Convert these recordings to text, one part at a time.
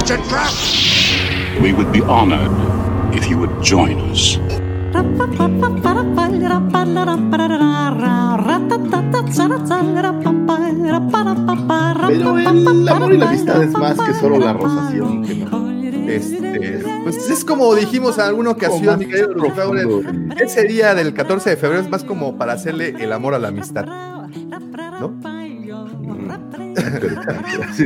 It's a trap! We would be honored if you would join us. Pero el amor y la amistad es más que solo la rosación. Que no. Este, pues es como dijimos en alguna ocasión, mi querido ese día del 14 de febrero es más como para hacerle el amor a la amistad. ¿No? Sí,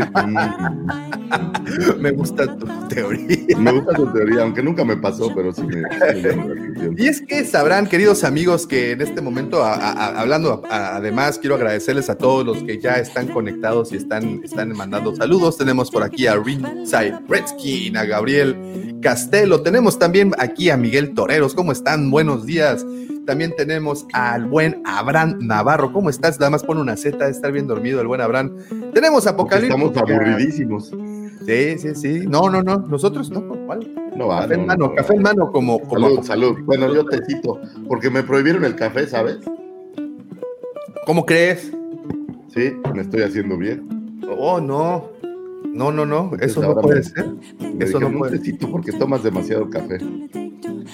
Me gusta tu teoría. me gusta tu teoría, aunque nunca me pasó, pero sí me, me. Y es que sabrán, queridos amigos, que en este momento, a- a- hablando, a- además, quiero agradecerles a todos los que ya están conectados y están, están mandando saludos. Tenemos por aquí a Ringside Redskin, a Gabriel Castelo. Tenemos también aquí a Miguel Toreros. ¿Cómo están? Buenos días. También tenemos al buen Abraham Navarro. ¿Cómo estás? Nada más pone una Z de estar bien dormido el buen Abraham. Tenemos Porque Apocalipsis. estamos aburridísimos. Sí, sí, sí. No, no, no. Nosotros no. ¿Cuál? No va, Café en no, mano, no. café en mano como, como Salud, salud. Bueno, yo te cito, porque me prohibieron el café, ¿sabes? ¿Cómo crees? Sí, me estoy haciendo bien. Oh, no. No, no, no. Entonces Eso no puede me- ser. Me Eso no puede cito porque tomas demasiado café.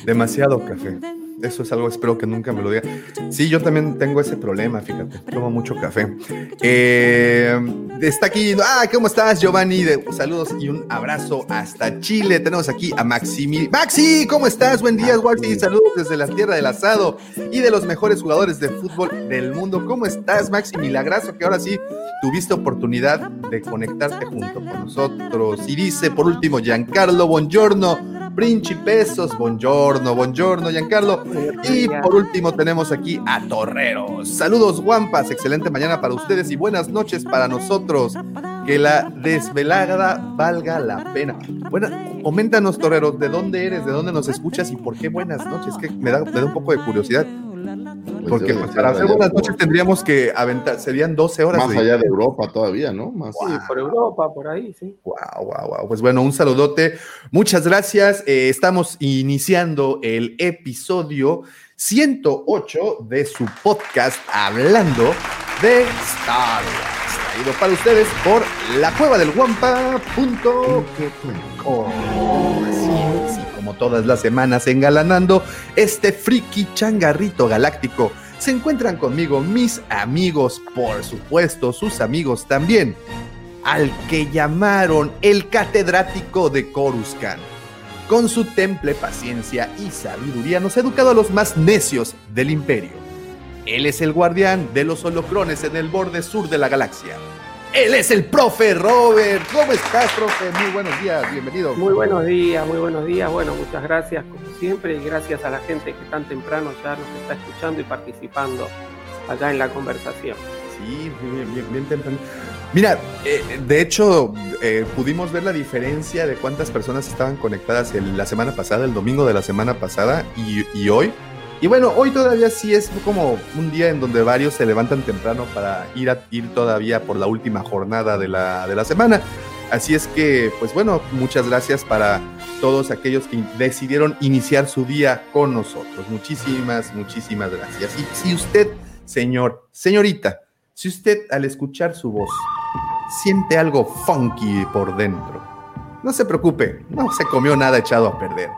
Demasiado café. Eso es algo, espero que nunca me lo diga. Sí, yo también tengo ese problema, fíjate. Tomo mucho café. Eh, está aquí. Ah, ¿cómo estás, Giovanni? De- saludos y un abrazo hasta Chile. Tenemos aquí a Maximi. Maxi, ¿cómo estás? Buen día, Waxi. Saludos desde la tierra del asado y de los mejores jugadores de fútbol del mundo. ¿Cómo estás, Maxi? Milagrazo, que ahora sí tuviste oportunidad de conectarte junto con nosotros. Y dice, por último, Giancarlo, buongiorno. Principesos, buongiorno, buongiorno, Giancarlo. Y por último tenemos aquí a Torreros. Saludos, guampas. Excelente mañana para ustedes y buenas noches para nosotros. Que la desvelada valga la pena. Bueno, coméntanos, Torreros, de dónde eres, de dónde nos escuchas y por qué buenas noches. Que me da, me da un poco de curiosidad. Porque debe pues, para hacer buenas noches tendríamos que aventar, serían 12 horas. Más allá de Europa todavía, ¿no? Más. Sí, por Europa, por ahí, sí. Wow, wow, wow. Pues bueno, un saludote. Muchas gracias. Eh, estamos iniciando el episodio 108 de su podcast Hablando de Star Wars. Traído para ustedes por la cueva del y como todas las semanas engalanando este friki changarrito galáctico. Se encuentran conmigo mis amigos, por supuesto, sus amigos también al que llamaron el catedrático de Coruscant. Con su temple paciencia y sabiduría nos ha educado a los más necios del imperio. Él es el guardián de los holocrones en el borde sur de la galaxia. Él es el profe Robert. ¿Cómo estás, profe? Muy buenos días, bienvenido. Muy buenos días, muy buenos días. Bueno, muchas gracias como siempre y gracias a la gente que tan temprano ya nos está escuchando y participando allá en la conversación. Sí, bien, bien, bien temprano. Mira, eh, de hecho, eh, pudimos ver la diferencia de cuántas personas estaban conectadas el- la semana pasada, el domingo de la semana pasada y, y hoy. Y bueno, hoy todavía sí es como un día en donde varios se levantan temprano para ir, a, ir todavía por la última jornada de la, de la semana. Así es que, pues bueno, muchas gracias para todos aquellos que decidieron iniciar su día con nosotros. Muchísimas, muchísimas gracias. Y si usted, señor, señorita, si usted al escuchar su voz siente algo funky por dentro, no se preocupe, no se comió nada echado a perder.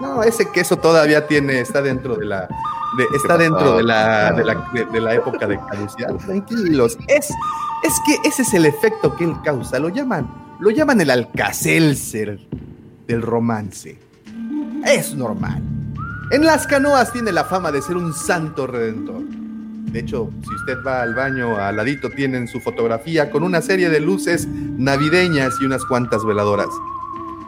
No, ese queso todavía tiene, está dentro de la, de- está dentro de la, de la, de- de la época de caducidad. Tranquilos, es, es que ese es el efecto que él causa. Lo llaman, lo llaman el alcacelser del romance. Es normal. En las canoas tiene la fama de ser un santo redentor. De hecho, si usted va al baño, al ladito tienen su fotografía con una serie de luces navideñas y unas cuantas veladoras.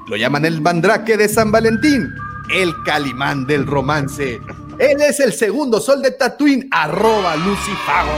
Lo llaman el mandrake de San Valentín, el calimán del romance. Él es el segundo sol de Tatooine, arroba Lucifago.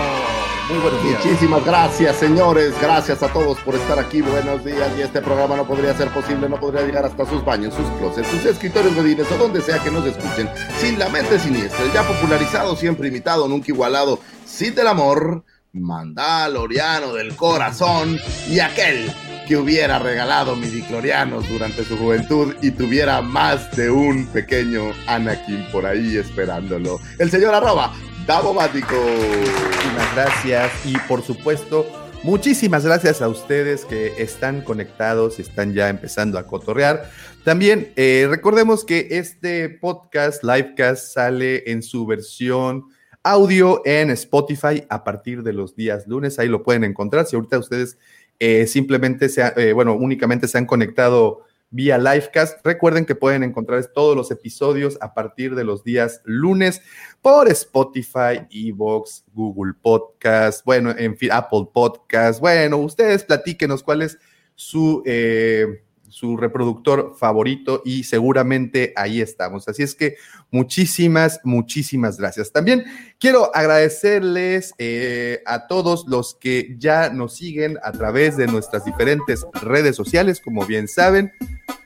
Muy buenos días. Muchísimas gracias, señores. Gracias a todos por estar aquí. Buenos días. Y este programa no podría ser posible, no podría llegar hasta sus baños, sus closets, sus escritorios godines o donde sea que nos escuchen. Sin la mente siniestra, ya popularizado, siempre imitado, nunca igualado. Sin del amor, mandaloriano del corazón y aquel que hubiera regalado midiclorianos durante su juventud y tuviera más de un pequeño Anakin por ahí esperándolo. El señor arroba, Davomático. Muchísimas gracias y por supuesto, muchísimas gracias a ustedes que están conectados, están ya empezando a cotorrear. También eh, recordemos que este podcast, Livecast, sale en su versión audio en Spotify a partir de los días lunes. Ahí lo pueden encontrar. Si ahorita ustedes eh, simplemente, se, eh, bueno, únicamente se han conectado vía Livecast. Recuerden que pueden encontrar todos los episodios a partir de los días lunes por Spotify, Evox, Google Podcast, bueno, en fin, Apple Podcast. Bueno, ustedes platíquenos cuál es su, eh, su reproductor favorito y seguramente ahí estamos. Así es que muchísimas, muchísimas gracias. También quiero agradecerles eh, a todos los que ya nos siguen a través de nuestras diferentes redes sociales, como bien saben.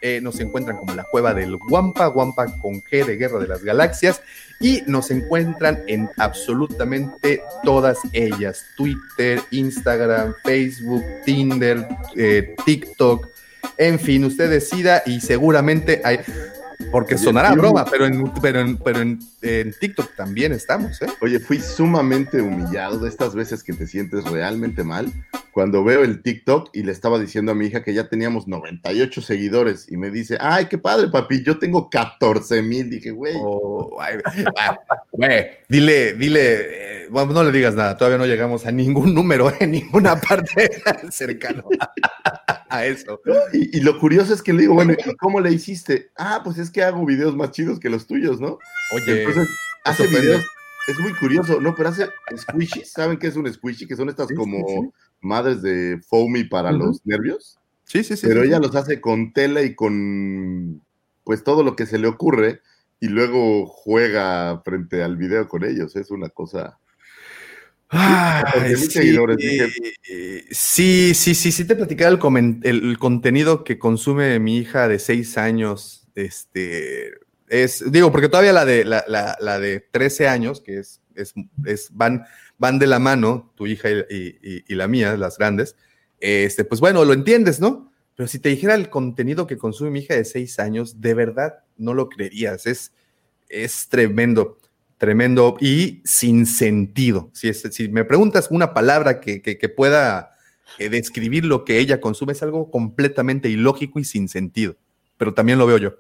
Eh, nos encuentran como la cueva del Guampa, Guampa con G de Guerra de las Galaxias, y nos encuentran en absolutamente todas ellas: Twitter, Instagram, Facebook, Tinder, eh, TikTok. En fin, usted decida y seguramente hay. Porque sonará broma, pero en, pero en, pero en, en TikTok también estamos, ¿eh? Oye, fui sumamente humillado de estas veces que te sientes realmente mal cuando veo el TikTok y le estaba diciendo a mi hija que ya teníamos 98 seguidores y me dice, ay, qué padre, papi, yo tengo 14 mil. Dije, güey. Oh, ah, güey, dile, dile, eh, bueno, no le digas nada, todavía no llegamos a ningún número en ninguna parte cercano a eso. Y, y, lo curioso es que le digo, bueno, ¿y cómo le hiciste? Ah, pues es que hago videos más chidos que los tuyos, ¿no? Oye, Entonces, hace videos, es muy curioso, ¿no? Pero hace squishy, ¿saben qué es un squishy? Que son estas Sí, como sí, sí. madres de foamy para los nervios. Sí, sí, sí. pero ella los hace con tela y con pues todo lo que se le ocurre y luego juega frente al video con ellos. Es una cosa. Ay, 14,000 sí, seguidores, dije. sí, sí, sí, sí te platicaba el- el contenido que consume mi hija de seis años. Este es, digo, porque todavía la de la, de 13 años, que es, es, es- van, van de la mano, tu hija y, y- la mía, las grandes. Este, pues bueno, lo entiendes, ¿no? Pero si te dijera el contenido que consume mi hija de seis años, de verdad no lo creerías. Es, es tremendo, tremendo y sin sentido. Si, es- si me preguntas una palabra que, que- que pueda eh, describir lo que ella consume, es algo completamente ilógico y sin sentido. Pero también lo veo yo.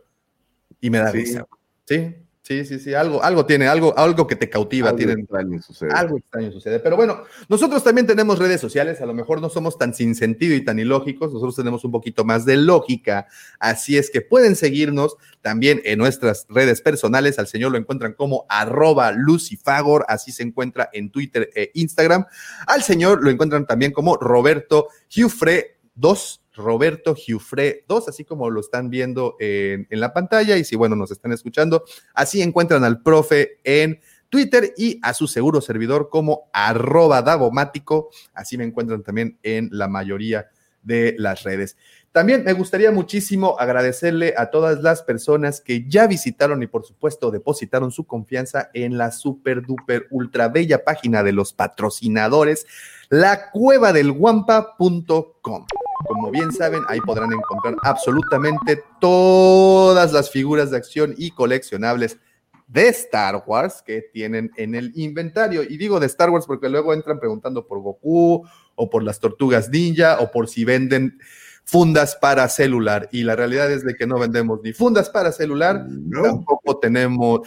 Y me da Sí. risa. Sí, sí, sí, sí. Algo, algo tiene, algo, algo que te cautiva. algo tienen, extraño sucede. algo extraño sucede. Pero bueno, nosotros también tenemos redes sociales, a lo mejor no somos tan sin sentido y tan ilógicos, nosotros tenemos un poquito más de lógica, así es que pueden seguirnos también en nuestras redes personales, al señor lo encuentran como arroba lucifagor, así se encuentra en Twitter e Instagram, al señor lo encuentran también como Roberto Giufre 2. Roberto Giufre 2, así como lo están viendo en, en la pantalla. Y si, bueno, nos están escuchando, así encuentran al profe en Twitter y a su seguro servidor como arroba davomático. Así me encuentran también en la mayoría de las redes. También me gustaría muchísimo agradecerle a todas las personas que ya visitaron y por supuesto depositaron su confianza en la super duper ultra bella página de los patrocinadores, la cueva del guampa.com. Como bien saben, ahí podrán encontrar absolutamente todas las figuras de acción y coleccionables de Star Wars que tienen en el inventario. Y digo de Star Wars porque luego entran preguntando por Goku o por las tortugas ninja o por si venden fundas para celular. Y la realidad es de que no vendemos ni fundas para celular, No. tampoco tenemos...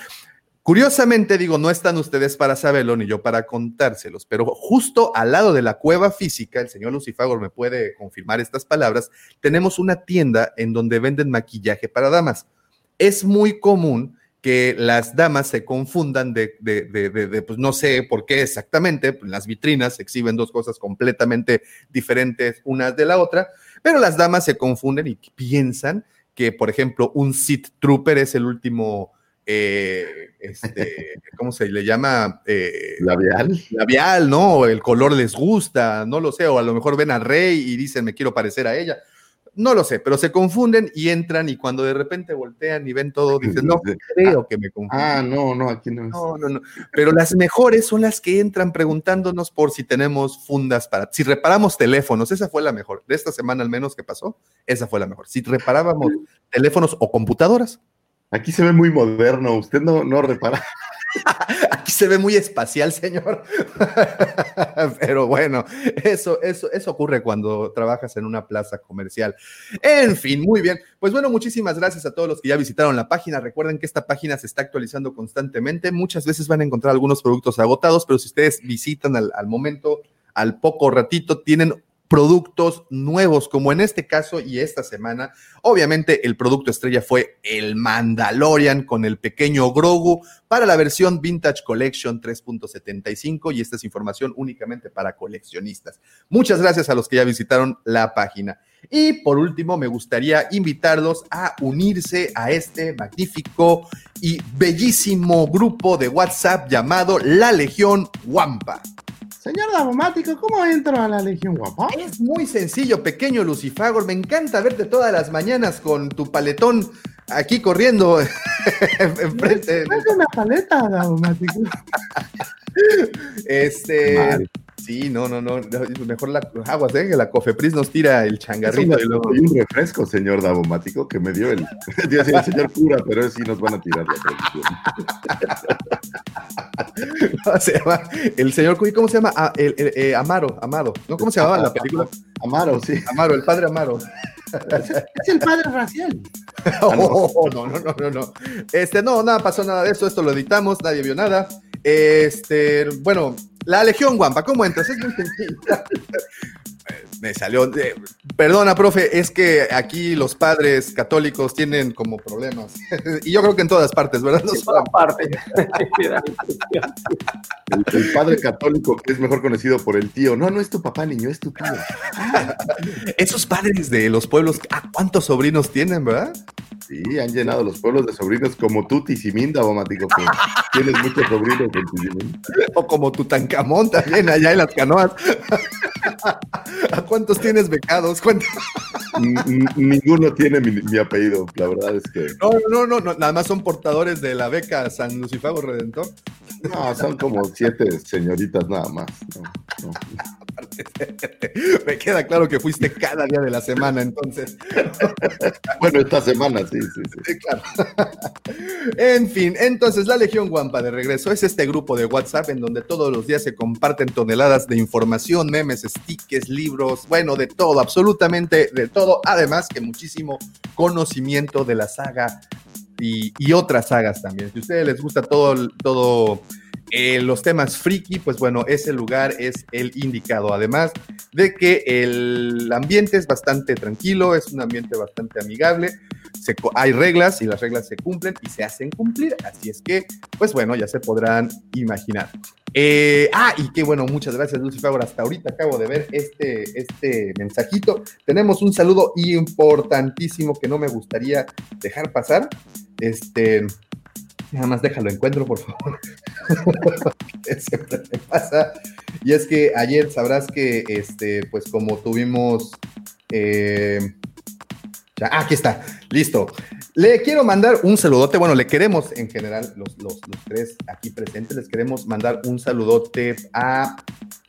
Curiosamente digo, no están ustedes para saberlo ni yo para contárselos, pero justo al lado de la cueva física, el señor Lucifagor me puede confirmar estas palabras, tenemos una tienda en donde venden maquillaje para damas. Es muy común que las damas se confundan de, de, de, pues no sé por qué exactamente, pues, las vitrinas exhiben dos cosas completamente diferentes unas de la otra, pero las damas se confunden y piensan que, por ejemplo, un Sith Trooper es el último eh, este, ¿cómo se le llama? Eh, labial. Labial, ¿no? El color les gusta, no lo sé, o a lo mejor ven al rey y dicen me quiero parecer a ella. No lo sé, pero se confunden y entran y cuando de repente voltean y ven todo, dicen, no creo que me confunden. Ah, no, no, aquí no es. No, no, no. Pero las mejores son las que entran preguntándonos por si tenemos fundas para, si reparamos teléfonos, esa fue la mejor. De esta semana al menos que pasó, esa fue la mejor. Si reparábamos teléfonos o computadoras. Aquí se ve muy moderno, usted no, no repara. Aquí se ve muy espacial, señor. Pero bueno, eso, eso, eso ocurre cuando trabajas en una plaza comercial. En fin, muy bien. Pues bueno, muchísimas gracias a todos los que ya visitaron la página. Recuerden que esta página se está actualizando constantemente. Muchas veces van a encontrar algunos productos agotados, pero si ustedes visitan al, al momento, al poco ratito, tienen productos nuevos, como en este caso y esta semana. Obviamente el producto estrella fue el Mandalorian con el pequeño Grogu para la versión Vintage Collection 3.75 y esta es información únicamente para coleccionistas. Muchas gracias a los que ya visitaron la página. Y por último, me gustaría invitarlos a unirse a este magnífico y bellísimo grupo de WhatsApp llamado La Legión Wampa. Señor Davomático, ¿cómo entro a la Legión Guapa? Es muy sencillo, pequeño Lucifagor. Me encanta verte todas las mañanas con tu paletón aquí corriendo enfrente. Es una paleta, Davomático. Este. Mal. Sí, no, no, no. Mejor la aguas, ¿eh? Que la Cofepris nos tira el changarrito y luego. Un refresco, señor Davomático, que me dio el, dio el señor cura, pero sí nos van a tirar la producción. ¿Cómo se llama? El señor Cuy, ¿cómo se llama? Ah, el, el, eh, Amaro, Amado. ¿No? ¿Cómo se llamaba la película? Amaro, sí. Amaro, el padre Amaro. Es el padre racial. Oh, no, no, no, no, no. Este, no, nada, pasó nada de eso. Esto lo editamos, nadie vio nada. Este, bueno, la Legión Guampa, ¿cómo entras? Es muy sencillo. Me salió. eh, perdona, profe, es que aquí los padres católicos tienen como problemas. y yo creo que en todas partes, ¿verdad? No En todas partes. El, el padre católico que es mejor conocido por el tío. No, no es tu papá, niño, es tu tío. Esos padres de los pueblos, ¿a cuántos sobrinos tienen, verdad? Sí, han llenado los pueblos de sobrinos como tú, Tizimín, Davomático, que tienes muchos sobrinos en Tizimín. O como Tutankamón también, allá en las canoas. ¿A cuántos tienes becados? ¿Cuántos? Ninguno tiene mi, mi apellido, la verdad es que No, no, no, no, nada más son portadores de la beca San Lucifago Redentor. No, son como siete señoritas nada más. No, no. Me queda claro que fuiste cada día de la semana, entonces. Bueno, esta semana sí, sí, sí. Sí, claro. en fin, entonces la Legión Guampa de regreso es este grupo de WhatsApp en donde todos los días se comparten toneladas de información, memes, stickers, libros, bueno, de todo, absolutamente de todo. Además que muchísimo conocimiento de la saga y, otras sagas también. Si a ustedes les gusta todo, todo eh, los temas friki, pues bueno, ese lugar es el indicado. Además de que el ambiente es bastante tranquilo, es un ambiente bastante amigable. Hay reglas y las reglas se cumplen y se hacen cumplir. Así es que, pues bueno, ya se podrán imaginar. Eh, ah, y qué bueno, muchas gracias, Lucifer. Hasta ahorita acabo de ver este, este mensajito. Tenemos un saludo importantísimo que no me gustaría dejar pasar. Este, nada más déjalo encuentro, por favor. Siempre me pasa. Y es que ayer sabrás que, este, pues como tuvimos. eh, ya, ah, aquí está, listo. Le quiero mandar un saludote. Bueno, le queremos en general, los, los, los tres aquí presentes, les queremos mandar un saludote a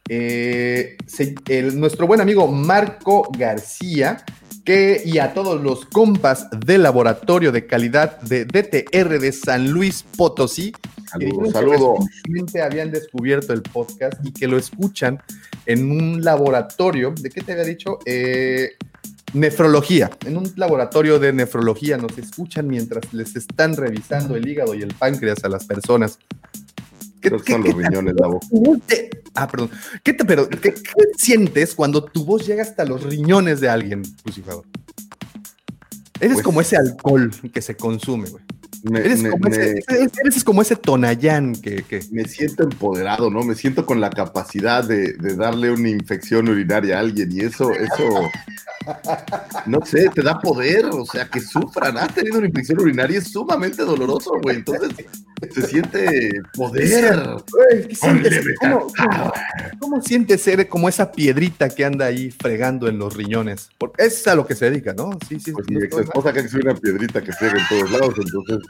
eh, se- el- nuestro buen amigo Marco García. Que, y a todos los compas del laboratorio de calidad de DTR de San Luis Potosí, Saludos, que saludos. habían descubierto el podcast y que lo escuchan en un laboratorio. ¿De qué te había dicho? Eh, nefrología. En un laboratorio de nefrología nos escuchan mientras les están revisando el hígado y el páncreas a las personas. ¿Qué, Creo que son los riñones, Davo. te- ah, perdón. ¿Qué, te, pero, ¿qué, qué sientes cuando tu voz llega hasta los riñones de alguien, Lucifer? Eres Pues- como ese alcohol que se consume, güey. Me, Eres, me- como me- ese, eres como ese tonayán que, que, me siento empoderado, ¿no? Me siento con la capacidad de, de darle una infección urinaria a alguien y eso, eso, no sé, te da poder, o sea, que sufran. Has tenido una infección urinaria, es sumamente doloroso, güey. Entonces se siente poder. Güey, ¿qué sientes? ¿Cómo, cómo, cómo sientes ser como esa piedrita que anda ahí fregando en los riñones? Porque es a lo que se dedica, ¿no? Sí, sí. Pues mi ex esposa que soy una piedrita que frega en todos lados, entonces.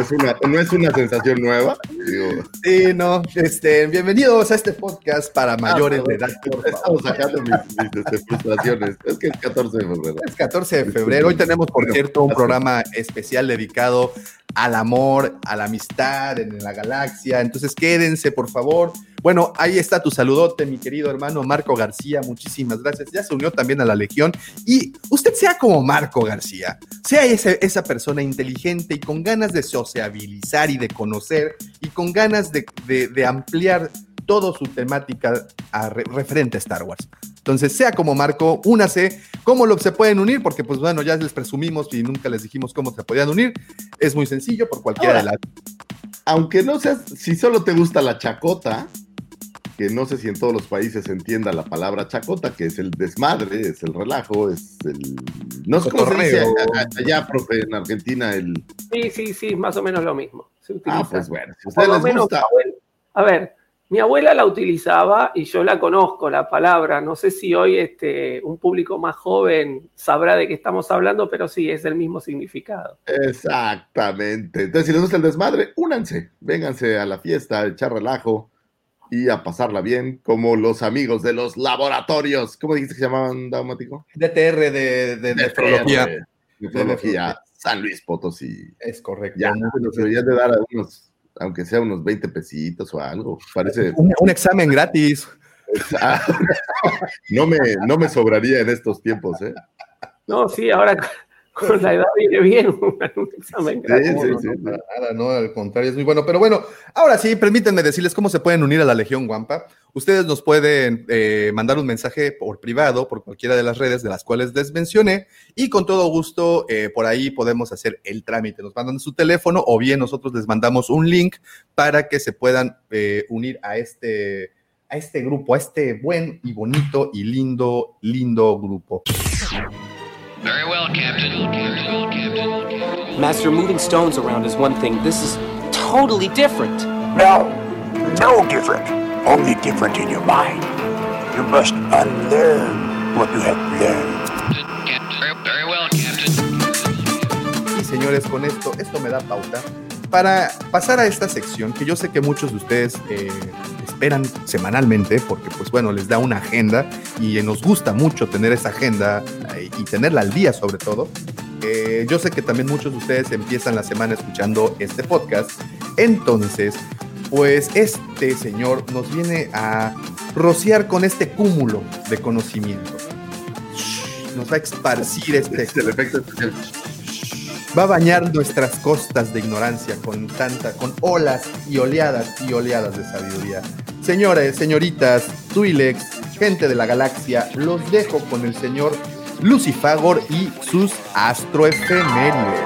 Es una, no es una sensación nueva. Digo, Sí, no. Este, bienvenidos a este podcast para mayores de edad. estamos sacando mis, mis, este, frustraciones. Es que es 14 de febrero. Es 14 de febrero. Hoy tenemos, por cierto, un programa especial dedicado al amor, a la amistad en la galaxia. Entonces, quédense, por favor. Bueno, ahí está tu saludote, mi querido hermano Marco García. Muchísimas gracias. Ya se unió también a la Legión. Y usted sea como Marco García. Sea esa persona inteligente y con ganas de sociabilizar y de conocer y con ganas de, de- ampliar toda su temática a re- referente a Star Wars. Entonces, sea como Marco, únase. ¿Cómo lo, se pueden unir? Porque, pues bueno, ya les presumimos y nunca les dijimos cómo se podían unir. Es muy sencillo por cualquiera Ahora, de las. Aunque no seas, si solo te gusta la chacota, que no sé si en todos los países se entienda la palabra chacota, que es el desmadre, es el relajo, es el. No sé cómo se dice Cotorreo. a- a- allá, profe, en Argentina, el. Sí, sí, sí, más o menos lo mismo. Se utiliza. Ah, pues bueno, si a ustedes les menos, gusta. a ver, mi abuela la utilizaba y yo la conozco, la palabra. No sé si hoy este, un público más joven sabrá de qué estamos hablando, pero sí, es el mismo significado. Exactamente. Entonces, si les gusta el desmadre, únanse, vénganse a la fiesta, a echar relajo y a pasarla bien, como los amigos de los laboratorios. ¿Cómo dijiste que se llamaban, Daumático? DTR de, de nefrología. De Nefrología, San Luis Potosí. Es correcto. Ya, se los deberían de dar a unos, aunque sea unos 20 pesitos o algo. Parece. Un, un examen gratis. Ah, no, me, no me sobraría en estos tiempos, ¿eh? No, sí, ahora con la edad viene bien un, examen. Sí, sí, No, sí. no, nada, no, al contrario, es muy bueno. Pero bueno, ahora sí, permítanme decirles cómo se pueden unir a la Legión Guampa. Ustedes nos pueden eh, mandar un mensaje por privado, por cualquiera de las redes de las cuales les mencioné, y con todo gusto eh, por ahí podemos hacer el trámite. Nos mandan su teléfono o bien nosotros les mandamos un link para que se puedan eh, unir a este, a este grupo, a este buen y bonito y lindo, lindo grupo. Very well, Captain. Captain, Captain. Master, moving stones around is one thing. This is totally different. No, no different. Only different in your mind. You must unlearn what you have learned. Very, very well, Captain. Y señores, con esto, esto me da pauta para pasar a esta sección que yo sé que muchos de ustedes eh, esperan semanalmente, porque pues bueno, les da una agenda y nos gusta mucho tener esa agenda eh, y tenerla al día sobre todo. Eh, yo sé que también muchos de ustedes empiezan la semana escuchando este podcast, entonces, pues este señor nos viene a rociar con este cúmulo de conocimiento. Nos va a esparcir este Es el efecto especial. Va a bañar nuestras costas de ignorancia con tanta, con olas y oleadas y oleadas de sabiduría. Señores, señoritas, Twilex, gente de la galaxia, los dejo con el señor Lucifagor y sus astroefemérides.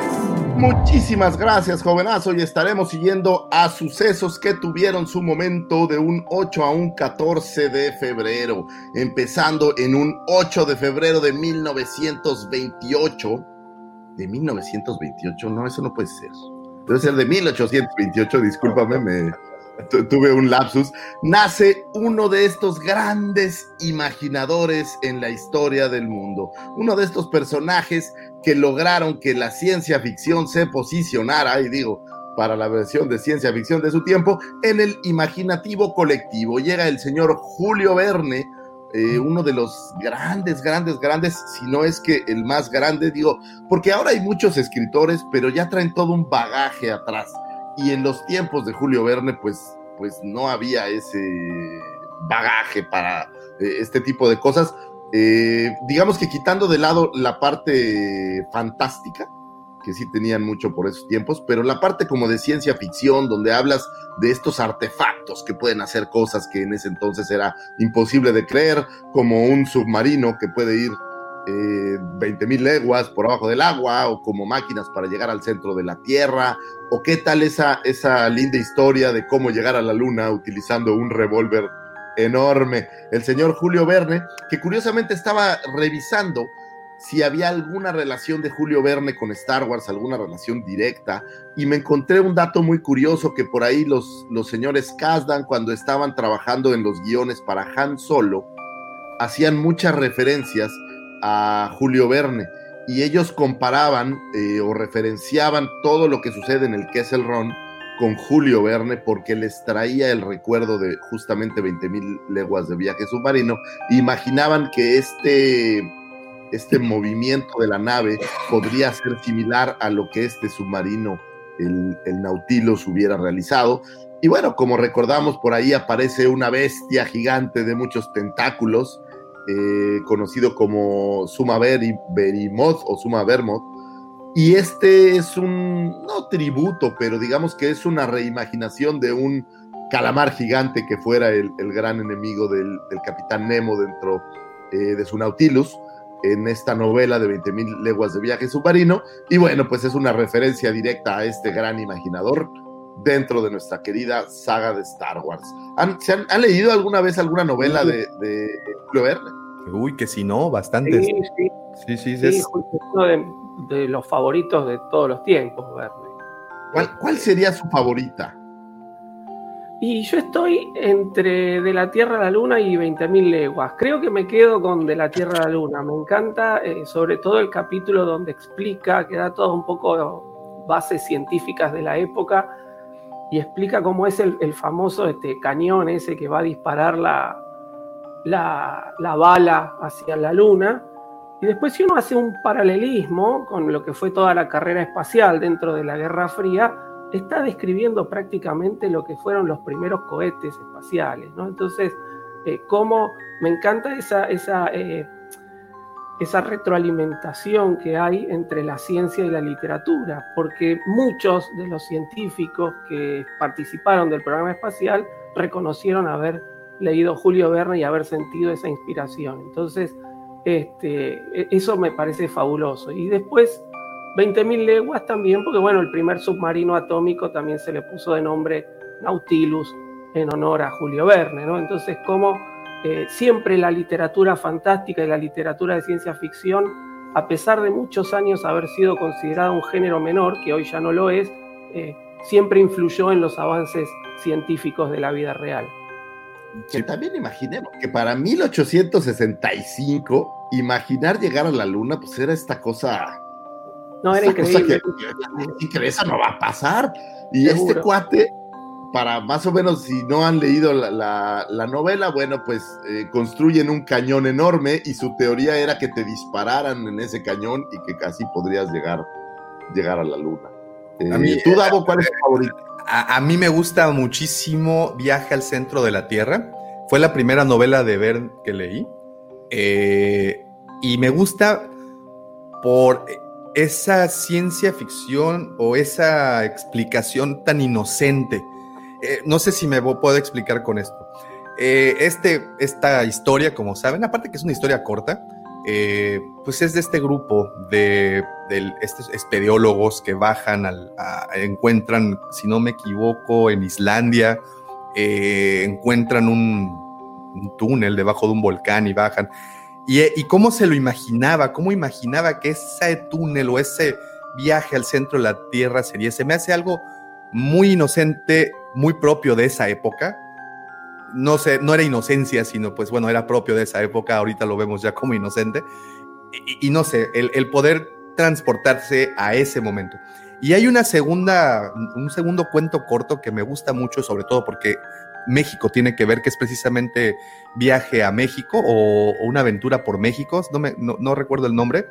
Muchísimas gracias, jovenazo, y estaremos siguiendo a sucesos que tuvieron su momento de un 8 a un 14 de febrero, empezando en un 8 de febrero de 1928. ¿De 1928? No, eso no puede ser. Debe ser de 1828, discúlpame, me tu- tuve un lapsus. Nace uno de estos grandes imaginadores en la historia del mundo, uno de estos personajes que lograron que la ciencia ficción se posicionara, y digo, para la versión de ciencia ficción de su tiempo, en el imaginativo colectivo. Llega el señor Julio Verne, eh, uno de los grandes, grandes, grandes, si no es que el más grande, digo, porque ahora hay muchos escritores, pero ya traen todo un bagaje atrás. Y en los tiempos de Julio Verne, pues, pues no había ese bagaje para eh, este tipo de cosas. Eh, digamos que quitando de lado la parte fantástica, que sí tenían mucho por esos tiempos, pero la parte como de ciencia ficción, donde hablas de estos artefactos que pueden hacer cosas que en ese entonces era imposible de creer, como un submarino que puede ir eh, 20.000 leguas por abajo del agua, o como máquinas para llegar al centro de la Tierra, o qué tal esa, esa linda historia de cómo llegar a la Luna utilizando un revólver enorme, el señor Julio Verne, que curiosamente estaba revisando si había alguna relación de Julio Verne con Star Wars, alguna relación directa, y me encontré un dato muy curioso que por ahí los, los señores Kasdan, cuando estaban trabajando en los guiones para Han Solo, hacían muchas referencias a Julio Verne y ellos comparaban eh, o referenciaban todo lo que sucede en el Kessel Run con Julio Verne porque les traía el recuerdo de justamente 20.000 leguas de viaje submarino. Imaginaban que este, este movimiento de la nave podría ser similar a lo que este submarino, el, Nautilus, hubiera realizado. Y bueno, como recordamos, por ahí aparece una bestia gigante de muchos tentáculos, eh, conocido como Suma Berimoth o Suma Vermoth. Y este es un, no tributo, pero digamos que es una reimaginación de un calamar gigante que fuera el, gran enemigo del, del, capitán Nemo dentro eh, de su Nautilus en esta novela de 20.000 leguas de viaje submarino. Y bueno, pues es una referencia directa a este gran imaginador dentro de nuestra querida saga de Star Wars. ¿Han, ¿se han, ¿han leído alguna vez alguna novela de, de Julio Verne? Uy, que si no, bastantes. Sí, sí. Sí, sí, Sí, es- uno de, de los favoritos de todos los tiempos, Verne. ¿Cuál, cuál sería su favorita? Y yo estoy entre De la Tierra a la Luna y 20.000 leguas. Creo que me quedo con De la Tierra a la Luna. Me encanta eh, sobre todo el capítulo donde explica, que da todo un poco bases científicas de la época y explica cómo es el, el famoso este, cañón ese que va a disparar la, la, la bala hacia la Luna. Y después si uno hace un paralelismo con lo que fue toda la carrera espacial dentro de la Guerra Fría, está describiendo prácticamente lo que fueron los primeros cohetes espaciales, ¿no? Entonces, eh, cómo me encanta esa, esa, eh, esa retroalimentación que hay entre la ciencia y la literatura, porque muchos de los científicos que participaron del programa espacial reconocieron haber leído Julio Verne y haber sentido esa inspiración. Entonces, este, e- eso me parece fabuloso. Y después, 20.000 leguas también, porque bueno, el primer submarino atómico también se le puso de nombre Nautilus en honor a Julio Verne, ¿no? Entonces, como eh, siempre la literatura fantástica y la literatura de ciencia ficción, a pesar de muchos años haber sido considerada un género menor, que hoy ya no lo es, eh, siempre influyó en los avances científicos de la vida real. Que también imaginemos que para 1865, imaginar llegar a la luna, pues era esta cosa. No, era increíble. que, y que eso no va a pasar. Y este cuate, para más o menos, si no han leído la, la- la novela, bueno, pues eh, construyen un cañón enorme y su teoría era que te dispararan en ese cañón y que casi podrías llegar, llegar a la luna. Eh, A mí- ¿Tú, Davo, cuál es tu favorito? A, a mí me gusta muchísimo Viaje al centro de la Tierra. Fue la primera novela de Verne que leí. Eh, y me gusta por esa ciencia ficción o esa explicación tan inocente. Eh, no sé si me puedo explicar con esto. Eh, este, esta historia, como saben, aparte que es una historia corta, eh, pues es de este grupo de, estos espeleólogos que bajan, al, encuentran, si no me equivoco, en Islandia, encuentran un túnel debajo de un volcán y bajan. Y, cómo se lo imaginaba, cómo imaginaba que ese túnel o ese viaje al centro de la Tierra sería. Se me hace algo muy inocente, muy propio de esa época. No sé, no era inocencia, sino pues bueno, era propio de esa época. Ahorita lo vemos ya como inocente. Y, y no sé, el, el poder transportarse a ese momento. Y hay una segunda, un segundo cuento corto que me gusta mucho, sobre todo porque México tiene que ver, que es precisamente Viaje a México o, o una aventura por México, no, me, no, no recuerdo el nombre,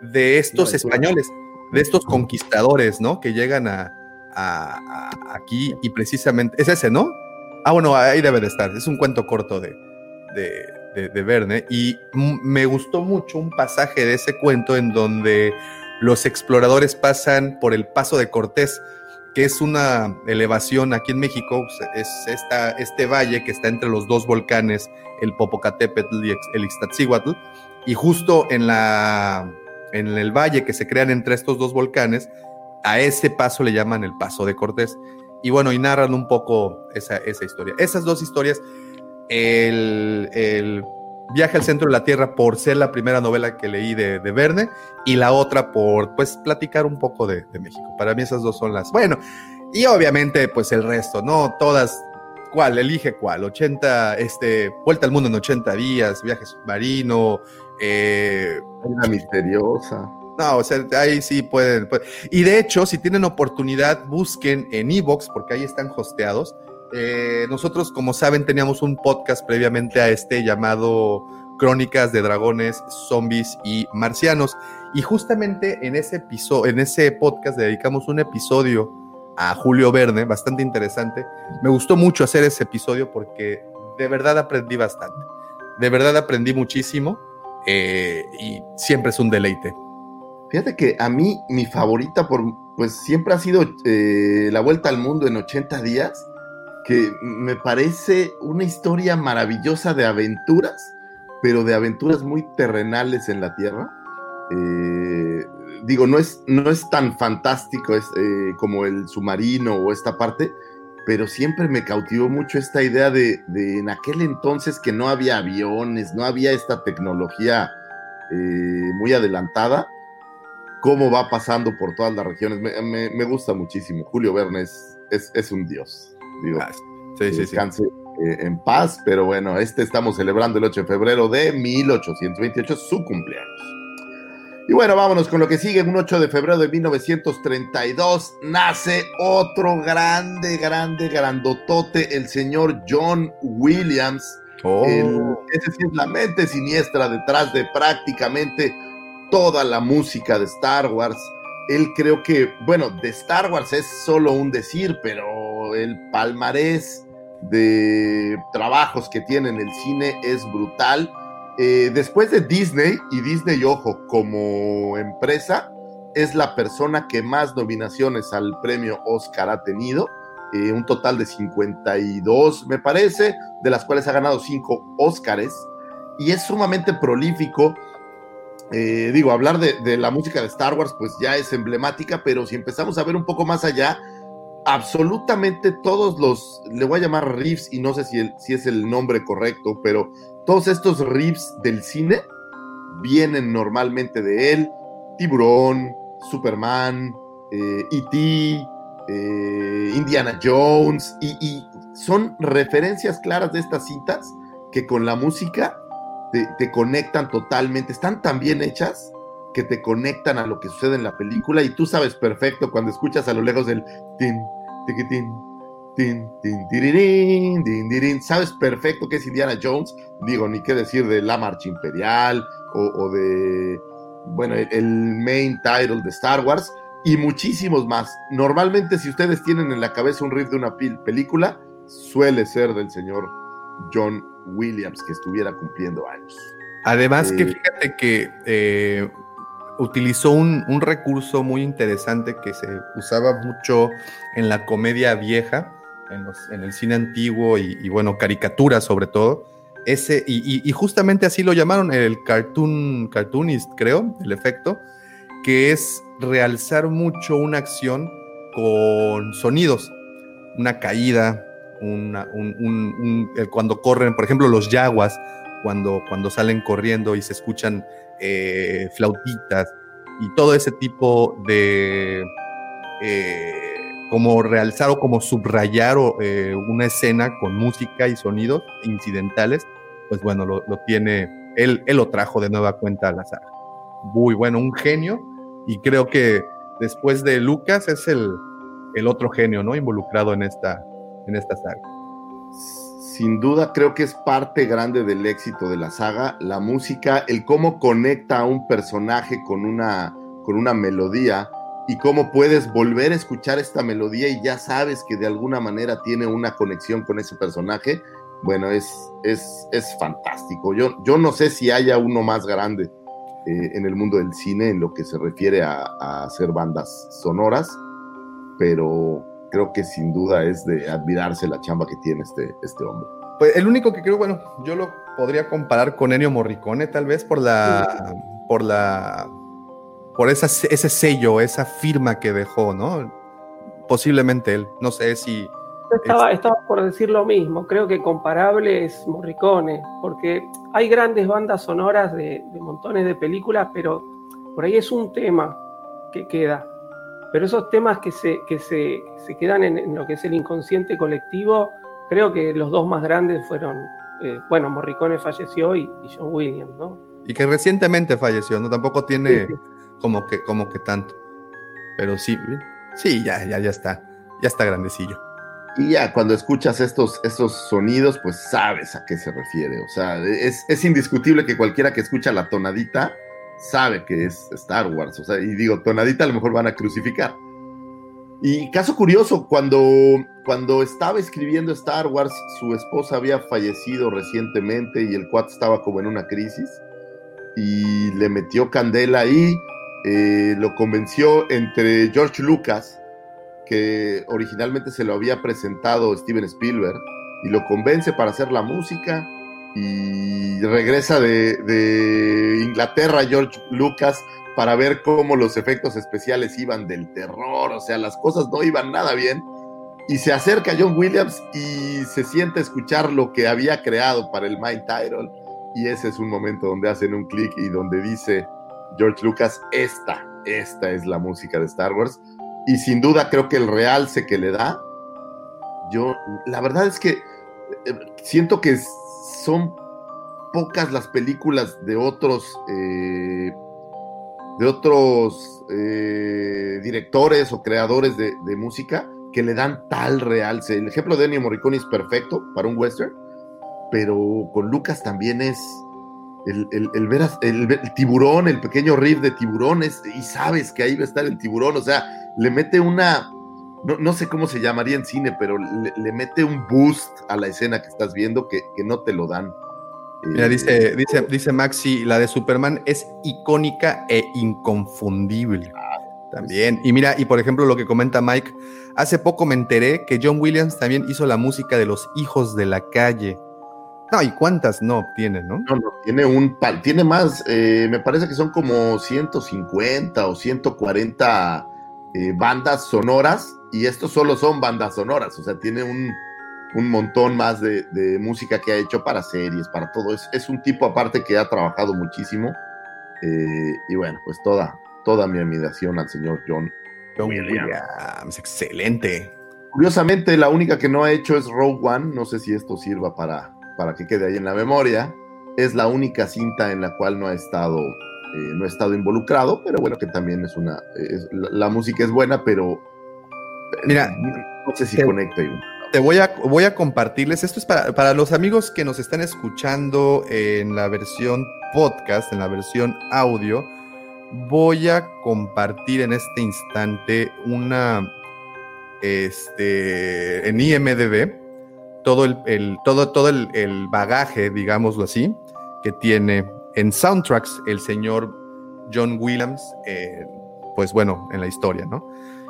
de estos españoles, de estos conquistadores, ¿no? Que llegan a, a- a- aquí y precisamente, es ese, ¿no? Ah, bueno, ahí debe de estar, es un cuento corto de, de, de- de Verne y me gustó mucho un pasaje de ese cuento en donde los exploradores pasan por el Paso de Cortés, es una elevación aquí en México, es esta, este valle que está entre los dos volcanes, el Popocatépetl y el Ixtatzíhuatl, y justo en, la, en el valle que se crean entre estos dos volcanes, a ese paso le llaman el Paso de Cortés. Y bueno, y narran un poco esa, esa historia. Esas dos historias el, el Viaje al centro de la Tierra por ser la primera novela que leí de, de Verne y la otra por, pues, platicar un poco de, de México. Para mí esas dos son las... Bueno, y obviamente, pues el resto, ¿no? Todas ¿Cuál? Elige cuál. 80, este, Vuelta al Mundo en 80 días, Viaje Submarino, eh, Una misteriosa. no, o sea, ahí sí pueden, pueden. Y de hecho, si tienen oportunidad, busquen en Evox, porque ahí están hosteados. Eh, nosotros, como saben, teníamos un podcast previamente a este llamado Crónicas de Dragones, Zombies y Marcianos. Y justamente en ese episodio, en ese podcast dedicamos un episodio a Julio Verne, bastante interesante. Me gustó mucho hacer ese episodio porque de verdad aprendí bastante. De verdad aprendí muchísimo eh, y siempre es un deleite. Fíjate que a mí mi favorita por pues siempre ha sido eh, La Vuelta al Mundo en 80 días, que me parece una historia maravillosa de aventuras, pero de aventuras muy terrenales en la Tierra. Eh, digo, no es, no es tan fantástico es, eh, como el submarino o esta parte, pero siempre me cautivó mucho esta idea de, de en aquel entonces que no había aviones, no había esta tecnología eh, muy adelantada, cómo va pasando por todas las regiones. Me, me- gusta muchísimo. Julio Verne es, es un dios. Digo, Ah, Sí, sí, sí. descanse eh, en paz, pero bueno, este estamos celebrando el 8 de febrero de 1828, su cumpleaños. Y bueno, vámonos con lo que sigue. Un 8 de febrero de 1932 nace otro grande, grande, grandotote, el señor John Williams. Oh. El- ese sí es la mente siniestra detrás de prácticamente toda la música de Star Wars. Él creo que, bueno, de Star Wars es solo un decir, pero el palmarés de trabajos que tiene en el cine es brutal. Eh, después de Disney, y Disney, ojo, como empresa, es la persona que más nominaciones al premio Oscar ha tenido. eh, un total de 52, me parece, de las cuales ha ganado 5 Oscars. Y es sumamente prolífico. Eh, digo, hablar de, la música de Star Wars, pues ya es emblemática, pero si empezamos a ver un poco más allá, absolutamente todos los, le voy a llamar riffs, y no sé si, es el nombre correcto, pero todos estos riffs del cine vienen normalmente de él. Tiburón, Superman, eh, E.T., eh, Indiana Jones, y, y son referencias claras de estas cintas que con la música te, te conectan totalmente. Están tan bien hechas que te conectan a lo que sucede en la película y tú sabes perfecto cuando escuchas a lo lejos el tin, tiquitín, tin, tin, tirirín, din, sabes perfecto que es Indiana Jones, digo, ni qué decir de La Marcha Imperial o, o de, bueno, el, el main title de Star Wars y muchísimos más. Normalmente si ustedes tienen en la cabeza un riff de una película, suele ser del señor John Williams que estuviera cumpliendo años. Además que Eh, fíjate que eh, utilizó un, un recurso muy interesante que se usaba mucho en la comedia vieja, en, los- en el cine antiguo y, y, bueno, caricaturas sobre todo. Ese, y, y- y justamente así lo llamaron el cartoon, cartoonist, creo, el efecto, que es realzar mucho una acción con sonidos, una caída, el- cuando corren, por ejemplo, los yaguas, cuando, cuando salen corriendo y se escuchan eh, flautitas y todo ese tipo de eh, como realzar o como subrayar o, eh, una escena con música y sonidos incidentales, pues bueno, lo, tiene, él, él lo trajo de nueva cuenta a la saga. Muy bueno, un genio y creo que después de Lucas es el, el otro genio, ¿no? Involucrado en esta, en esta saga. sin duda creo que es parte grande del éxito de la saga, la música, el cómo conecta a un personaje con una, con una melodía y cómo puedes volver a escuchar esta melodía y ya sabes que de alguna manera tiene una conexión con ese personaje. Bueno, es, es, es fantástico. Yo, yo no sé si haya uno más grande eh, en el mundo del cine en lo que se refiere a, a hacer bandas sonoras, pero creo que sin duda es de admirarse la chamba que tiene este, este hombre. Pues el único que creo, bueno, yo lo podría comparar con Ennio Morricone, tal vez, por la. por la. por esa, ese sello, esa firma que dejó, ¿no? Posiblemente él. No sé si, Estaba, estaba por decir lo mismo, creo que comparable es Morricone, porque hay grandes bandas sonoras de, de montones de películas, pero por ahí es un tema que queda. Pero esos temas que se, que se, se quedan en, en lo que es el inconsciente colectivo, creo que los dos más grandes fueron, eh, bueno, Morricone falleció y, y John Williams, ¿no? Y que recientemente falleció, ¿no? Tampoco tiene Sí, sí. como que, como que tanto. Pero sí, sí, ya, ya, ya está. Ya está grandecillo. Y ya cuando escuchas estos, estos sonidos, pues sabes a qué se refiere. O sea, es, es indiscutible que cualquiera que escucha la tonadita sabe que es Star Wars. O sea, y digo, tonadita a lo mejor van a crucificar. Y caso curioso, cuando, cuando estaba escribiendo Star Wars, su esposa había fallecido recientemente y el cuat estaba como en una crisis. Y le metió candela ahí, eh, lo convenció entre George Lucas, que originalmente se lo había presentado Steven Spielberg, y lo convence para hacer la música. Y regresa de, de Inglaterra George Lucas para ver cómo los efectos especiales iban del terror, o sea, las cosas no iban nada bien. Y se acerca John Williams y se siente escuchar lo que había creado para el Mind Tyrol. Y ese es un momento donde hacen un clic y donde dice George Lucas, esta, esta es la música de Star Wars. Y sin duda creo que el realce que le da, yo, la verdad es que eh, siento que son pocas las películas de otros eh, de otros eh, directores o creadores de, música que le dan tal realce. El ejemplo de Ennio Morricone es perfecto para un western, pero con Lucas también es el, el, el ver el, tiburón, el pequeño riff de tiburones, y sabes que ahí va a estar el tiburón, o sea, le mete una, no, no sé cómo se llamaría en cine, pero le, le, mete un boost a la escena que estás viendo que, que no te lo dan. Mira, dice, dice, dice Maxi, la de Superman es icónica e inconfundible. También. Y mira, y por ejemplo lo que comenta Mike, hace poco me enteré que John Williams también hizo la música de los hijos de la calle. No, ¿y cuántas no tiene, no? No, no, tiene un pal, tiene más, eh, me parece que son como 150 o 140 eh, bandas sonoras, y estos solo son bandas sonoras, o sea, tiene un, un montón más de, de, música que ha hecho para series, para todo. Es, es un tipo aparte que ha trabajado muchísimo. Eh, y bueno, pues toda, toda mi admiración al señor John, John Williams. Williams. Excelente. Curiosamente, la única que no ha hecho es Rogue One. No sé si esto sirva para, para que quede ahí en la memoria. Es la única cinta en la cual no ha estado, eh, no ha estado involucrado, pero bueno, que también es una. Es, la, la, música es buena, pero. Mira, no sé si te, conecta. Te voy a, voy a compartirles. Esto es para, para, los amigos que nos están escuchando en la versión podcast, en la versión audio. Voy a compartir en este instante una. Este. En IMDB. Todo el, el todo, todo el, el, bagaje, digámoslo así, que tiene en soundtracks el señor John Williams, eh, pues bueno, en la historia, ¿no?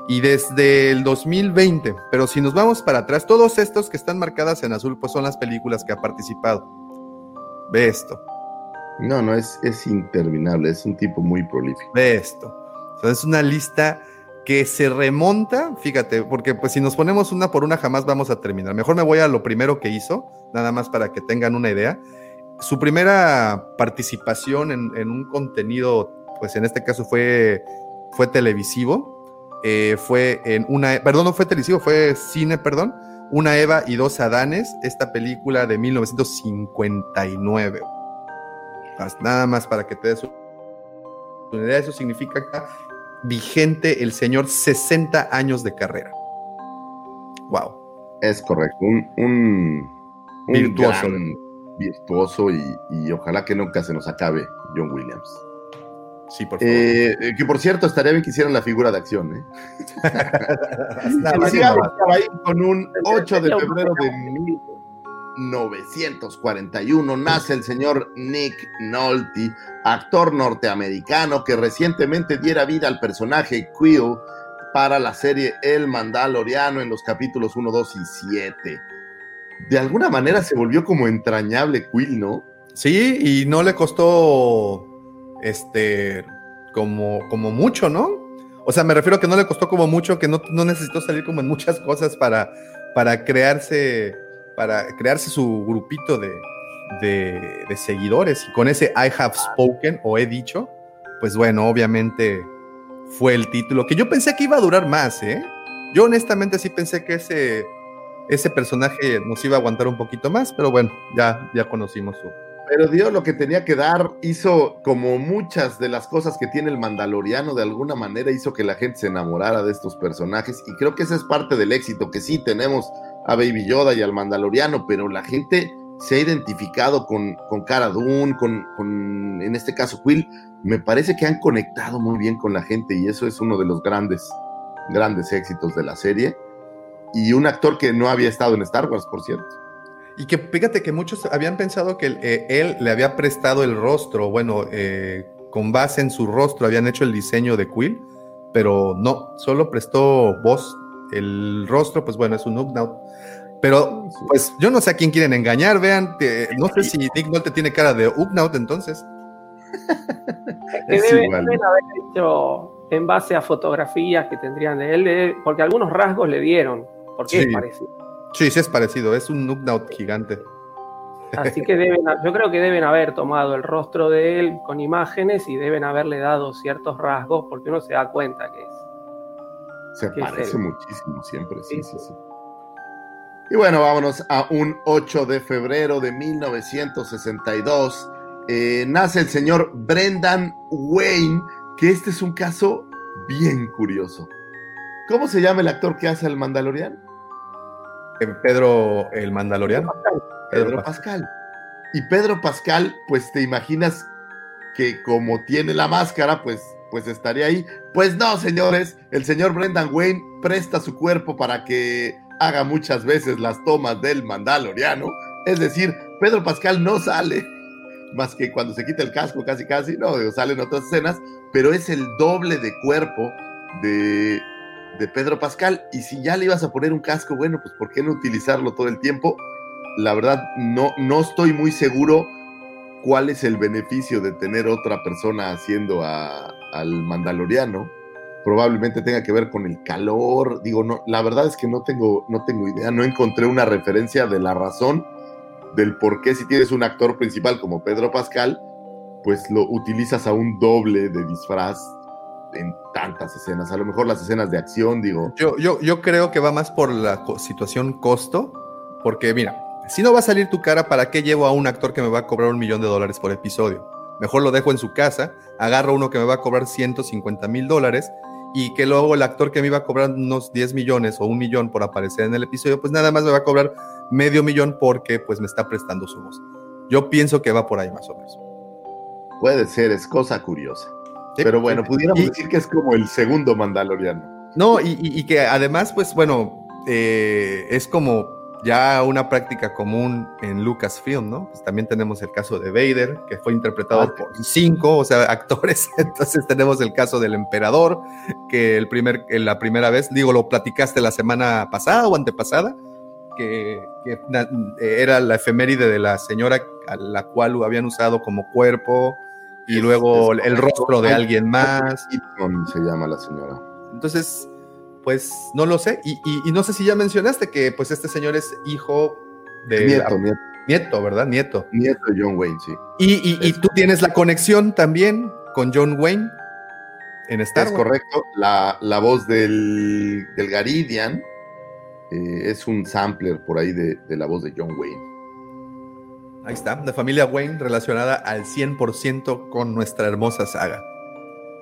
y desde el 2020. Pero si nos vamos para atrás, todos estos que están marcadas en azul, pues son las películas que ha participado. Ve esto. No, no, es, es interminable, es un tipo muy prolífico. Ve esto. O sea, es una lista que se remonta, fíjate, porque pues si nos ponemos una por una jamás vamos a terminar. Mejor me voy a lo primero que hizo, nada más para que tengan una idea. Su primera participación en, en un contenido, pues en este caso fue, fue televisivo, eh, fue en una, perdón, no fue televisivo, fue cine, perdón, Una Eva y dos Adanes, esta película de 1959. Nada más para que te des una idea, eso significa vigente el señor 60 años de carrera. Wow. Es correcto, un, un, un virtuoso. Virtuoso y, y ojalá que nunca se nos acabe John Williams. Sí, por favor. Eh, que por cierto, estaría bien que hicieran la figura de acción, ¿eh? ahí con un 8 de febrero de 1941 nace el señor Nick Nolte, actor norteamericano que recientemente diera vida al personaje Quill para la serie El Mandaloriano en los capítulos 1, 2 y 7. De alguna manera se volvió como entrañable Quill, ¿no? Sí, y no le costó este, como, como mucho, ¿no? O sea, me refiero a que no le costó como mucho, que no, no necesitó salir como en muchas cosas para, para crearse, para crearse su grupito de, de, de seguidores. Y con ese I have spoken o he dicho, pues bueno, obviamente fue el título, que yo pensé que iba a durar más, ¿eh? Yo honestamente sí pensé que ese, ese personaje nos iba a aguantar un poquito más, pero bueno, ya, ya conocimos su... Pero dio lo que tenía que dar, hizo como muchas de las cosas que tiene el Mandaloriano, de alguna manera hizo que la gente se enamorara de estos personajes y creo que ese es parte del éxito, que sí tenemos a Baby Yoda y al Mandaloriano, pero la gente se ha identificado con, con Cara Dune, con, con, en este caso, Quill, me parece que han conectado muy bien con la gente y eso es uno de los grandes, grandes éxitos de la serie. Y un actor que no había estado en Star Wars, por cierto. Y que fíjate que muchos habían pensado que eh, él le había prestado el rostro, bueno, eh, con base en su rostro habían hecho el diseño de Quill, pero no, solo prestó voz. El rostro, pues bueno, es un Ugnaut. Pero, pues yo no sé a quién quieren engañar, vean, eh, no sé si Nick Nolte tiene cara de Ugnaut entonces. Que Es deben, igual. deben haber hecho en base a fotografías que tendrían de él, porque algunos rasgos le dieron, porque Sí. es parecido. Sí, sí es parecido, es un Ugnaut gigante. Así que deben, yo creo que deben haber tomado el rostro de él con imágenes y deben haberle dado ciertos rasgos, porque uno se da cuenta que es. Se parece muchísimo siempre, sí, sí, sí. Y bueno, vámonos a un 8 de febrero de 1962. Eh, nace el señor Brendan Wayne, que este es un caso bien curioso. ¿Cómo se llama el actor que hace al Mandaloriano? Pedro el Mandaloriano. Pedro Pascal. Y Pedro Pascal, pues te imaginas que como tiene la máscara, pues, pues estaría ahí. Pues no, señores, el señor Brendan Wayne presta su cuerpo para que haga muchas veces las tomas del Mandaloriano. Es decir, Pedro Pascal no sale, más que cuando se quita el casco, casi casi, no, digo, salen otras escenas, pero es el doble de cuerpo de, de Pedro Pascal. Y si ya le ibas a poner un casco, bueno, pues ¿por qué no utilizarlo todo el tiempo? La verdad, no, no estoy muy seguro cuál es el beneficio de tener otra persona haciendo a- al Mandaloriano. Probablemente tenga que ver con el calor. Digo, no, la verdad es que no tengo, no tengo idea. No encontré una referencia de la razón del por qué si tienes un actor principal como Pedro Pascal, pues lo utilizas a un doble de disfraz en tantas escenas. A lo mejor las escenas de acción, digo. Yo, yo, yo creo que va más por la co- situación costo, porque mira, si no va a salir tu cara, ¿para qué llevo a un actor que me va a cobrar un millón de dólares por episodio? Mejor lo dejo en su casa, agarro uno que me va a cobrar 150 mil dólares y que luego el actor que me iba a cobrar unos 10 millones o un millón por aparecer en el episodio, pues nada más me va a cobrar medio millón porque pues me está prestando su voz. Yo pienso que va por ahí más o menos. Puede ser, es cosa curiosa. Pero bueno, pudiéramos Y- decir que es como el segundo Mandaloriano. No, y, y- y que además, pues bueno, eh, es como ya una práctica común en Lucasfilm, ¿no? Pues también tenemos el caso de Vader, que fue interpretado Ah, por cinco, o sea, actores. Entonces tenemos el caso del emperador, que el primer, la primera vez, digo, lo platicaste la semana pasada o antepasada, que, que era la efeméride de la señora a la cual lo habían usado como cuerpo, y luego el rostro de alguien más. Gibson se llama la señora. Entonces, pues no lo sé. Y, y- y no sé si ya mencionaste que pues este señor es hijo de... Nieto, nieto, Nieto, ¿verdad? Nieto. nieto de John Wayne, sí. Y, y- tú tienes la conexión también con John Wayne en Star Es Wars. correcto. La, la voz del, del Garidian eh, es un sampler por ahí de, de la voz de John Wayne. Ahí está, la familia Wayne relacionada al 100% con nuestra hermosa saga.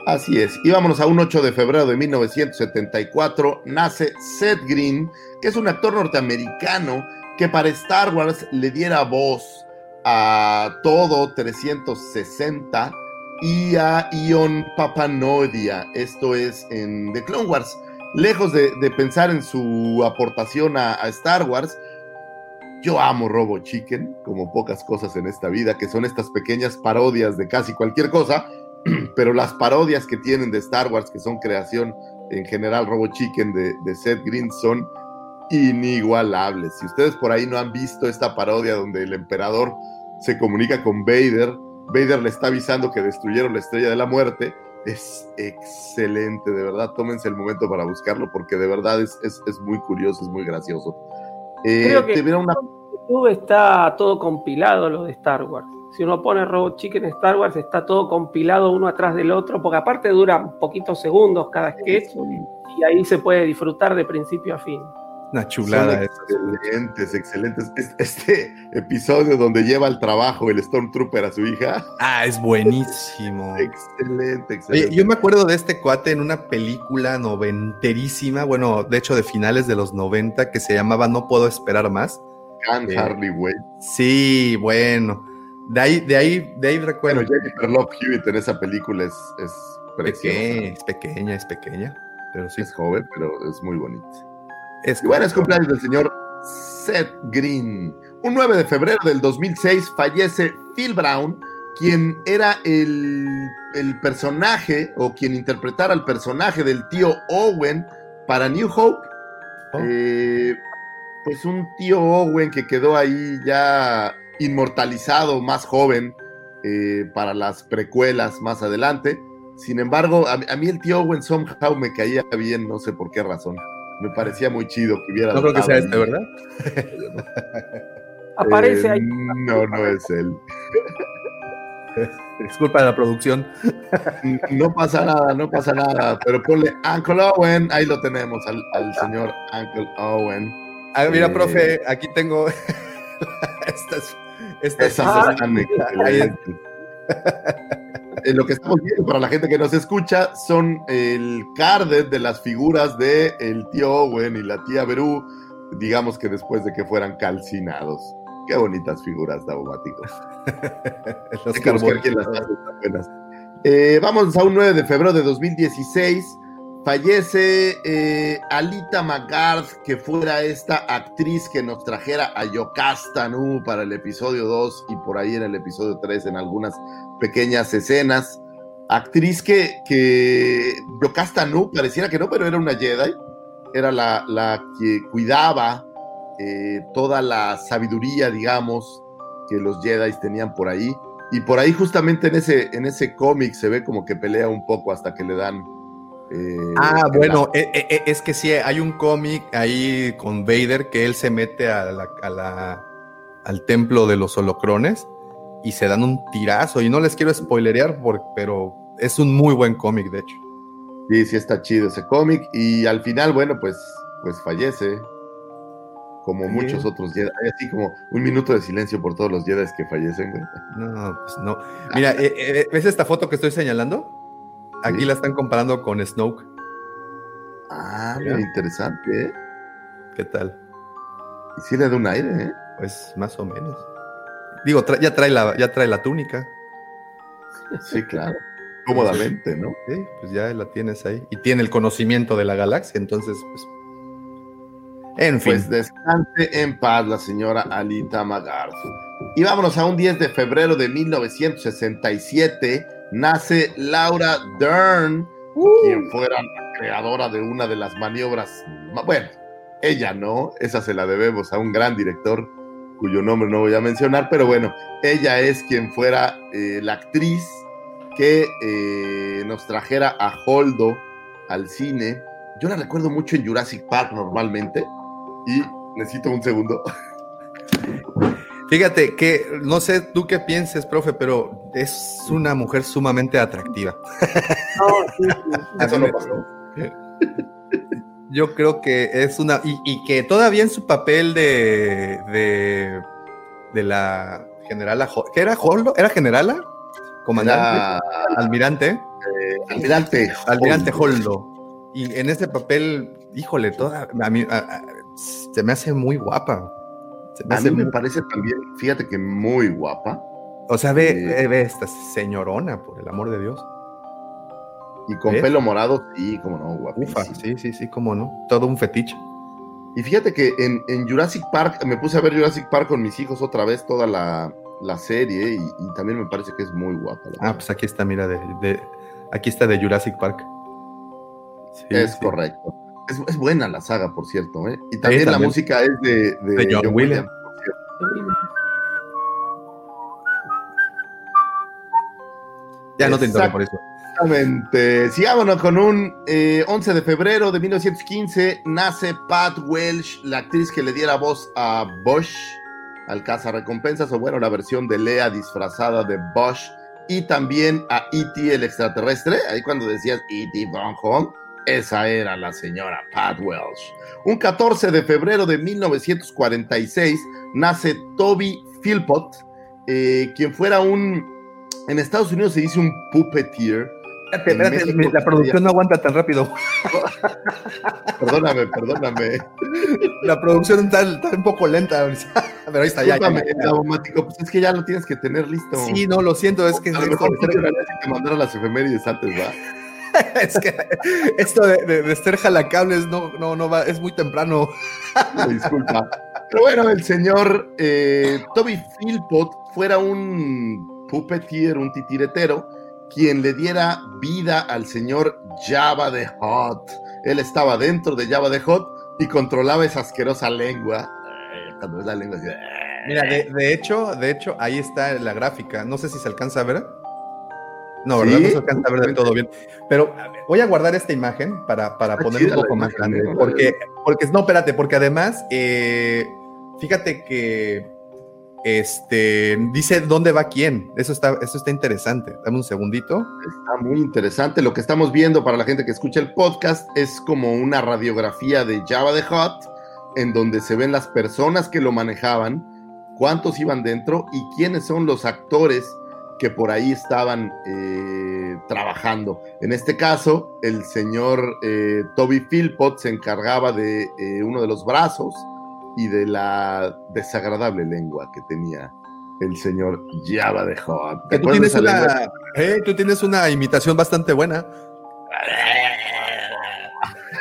Así es. Y vámonos a un 8 de febrero de 1974. Nace Seth Green, que es un actor norteamericano que para Star Wars le diera voz a todo 360 y a Ion Papanodia. Esto es en The Clone Wars. Lejos de, de pensar en su aportación a, a Star Wars, yo amo Robo Chicken, como pocas cosas en esta vida, que son estas pequeñas parodias de casi cualquier cosa, pero las parodias que tienen de Star Wars, que son creación en general Robo Chicken de, Seth Green, son inigualables. Si ustedes por ahí no han visto esta parodia donde el emperador se comunica con Vader, Vader le está avisando que destruyeron la estrella de la muerte, es excelente, de verdad, tómense el momento para buscarlo porque de verdad es, es muy curioso, es muy gracioso. Eh, Creo que una en YouTube está todo compilado lo de Star Wars. Si uno pone Robot Chicken Star Wars, está todo compilado uno atrás del otro, porque aparte dura poquitos segundos cada sketch y ahí se puede disfrutar de principio a fin. Una chulada. excelentes, excelentes. Es- Este episodio donde lleva al trabajo el Stormtrooper a su hija. Ah, es buenísimo. Excelente, Oye, excelente. yo me acuerdo de este cuate en una película noventerísima, bueno, de hecho de finales de los 90, que se llamaba No Puedo Esperar Más. Can eh, Harley. Sí, bueno. De ahí, de ahí, de ahí recuerdo. Bueno, Jennifer Love Hewitt en esa película es, es preciosa. Pequeña, es pequeña, es pequeña. Pero sí, Es joven, pero es muy bonita. Es Y bueno, es cumpleaños del señor Seth Green. Un 9 de febrero del 2006 fallece Phil Brown, quien era el, el personaje o quien interpretara el personaje del tío Owen para New Hope. Oh. Eh, pues un tío Owen que quedó ahí ya inmortalizado, más joven, eh, para las precuelas más adelante. Sin embargo, a, a mí el tío Owen somehow me caía bien, no sé por qué razón. Me parecía muy chido que hubiera. No creo que sea este, ¿verdad? Aparece Eh, ahí. No, no es él. Disculpa la producción. No pasa nada, no pasa nada. Pero ponle Uncle Owen, ahí lo tenemos, al, al señor Uncle Owen. Ah, mira, Eh, profe, aquí tengo estas. estas Esas Ah, están Ahí excelentes. Eh, Lo que estamos viendo para la gente que nos escucha son el carded de las figuras de el tío Owen y la tía Berú, digamos que después de que fueran calcinados. Qué bonitas figuras, Daumático. los Hay que buscar quién las hace, buenas. Eh, vamos a un 9 de febrero de 2016. Fallece eh, Alita McGarth, que fuera esta actriz que nos trajera a Yocasta Nu para el episodio 2 y por ahí en el episodio 3 en algunas pequeñas escenas. Actriz que, que Yocasta Nu pareciera que no, pero era una Jedi. Era la, la que cuidaba eh, toda la sabiduría, digamos, que los Jedi tenían por ahí. Y por ahí justamente en ese, en ese cómic se ve como que pelea un poco hasta que le dan... eh, Ah, bueno, eh, eh, eh, es que sí, hay un cómic ahí con Vader que él se mete a la, a la- al templo de los holocrones y se dan un tirazo. Y no les quiero spoilerear, pero es un muy buen cómic, de hecho. Sí, sí está chido ese cómic. Y al final, bueno, pues, pues fallece. Como Sí. muchos otros Jedi. Así como un minuto de silencio por todos los Jedi que fallecen, güey. No, pues no. Mira, eh, eh, ¿ves esta foto que estoy señalando? Aquí la están comparando con Snoke. Ah, Mira. interesante, ¿eh? ¿Qué tal? Y sí le da un aire, ¿eh? Pues más o menos. Digo, tra- ya, trae la, ya trae la túnica. Sí, claro. Cómodamente, ¿no? Sí, pues ya la tienes ahí. Y tiene el conocimiento de la galaxia, entonces, pues. En fin. Pues descanse en paz la señora Alita McGarth. Y vámonos a un 10 de febrero de 1967. Nace Laura Dern, quien fuera la creadora de una de las maniobras. ma- Bueno, ella no, esa se la debemos a un gran director cuyo nombre no voy a mencionar, pero bueno, ella es quien fuera eh, la actriz que eh, nos trajera a Holdo al cine. Yo la recuerdo mucho en Jurassic Park normalmente. Y necesito un segundo. Fíjate que, no sé tú qué pienses, profe, pero es una mujer sumamente atractiva. No, sí, sí. Eso no pasó. Yo creo que es una. Y, y que todavía en su papel de. de, de la generala. ¿Qué era? ¿Holdo? ¿Era generala? ¿Comandante? Era, Almirante. eh, almirante. Almirante Holdo. Holdo. Y en ese papel, híjole, toda, a mí, a- a- se me hace muy guapa. Se me A mí me parece también, fíjate que muy guapa. o sea, ve, Sí. ve- ve esta señorona, por el amor de Dios. Y con ¿Ves? pelo morado, sí, como no, Ufa, guapísima. sí, sí, sí, cómo no. Todo un fetiche. Y fíjate que en, en Jurassic Park, me puse a ver Jurassic Park con mis hijos otra vez, toda la, la serie, y, y también me parece que es muy guapa. la Ah, pues aquí está, mira, de, de- aquí está de Jurassic Park. Sí, es sí. correcto. Es, es buena la saga, por cierto. ¿eh? Y también, la también. música es de, de De John Williams. cierto. Ya no te interrumpo por eso. Exactamente. Sigámonos con un eh, 11 de febrero de 1915 nace Pat Welsh, la actriz que le diera voz a Bosch, al recompensas o bueno, la versión de Lea disfrazada de Bosch, y también a E.T. el extraterrestre, ahí cuando decías E.T. Von Home, esa era la señora Pat Welsh. Un 14 de febrero de 1946 nace Toby Philpott, eh, quien fuera un, en Estados Unidos se dice un puppeteer, Espérate, espérate, la producción no aguanta tan rápido. Perdóname, perdóname. La producción está, está un poco lenta. Pero ahí está, ya. pues es que ya lo tienes que tener listo. Sí, no, lo siento, es que, A lo mejor te mandara las efemérides antes, ¿va? es que esto de, de, de ser jalacables no, no, no va, es muy temprano. Disculpa. Pero bueno, el señor eh, Toby Philpott fuera un puppeteer, un titiretero, quien le diera vida al señor Java de Hot. Él estaba dentro de Java de Hot y controlaba esa asquerosa lengua. Eh, Cuando es la lengua así, Mira, de, de hecho, de hecho, ahí está la gráfica. No sé si se alcanza a ver. No, ¿verdad? Sí, no se alcanza a ver del todo bien. Pero a ver, voy a guardar esta imagen para, para Está poner un poco más grande. Porque, porque, no, espérate, porque además, eh, fíjate que este dice dónde va quién. Eso está, eso está interesante. Dame un segundito. Está muy interesante. Lo que estamos viendo para la gente que escucha el podcast es como una radiografía de Java de Hot, en donde se ven las personas que lo manejaban, cuántos iban dentro y quiénes son los actores que por ahí estaban eh, trabajando. En este caso, el señor eh, Toby Philpott se encargaba de eh, uno de los brazos y de la desagradable lengua que tenía el señor Java de Hot. ¿Te Que tú tienes una, eh, tú tienes una imitación bastante buena.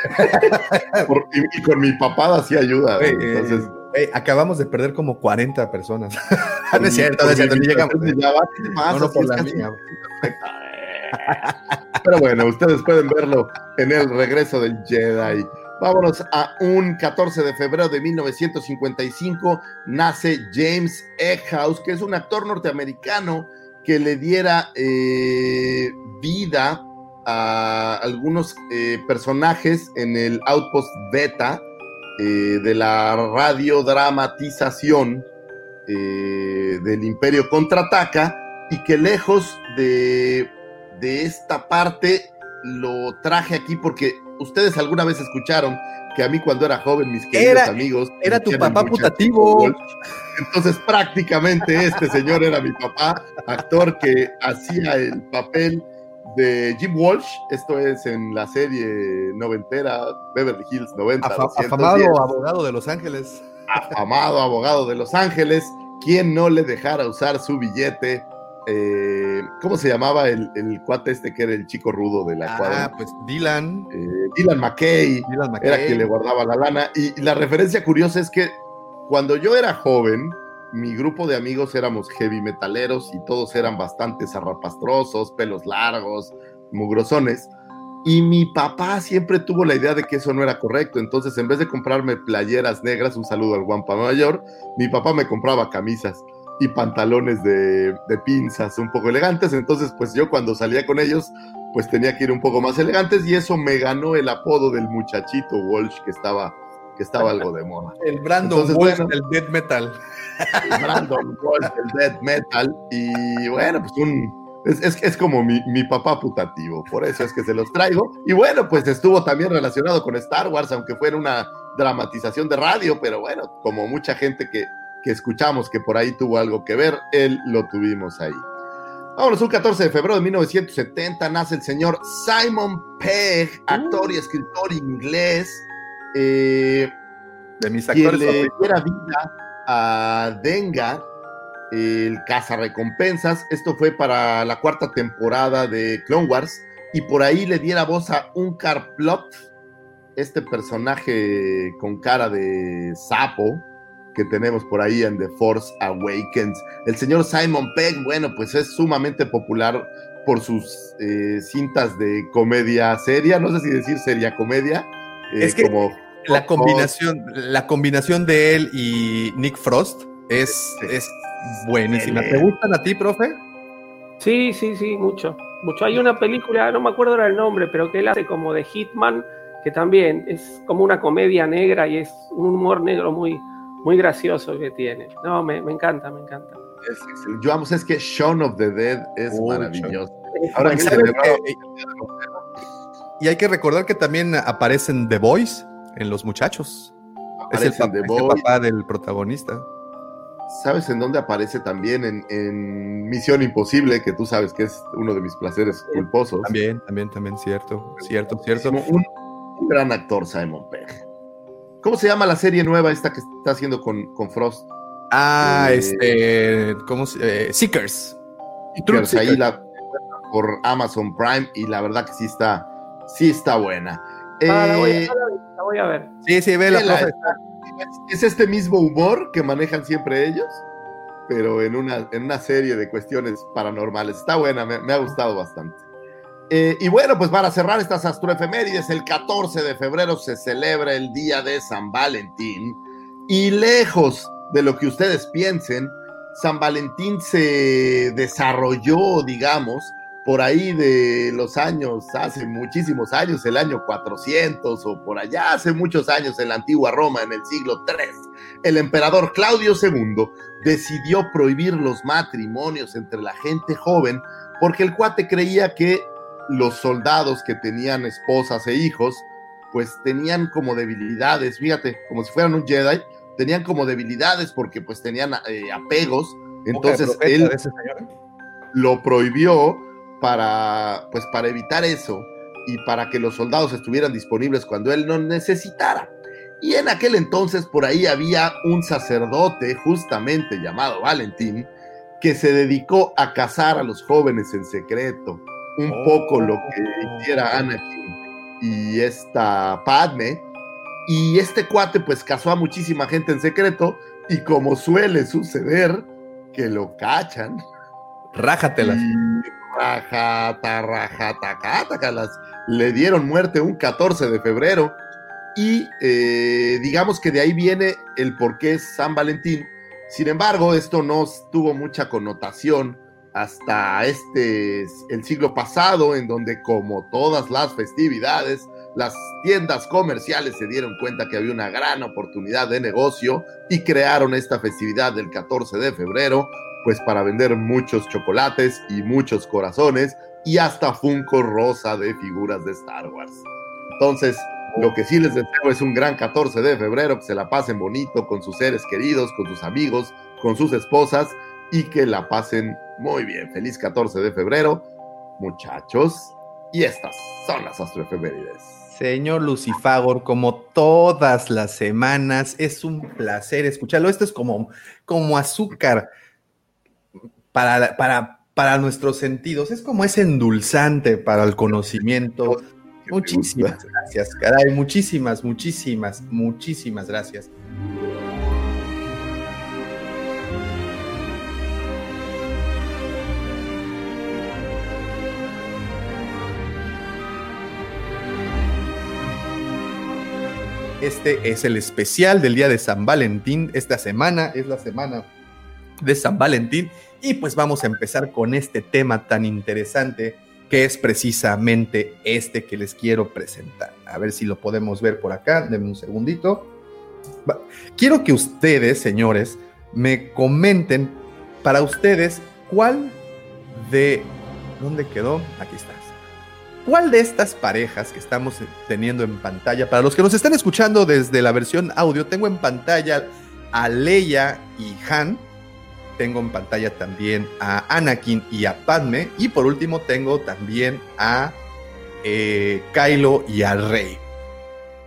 Por- y, y con mi papada sí ayuda. Entonces, acabamos de perder como 40 personas. no es cierto, no es cierto. No, por la mía. Pero bueno, ustedes pueden verlo en el regreso del Jedi. Vámonos a un 14 de febrero de 1955. Nace James Eckhouse, que es un actor norteamericano que le diera eh, vida a algunos eh, personajes en el Outpost Beta eh, de la radiodramatización eh, del Imperio Contraataca y que lejos de, de esta parte lo traje aquí porque ustedes alguna vez escucharon que a mí cuando era joven mis queridos Era- amigos era tu papá putativo. Entonces prácticamente este señor era mi papá actor que hacía el papel de Jim Walsh esto es en la serie noventera Beverly Hills 90 Afa- 210 afamado abogado de Los Ángeles. amado abogado de Los Ángeles, quien no le dejara usar su billete. Eh, ¿Cómo se llamaba el, el cuate este que era el chico rudo de la Ah, cuadra? pues Dylan. Eh, Dylan McKay Dylan McKay. era quien le guardaba la lana. Y la referencia curiosa es que cuando yo era joven, mi grupo de amigos éramos heavy metaleros y todos eran bastante zarrapastrosos, pelos largos, mugrosones. Y mi papá siempre tuvo la idea de que eso no era correcto. Entonces, en vez de comprarme playeras negras, un saludo al Guampa Mayor, mi papá me compraba camisas y pantalones de, de pinzas un poco elegantes. Entonces, pues yo cuando salía con ellos, pues tenía que ir un poco más elegantes y eso me ganó el apodo del muchachito Walsh que estaba, que estaba algo de moda. El Brandon Entonces, Walsh bueno. del death metal. Brandon Walsh, el death metal. Y bueno, pues un. Es, es, es como mi, mi papá putativo, por eso es que se los traigo. Y bueno, pues estuvo también relacionado con Star Wars, aunque fuera una dramatización de radio, pero bueno, como mucha gente que, que escuchamos que por ahí tuvo algo que ver, él lo tuvimos ahí. Vámonos, un 14 de febrero de 1970 nace el señor Simon Pegg, actor y escritor inglés. Eh, De mis quien actores le favoritos. diera vida a Denga, el cazarrecompensas. Esto fue para la cuarta temporada de Clone Wars. Y por ahí le diera voz a Unkar Plot, este personaje con cara de sapo que tenemos por ahí en The Force Awakens. El señor Simon Pegg, bueno, pues es sumamente popular por sus eh, cintas de comedia seria, no sé si decir seria comedia, Es que como La combinación, la combinación de él y Nick Frost es, es buenísima. ¿Te gustan a ti, profe? Sí, sí, sí, mucho. mucho. Hay una película, no me acuerdo ahora el nombre, pero que él hace como de Hitman, que también es como una comedia negra y es un humor negro muy, muy gracioso que tiene. No, me, me encanta, me encanta. Es. Yo vamos, es que Shaun of the Dead es maravilloso. Ahora que- Y hay que recordar que también aparecen The Boys en Los Muchachos. Es el, Aparece pa- The es el Boys. papá del protagonista. ¿Sabes en dónde aparece también? En, en Misión Imposible, que tú sabes que es uno de mis placeres culposos. También, también, también, cierto, cierto, cierto. Un, un gran actor, Simon Pegg. ¿Cómo se llama la serie nueva esta que está haciendo con, con Frost? Ah, Eh, este, ¿cómo se eh, Seekers. Seekers. ahí la por Amazon Prime y la verdad que sí está, sí está buena. Ah, la, voy, Eh, a- la voy a ver. Sí, sí, ve la es este mismo humor que manejan siempre ellos, pero en una, en una serie de cuestiones paranormales. Está buena, me, me ha gustado bastante. Eh, y bueno, pues para cerrar estas astroefemérides, el 14 de febrero se celebra el Día de San Valentín. Y lejos de lo que ustedes piensen, San Valentín se desarrolló, digamos, por ahí de los años, hace muchísimos años, el año 400 o por allá, hace muchos años en la antigua Roma, en el siglo III, el emperador Claudio II decidió prohibir los matrimonios entre la gente joven porque el cuate creía que los soldados que tenían esposas e hijos, pues tenían como debilidades, fíjate, como si fueran un Jedi, tenían como debilidades porque pues tenían eh, apegos, entonces él lo prohibió para, pues, para evitar eso y para que los soldados estuvieran disponibles cuando él no necesitara. Y en aquel entonces por ahí había un sacerdote justamente llamado Valentín que se dedicó a casar a los jóvenes en secreto, un poco lo que hiciera Anakin y esta Padme. Y este cuate pues casó a muchísima gente en secreto y como suele suceder, que lo cachan. Rájatelas. Y cátacalas. Le dieron muerte un 14 de febrero. Y eh, digamos que de ahí viene el por qué San Valentín. Sin embargo, esto no tuvo mucha connotación hasta este el siglo pasado, en donde como todas las festividades, las tiendas comerciales se dieron cuenta que había una gran oportunidad de negocio y crearon esta festividad del 14 de febrero, pues para vender muchos chocolates y muchos corazones y hasta Funko rosa de figuras de Star Wars. Entonces, lo que sí les deseo es un gran 14 de febrero, que se la pasen bonito con sus seres queridos, con sus amigos, con sus esposas y que la pasen muy bien. Feliz 14 de febrero, muchachos. Y estas son las astroefemérides. Señor Lucifagor, como todas las semanas, es un placer escucharlo. Esto es como, como azúcar para, para, para nuestros sentidos. Es como ese endulzante para el conocimiento. Muchísimas gracias, caray. Muchísimas, muchísimas, muchísimas gracias. Este es el especial del día de San Valentín. Esta semana es la semana de San Valentín. Y pues vamos a empezar con este tema tan interesante que es precisamente este que les quiero presentar. A ver si lo podemos ver por acá. Denme un segundito. Quiero que ustedes, señores, me comenten para ustedes cuál de... ¿Dónde quedó? Aquí está. ¿Cuál de estas parejas que estamos teniendo en pantalla, para los que nos están escuchando desde la versión audio, tengo en pantalla a Leia y Han, tengo en pantalla también a Anakin y a Padme, y por último tengo también a eh, Kylo y a Rey.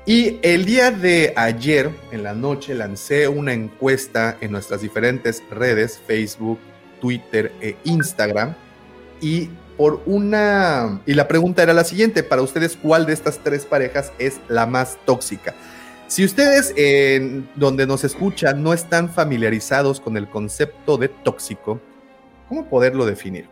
Y el día de ayer, en la noche, lancé una encuesta en nuestras diferentes redes, Facebook, Twitter e Instagram, y por una... Y la pregunta era la siguiente, para ustedes, ¿cuál de estas tres parejas es la más tóxica? Si ustedes en donde nos escuchan no están familiarizados con el concepto de tóxico, ¿cómo poderlo definir?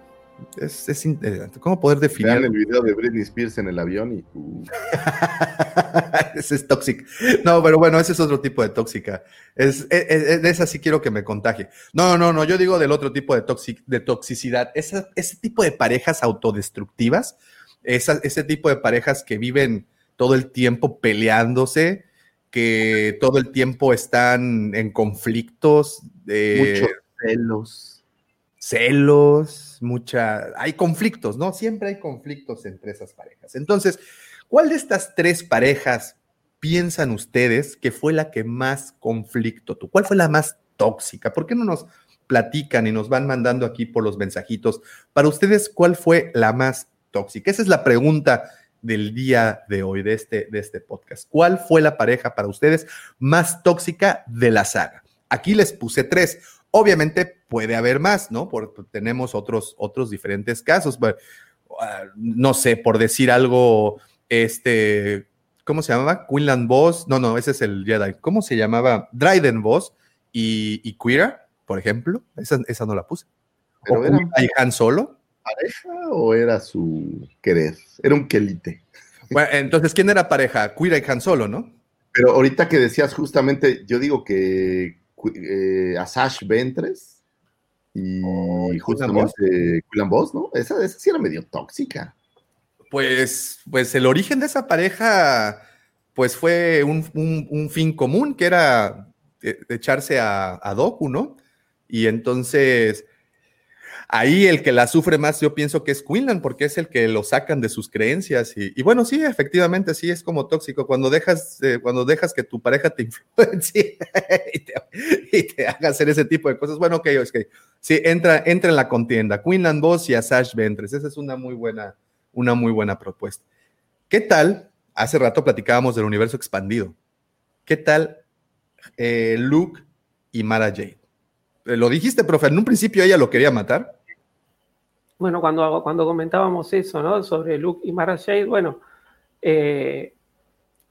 Es, es in- eh, ¿Cómo poder definir? Vean el video de Britney Spears en el avión y uh, ese es tóxico. No, pero bueno, ese es otro tipo de tóxica. Es, es- es- de esa sí quiero que me contagie. No, no, no, yo digo del otro tipo de, toxic- de toxicidad. Esa- ese tipo de parejas autodestructivas, esa- ese tipo de parejas que viven todo el tiempo peleándose, que todo el tiempo están en conflictos. eh, muchos celos. celos, mucha, hay conflictos, ¿no? Siempre hay conflictos entre esas parejas. Entonces, ¿cuál de estas tres parejas piensan ustedes que fue la que más conflicto tuvo? ¿Cuál fue la más tóxica? ¿Por qué no nos platican y nos van mandando aquí por los mensajitos? Para ustedes, ¿cuál fue la más tóxica? Esa es la pregunta del día de hoy, de este, de este podcast. ¿Cuál fue la pareja para ustedes más tóxica de la saga? Aquí les puse tres. Obviamente puede haber más, ¿no? Porque tenemos otros, otros diferentes casos. But, uh, no sé, por decir algo, este, ¿cómo se llamaba? Quinlan Boss. No, no, ese es el Jedi. ¿Cómo se llamaba? Dryden Boss y, y por ejemplo. Esa, esa no la puse. Pero o era- Quira y Han Solo. ¿Pareja o era su querer? Era un quelite. Bueno, entonces, ¿quién era pareja? Quira y Han Solo, ¿no? Pero ahorita que decías justamente, yo digo que eh, Asash Ventres y Oh, ¿y justamente Quillan Boss, ¿no? Esa, esa sí era medio tóxica. Pues, pues el origen de esa pareja, pues fue un, un- un fin común, que era eh, echarse a, a Doku, ¿no? Y entonces, ahí el que la sufre más, yo pienso que es Quinlan, porque es el que lo sacan de sus creencias. Y, bueno, sí, efectivamente, sí, es como tóxico. Cuando dejas, eh, cuando dejas que tu pareja te influencie y te, haga hacer ese tipo de cosas, bueno, ok, que sí, entra, entra en la contienda. Quinlan Boss y Asash Ventres, esa es una muy buena una muy buena propuesta. ¿Qué tal? Hace rato platicábamos del universo expandido. ¿Qué tal eh, Luke y Mara Jade? Eh, Lo dijiste, profe, en un principio ella lo quería matar. Bueno, cuando, cuando comentábamos eso, ¿no? Sobre Luke y Mara Jade, bueno, eh,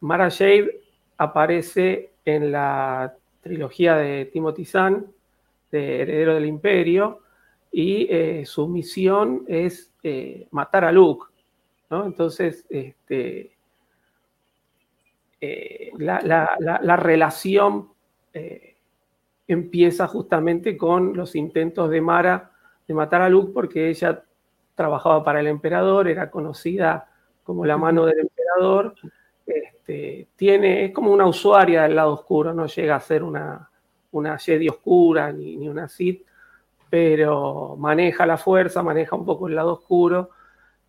Mara Jade aparece en la trilogía de Timothy Zahn, de Heredero del Imperio, y eh, su misión es eh, matar a Luke. Entonces, este, la, la- la- la relación empieza justamente con los intentos de Mara de matar a Luke porque ella trabajaba para el emperador, era conocida como la mano del emperador, este, tiene, es como una usuaria del lado oscuro, no llega a ser una, una Jedi oscura ni, ni una Sith, pero maneja la fuerza, maneja un poco el lado oscuro,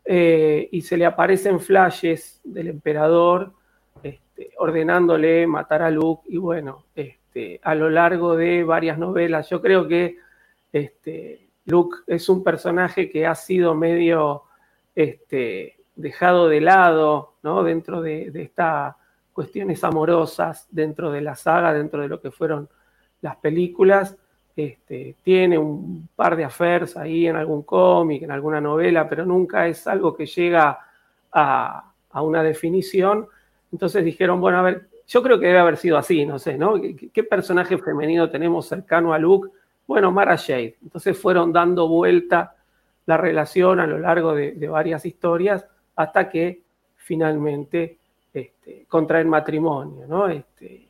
eh, y se le aparecen flashes del emperador este, ordenándole matar a Luke, y bueno, este, a lo largo de varias novelas, yo creo que Luke es un personaje que ha sido medio este, dejado de lado, ¿no? Dentro de, estas cuestiones amorosas, dentro de la saga, dentro de lo que fueron las películas. Este, tiene un par de affairs ahí en algún cómic, en alguna novela, pero nunca es algo que llega a, una definición. Entonces dijeron, bueno, a ver, yo creo que debe haber sido así, no sé, ¿no? ¿Qué, qué personaje femenino tenemos cercano a Luke? Bueno, Mara Jade. Entonces fueron dando vuelta la relación a lo largo de, de varias historias hasta que finalmente este, contraen matrimonio, ¿no? Este,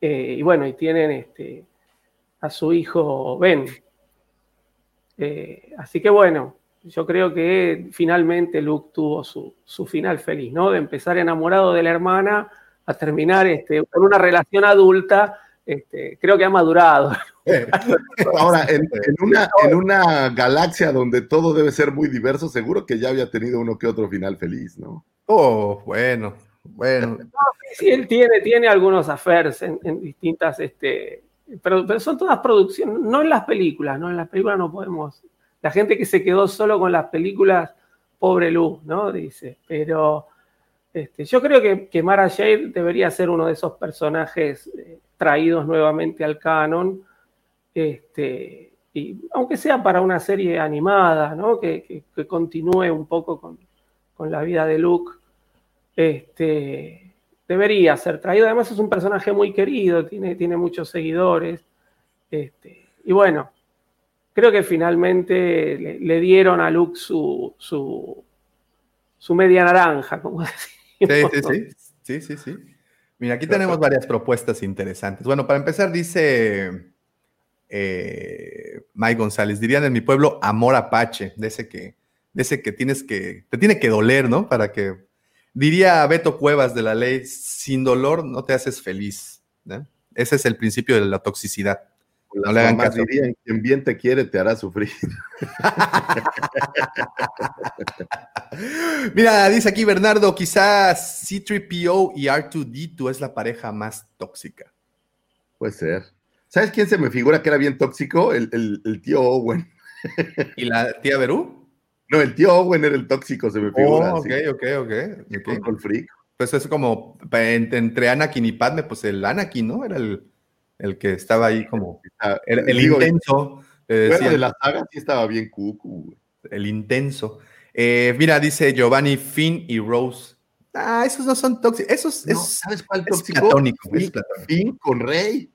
eh, y bueno, y tienen este, a su hijo Ben. Eh, así que bueno, yo creo que finalmente Luke tuvo su, su final feliz, ¿no? De empezar enamorado de la hermana a terminar este, con una relación adulta. Este, creo que ha madurado. Ahora, en, en una, en una galaxia donde todo debe ser muy diverso, seguro que ya había tenido uno que otro final feliz, ¿no? Oh, bueno, bueno. Sí, él tiene, tiene algunos affairs en, en distintas, este, pero, pero son todas producciones, no en las películas, ¿no? En las películas no podemos. La gente que se quedó solo con las películas, pobre Luz, ¿no? Dice, pero este, yo creo que, que Mara Jade debería ser uno de esos personajes eh, traídos nuevamente al canon, este, y aunque sea para una serie animada, ¿no? Que, que- continúe un poco con, con la vida de Luke, este, debería ser traído. Además es un personaje muy querido, tiene, tiene muchos seguidores, este, y bueno, creo que finalmente le, dieron a Luke su, su, su media naranja, como decimos. Sí, sí, sí. Sí, sí, sí. Mira, aquí tenemos varias propuestas interesantes. Bueno, para empezar, dice eh, Mike González, dirían en mi pueblo amor apache, de ese que, de ese que tienes que, te tiene que doler, ¿no? Para que, diría Beto Cuevas de la ley, sin dolor no te haces feliz. ¿no? Ese es el principio de la toxicidad. Las No mamás dirían, quien bien te quiere te hará sufrir. Mira, dice aquí Bernardo, quizás C3PO y R2D2 es la pareja más tóxica. Puede ser. ¿Sabes quién se me figura que era bien tóxico? El, el- el tío Owen. ¿Y la tía Berú? No, el tío Owen era el tóxico, se me figura. Oh, ok, ok, ok. ok. Con- con freak. Pues es como en- entre Anakin y Padme, pues el Anakin, ¿no? Era el, el que estaba ahí como Ah, el, el digo, intenso. de la saga sí estaba bien cucu. El intenso. Eh, mira, dice Giovanni, Finn y Rose. Ah, esos no son tóxicos. Esos No, es, ¿Sabes cuál es tóxico? platónico. es Finn, platónico. Finn con Rey.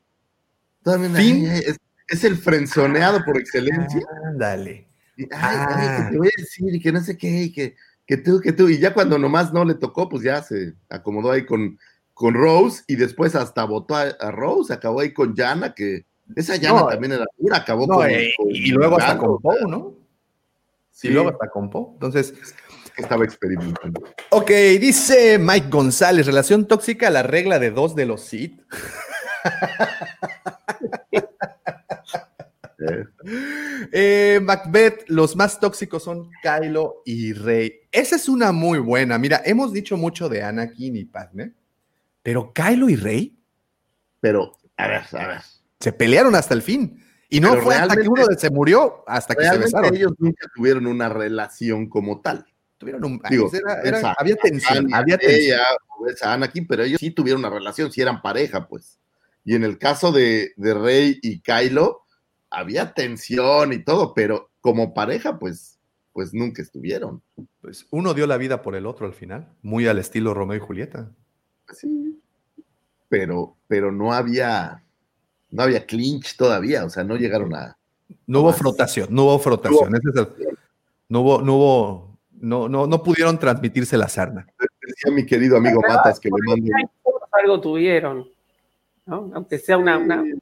Finn. es, es el frenzoneado por excelencia. Ándale. Ay, Ah. ay, que te voy a decir y que no sé qué, y que, que tú, que tú. Y ya cuando nomás no le tocó, pues ya se acomodó ahí con, con Rose y después hasta votó a, a Rose, acabó ahí con Yana, que esa Yana No, también era dura, acabó No, con, eh, con y luego hasta con Poe, ¿no? Sí, Y luego hasta con Poe. Entonces, estaba experimentando. ok, dice Mike González, relación tóxica, la regla de dos de los. Eh, Eh, Macbeth, los más tóxicos son Kylo y Rey. Esa es una muy buena. Mira, hemos dicho mucho de Anakin y Padme, pero Kylo y Rey Pero, a ver, a ver. se pelearon hasta el fin. Y no Pero fue hasta que uno se murió, hasta que se besaron. ellos nunca tuvieron una relación como tal. Tuvieron un- Digo, era- era- esa- había tensión, Anya, había tensión. ella, esa Anakin, pero ellos sí tuvieron una relación, sí eran pareja, pues. Y en el caso de, de Rey y Kylo, había tensión y todo, pero como pareja, pues, pues nunca estuvieron. Pues uno dio la vida por el otro al final, muy al estilo Romeo y Julieta. Sí. Pero, pero no había, no había clinch todavía, o sea, no llegaron a. No hubo frotación, no hubo frotación. ese es el- no hubo, no hubo, no, no, no pudieron transmitirse la sarna. Decía mi querido amigo Matas que le mando. algo tuvieron, ¿no? Aunque sea una, una- un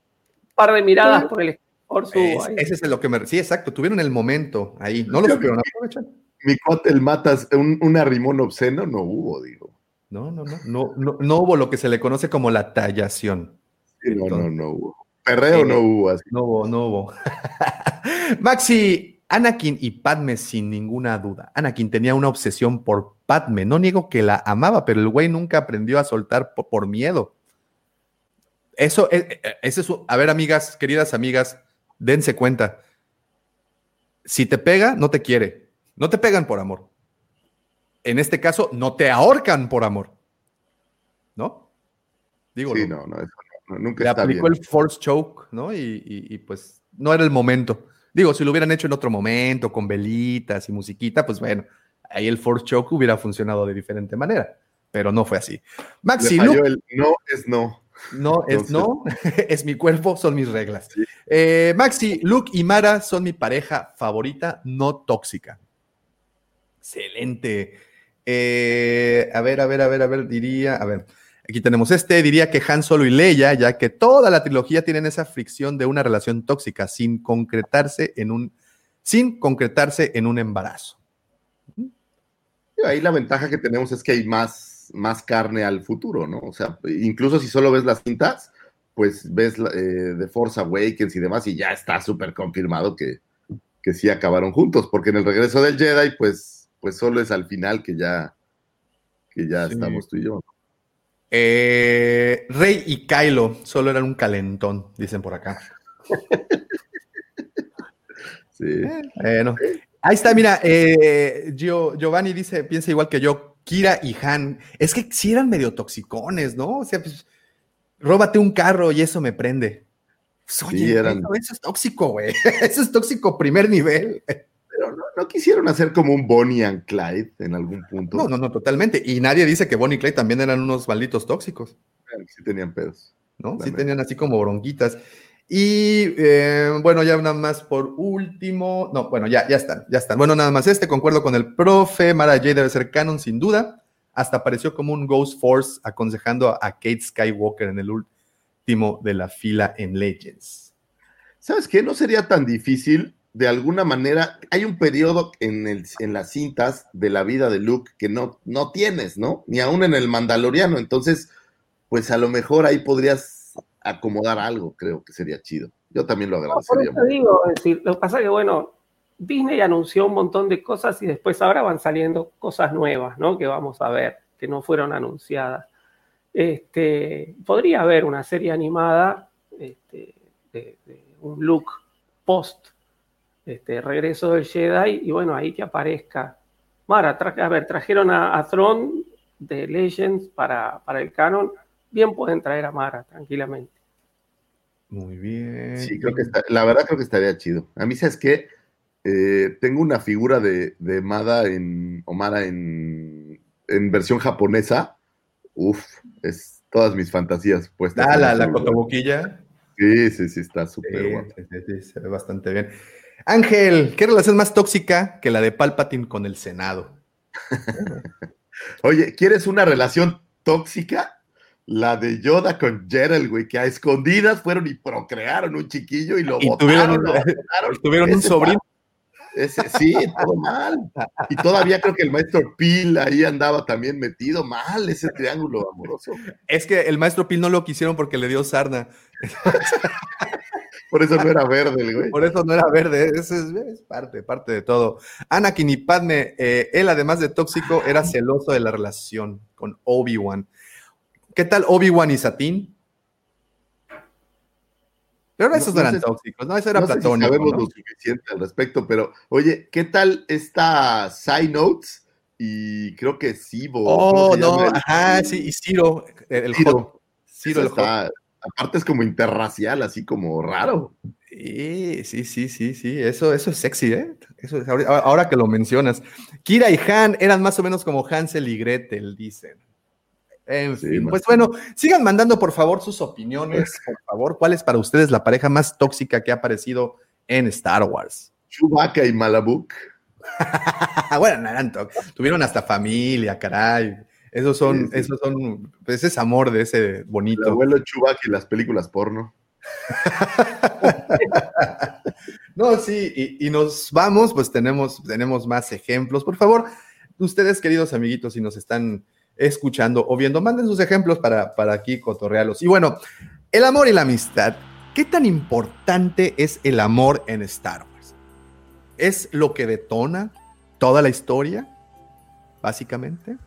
par de miradas por el esfuerzo. Es- ahí. ese es lo que me. Sí, exacto. Tuvieron el momento ahí. No lo supieron aprovechar. Mi cuate el Matas, un, un arrimón obsceno no hubo, digo. No, no, no, no, no. No hubo lo que se le conoce como la tallación. Sí, no, no, Entonces- no hubo. Perreo Eh, no hubo así. No hubo, no hubo. Maxi, Anakin y Padme sin ninguna duda. Anakin tenía una obsesión por Padme. No niego que la amaba, pero el güey nunca aprendió a soltar po- por, miedo. Eso, eh, eh, ese es a ver, amigas, queridas amigas, dense cuenta. Si te pega, no te quiere. No te pegan por amor. En este caso, no te ahorcan por amor. ¿No? Digo, Sí, no. no, eso no, nunca Le está aplicó bien. el force choke, ¿no? Y, y- y, pues no era el momento. Digo, si lo hubieran hecho en otro momento, con velitas y musiquita, pues bueno, ahí el force choke hubiera funcionado de diferente manera, pero no fue así. Maxi, el no es no. no es entonces- no, es mi cuerpo, son mis reglas. Sí. Eh, Maxi, Luke y Mara son mi pareja favorita, no tóxica. Excelente. Eh, a ver, a ver, a ver, a ver, diría, a ver, aquí tenemos este, diría que Han Solo y Leia, ya que toda la trilogía tienen esa fricción de una relación tóxica sin concretarse en un, sin concretarse en un embarazo. Ahí la ventaja que tenemos es que hay más, más carne al futuro, ¿no? O sea, incluso si solo ves las cintas, pues ves eh, The Force Awakens y demás, y ya está súper confirmado que, que sí acabaron juntos, porque en el regreso del Jedi, pues, pues solo es al final que ya, que ya Sí. estamos tú y yo. Eh, Rey y Kylo solo eran un calentón, dicen por acá. Sí. Bueno, ahí está, mira, eh, Gio- Giovanni dice, piensa igual que yo, Kira y Han, es que sí eran medio toxicones, ¿no? O sea, pues, róbate un carro y eso me prende. Pues, oye, Sí, eran- eso, eso es tóxico, güey. Eso es tóxico primer nivel. Pero no, no quisieron hacer como un Bonnie and Clyde en algún punto. No, no, no, totalmente. Y nadie dice que Bonnie y Clyde también eran unos malditos tóxicos, Sí tenían pedos. ¿no? Sí tenían así como bronquitas. Y eh, bueno, ya nada más por último. No, bueno, ya, ya están, ya están. Bueno, nada más este, concuerdo con el profe. Mara J debe ser canon, sin duda. Hasta apareció como un Ghost Force aconsejando a Kate Skywalker en el último de la fila en Legends. ¿Sabes qué? No sería tan difícil. De alguna manera, hay un periodo en, el, en las cintas de la vida de Luke que no, no tienes, ¿no? Ni aún en el Mandaloriano. Entonces, pues a lo mejor ahí podrías acomodar algo, creo que sería chido. Yo también lo Por agradecería. eso digo, es decir, lo que pasa es que, bueno, Disney anunció un montón de cosas y después ahora van saliendo cosas nuevas, ¿no? Que vamos a ver, que no fueron anunciadas. Este, podría haber una serie animada este, de, de un look post este, regreso del Jedi y bueno, ahí que aparezca. Mara, tra- a ver, trajeron a, a Thrawn de Legends para, para el canon. Bien pueden traer a Mara, tranquilamente. Muy bien. Sí, creo que está, la verdad creo que estaría chido. A mí, ¿sabes qué? Eh, tengo una figura de, de Mada en, o Mara en, en versión japonesa. Uf, es todas mis fantasías puestas. Ah, la, la cotoboquilla. Sí, sí, sí, está súper Sí, guapo. sí, sí, se ve bastante bien. Ángel, ¿qué relación más tóxica que la de Palpatine con el Senado? Oye, ¿quieres una relación tóxica? La de Yoda con Gerald, güey, que a escondidas fueron y procrearon un chiquillo y lo Y botaron. tuvieron un- lo botaron. Tuvieron un sobrino. Ese, sí, todo mal. Y todavía creo que el maestro Pil ahí andaba también metido mal, ese triángulo amoroso. Es que el maestro Pil no lo quisieron porque le dio sarna. Por eso no era verde el güey. Por eso no era verde. Eso es, es parte, parte de todo. Anakin y Padme, eh, él además de tóxico, era celoso de la relación con Obi-Wan. ¿Qué tal Obi-Wan y Satín? Pero No- esos no eran sé- tóxicos, ¿no? Eso era no sé si platónico. sabemos ¿no? lo suficiente al respecto, pero oye, ¿qué tal esta Side Notes? Y creo que Sibo. ¿cómo Oh, no, ajá, sí, y Ciro, el, Ciro. hot. Ciro, el hot. está- aparte es como interracial, así como raro. Sí, sí, sí, sí, sí, eso, eso es sexy, ¿eh? Eso es, ahora, ahora que lo mencionas. Kira y Han eran más o menos como Hansel y Gretel, dicen. En Sí, fin, pues bueno, sigan mandando por favor sus opiniones, por favor. ¿Cuál es para ustedes la pareja más tóxica que ha aparecido en Star Wars? Chewbacca y Malabuk. bueno, no eran tó- tuvieron hasta familia, caray. Esos son, Sí, sí. esos son, pues es amor de ese El bonito. abuelo Chewbacca y las películas porno. No, sí, y, y nos vamos, pues tenemos, tenemos más ejemplos. Por favor, ustedes, queridos amiguitos, si nos están escuchando o viendo, manden sus ejemplos para, para aquí cotorrearlos. Y bueno, el amor y la amistad. ¿Qué tan importante es el amor en Star Wars? ¿Es lo que detona toda la historia, básicamente?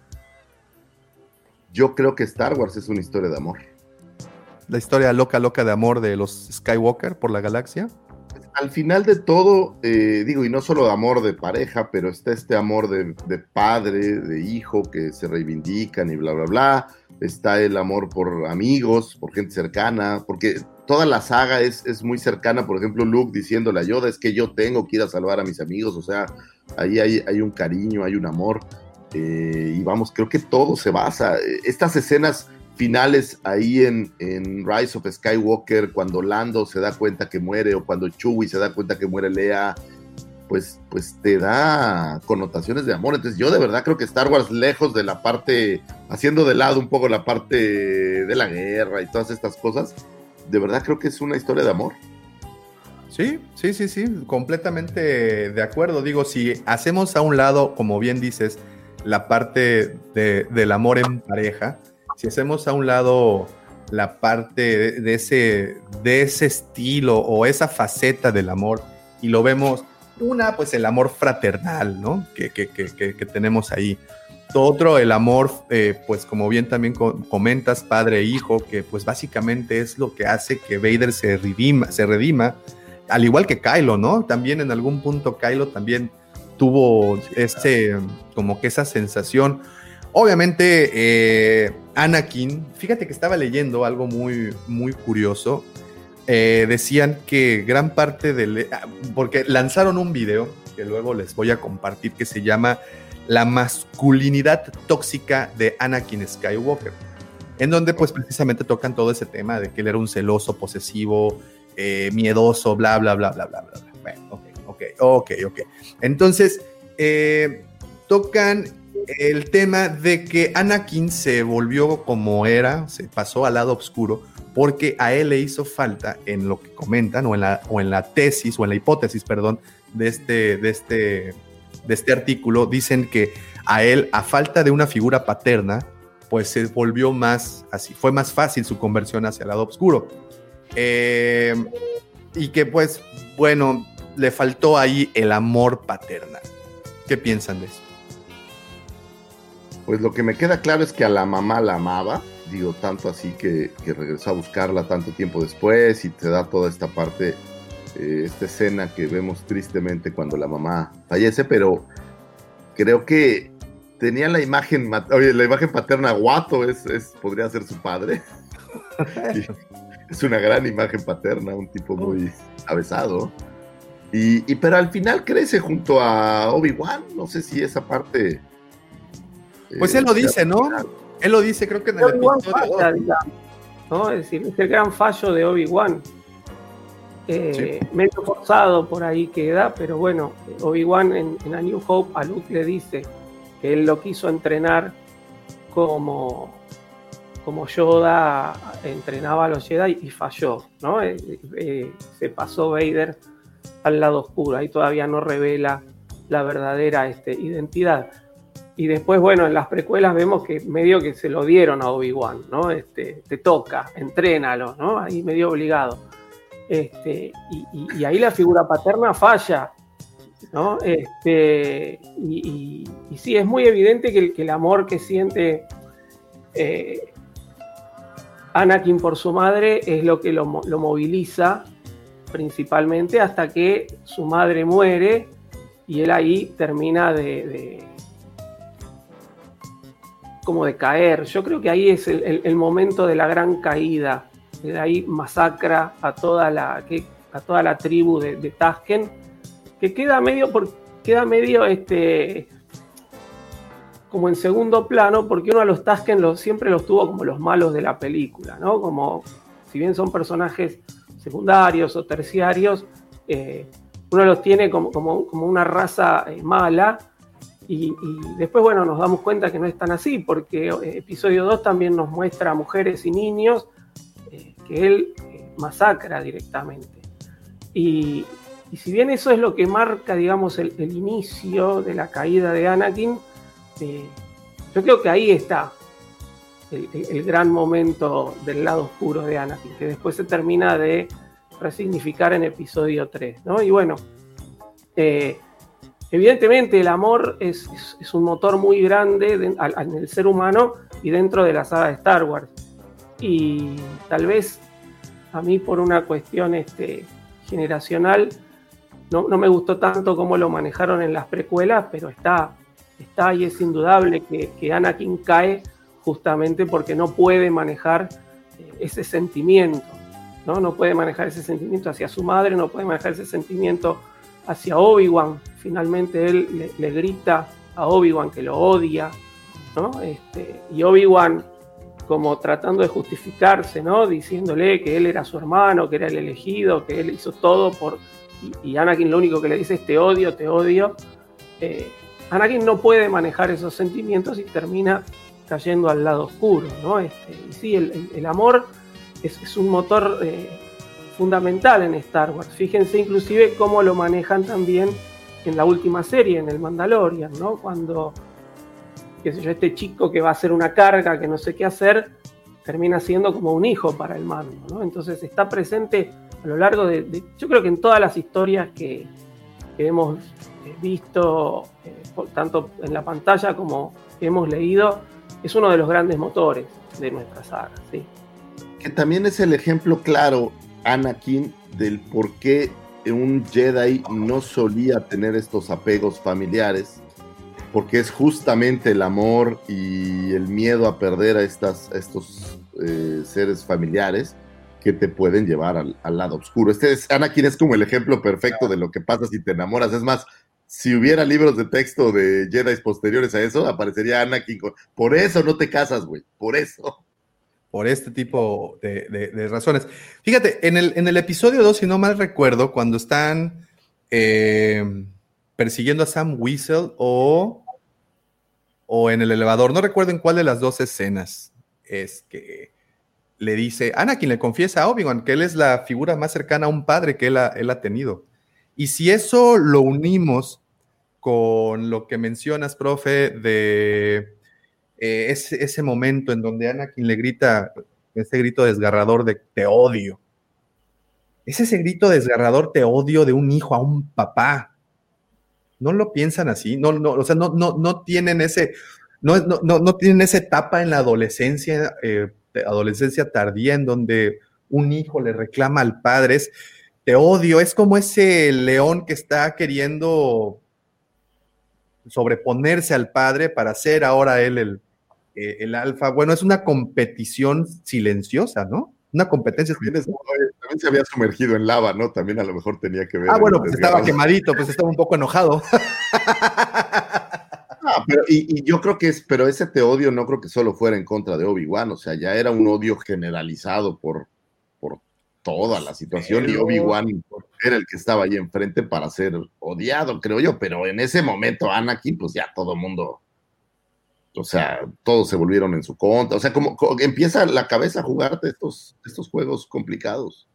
Yo creo que Star Wars es una historia de amor. La historia loca, loca de amor de los Skywalker por la galaxia. Al final de todo, eh, digo, y no solo de amor de pareja, pero está este amor de, padre, de hijo que se reivindican y bla, bla, bla. Está el amor por amigos, por gente cercana, porque toda la saga es, es muy cercana. Por ejemplo, Luke diciéndole a Yoda, es que yo tengo que ir a salvar a mis amigos. O sea, ahí hay, hay un cariño, hay un amor. eh, y vamos, creo que todo se basa. Estas escenas finales ahí en, en Rise of Skywalker, cuando Lando se da cuenta que muere o cuando Chewie se da cuenta que muere Lea, pues, pues te da connotaciones de amor. Entonces yo de verdad creo que Star Wars, lejos de la parte, haciendo de lado un poco la parte de la guerra y todas estas cosas, de verdad creo que es una historia de amor. Sí, sí, sí, sí, completamente de acuerdo. Digo, si hacemos a un lado, como bien dices, la parte de- del amor en pareja, si hacemos a un lado la parte de, ese, de ese estilo o esa faceta del amor y lo vemos, una, pues el amor fraternal, ¿no? Que, que- que- que- tenemos ahí. Otro, el amor, eh, pues como bien también co- comentas, padre e hijo, que pues básicamente es lo que hace que Vader se redima, se redima al igual que Kylo, ¿no? También en algún punto Kylo también tuvo ese, como que esa sensación. Obviamente, eh, Anakin, fíjate que estaba leyendo algo muy, muy curioso. Eh, decían que gran parte del... ah, Porque lanzaron un video que luego les voy a compartir que se llama La masculinidad tóxica de Anakin Skywalker, en donde pues precisamente tocan todo ese tema de que él era un celoso, posesivo, eh, miedoso, bla, bla, bla, bla, bla, bla. bla. Bueno, ok, ok, ok, ok. Entonces, eh, tocan el tema de que Anakin se volvió como era, se pasó al lado oscuro, porque a él le hizo falta, en lo que comentan, o en la, o en la tesis, o en la hipótesis, perdón, de este, de este, de este artículo, dicen que a él, a falta de una figura paterna, pues se volvió más así, fue más fácil su conversión hacia el lado oscuro. Eh, y que pues, bueno, le faltó ahí el amor paternal. ¿Qué piensan de eso? Pues lo que me queda claro es que a la mamá la amaba, digo, tanto así que, que regresó a buscarla tanto tiempo después y te da toda esta parte, eh, esta escena que vemos tristemente cuando la mamá fallece, pero creo que tenía la imagen, oye, la imagen paterna guato, es, es, podría ser su padre. Es una gran imagen paterna, un tipo muy avesado. Y, y pero al final crece junto a Obi-Wan, no sé si esa parte... Pues eh, él lo dice, sea ¿no? Él lo dice, creo que en el episodio falla, dos. digamos, ¿no? Es decir, es el gran fallo de Obi-Wan. Eh, Medio forzado por ahí queda, pero bueno, Obi-Wan en, en A New Hope a Luke le dice que él lo quiso entrenar como, como Yoda entrenaba a los Jedi y falló, ¿no? Eh, eh, se pasó Vader al lado oscuro, ahí todavía no revela la verdadera este, identidad. Y después, bueno, en las precuelas vemos que medio que se lo dieron a Obi-Wan, ¿no? Este, te toca, entrénalo, ¿no? Ahí medio obligado. Este, y, ahí la figura paterna falla, ¿no? Este, y, sí, es muy evidente que el, que el amor que siente eh, Anakin por su madre es lo que lo, lo moviliza principalmente hasta que su madre muere y él ahí termina de- como de caer. Yo creo que ahí es el, momento de la gran caída. De ahí masacra a toda la, a toda la tribu de, de Tasken, que queda medio, queda medio este, como en segundo plano, porque uno a los Tasken los, siempre los tuvo como los malos de la película, ¿no? Como, si bien son personajes secundarios o terciarios, eh, uno los tiene como, como, como una raza eh, mala, y, después, bueno, nos damos cuenta que no es tan así, porque eh, episodio 2 también nos muestra a mujeres y niños eh, que él eh, masacra directamente. Y, si bien eso es lo que marca, digamos, el, inicio de la caída de Anakin, yo creo que ahí está el, gran momento del lado oscuro de Anakin, que después se termina de resignificar en episodio 3, ¿no? Y bueno, evidentemente el amor es, un motor muy grande en el ser humano y dentro de la saga de Star Wars. Y tal vez a mí por una cuestión este, generacional no, no me gustó tanto cómo lo manejaron en las precuelas, pero está, está y es indudable que, que Anakin cae justamente porque no puede manejar eh, ese sentimiento, ¿no? No puede manejar ese sentimiento hacia su madre, no puede manejar ese sentimiento hacia Obi-Wan. Finalmente él le, grita a Obi-Wan que lo odia, ¿no? Este, y Obi-Wan como tratando de justificarse, ¿no? Diciéndole que él era su hermano, que era el elegido, que él hizo todo por... Y, Anakin lo único que le dice es te odio, te odio. Eh, Anakin no puede manejar esos sentimientos y termina cayendo al lado oscuro, ¿no? Este, y sí, el, amor es, es un motor eh, fundamental en Star Wars. Fíjense inclusive cómo lo manejan también en la última serie, en el Mandalorian, ¿no? Cuando, este chico que va a hacer una carga, que no sé qué hacer, termina siendo como un hijo para el mando, ¿no? Entonces está presente a lo largo de, yo creo que en todas las historias que, hemos eh, visto, eh, tanto en la pantalla como hemos leído, es uno de los grandes motores de nuestra saga, que también es el ejemplo claro, Anakin, del por qué un Jedi no solía tener estos apegos familiares, porque es justamente el amor y el miedo a perder a, estas, estos eh, seres familiares que te pueden llevar al, al lado oscuro. Este es, Anakin es como el ejemplo perfecto de lo que pasa si te enamoras. Es más, si hubiera libros de texto de Jedi posteriores a eso, aparecería Anakin con, por eso no te casas, güey, por eso. Por este tipo de, razones. Fíjate, en el, en el episodio 2, si no mal recuerdo, cuando están eh, persiguiendo a Sam Weasel o, o en el elevador, no recuerdo en cuál de las dos escenas es que le dice, Anakin le confiesa a Obi-Wan que él es la figura más cercana a un padre que él él ha tenido. Y si eso lo unimos con lo que mencionas, profe, de eh, ese, momento en donde Anakin le grita ese grito desgarrador de te odio. Es ese grito desgarrador te odio de un hijo a un papá. No lo piensan así, no, no, o sea, no, no, no tienen ese, no, no, no, tienen esa etapa en la adolescencia, eh, adolescencia tardía, en donde un hijo le reclama al padre, es te odio, es como ese león que está queriendo sobreponerse al padre para ser ahora él el, eh, el alfa. Bueno, es una competición silenciosa, ¿no? Una competencia También, se había sumergido en lava, ¿no? También a lo mejor tenía que ver. Ah, bueno, pues estaba quemadito, pues estaba un poco enojado. Ah, pero, y, y yo creo que es, pero ese te odio no creo que solo fuera en contra de Obi-Wan, o sea, ya era un odio generalizado por, por toda la situación y Obi-Wan era el que estaba ahí enfrente para ser odiado, creo yo, pero en ese momento Anakin, pues ya todo mundo, o sea, todos se volvieron en su contra, o sea, como, empieza la cabeza a jugarte estos, estos juegos complicados.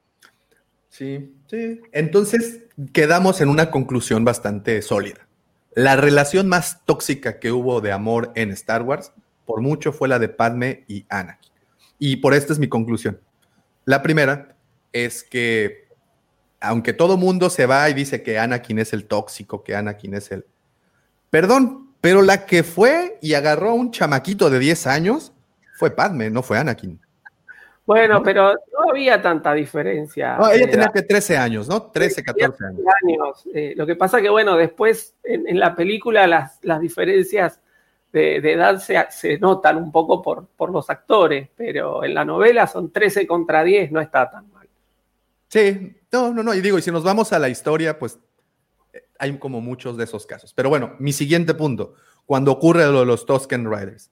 Sí, sí. Entonces quedamos en una conclusión bastante sólida. La relación más tóxica que hubo de amor en Star Wars, por mucho, fue la de Padme y Anakin. Y por esta es mi conclusión. La primera es que, aunque todo mundo se va y dice que Anakin es el tóxico, que Anakin es el... Perdón, pero la que fue y agarró a un chamaquito de 10 años fue Padme, no fue Anakin. Bueno, pero no había tanta diferencia. No, ella tenía edad. que 13 años, ¿no? 13, 14 años. años. Eh, lo que pasa que, bueno, después en, en la película las, las diferencias de, de edad se, se notan un poco por, por los actores, pero en la novela son 13 contra 10, no está tan mal. Sí, no, no, no. Y digo, y si nos vamos a la historia, pues hay como muchos de esos casos. Pero bueno, mi siguiente punto, cuando ocurre lo de los Tusken Riders,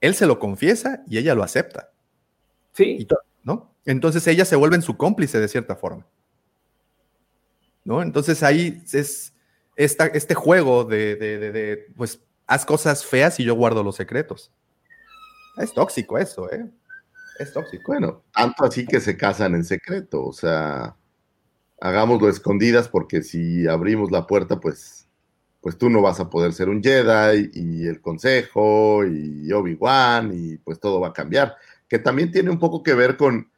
él se lo confiesa y ella lo acepta, Sí, ¿no? Entonces ella se vuelve en su cómplice de cierta forma. ¿No? Entonces ahí es esta, este juego de, de- de- de, pues, haz cosas feas y yo guardo los secretos. Es tóxico eso, ¿eh? Es tóxico. Bueno, tanto así que se casan en secreto, o sea, hagámoslo escondidas porque si abrimos la puerta, pues, pues tú no vas a poder ser un Jedi y el Consejo y Obi-Wan y pues todo va a cambiar, que también tiene un poco que ver con,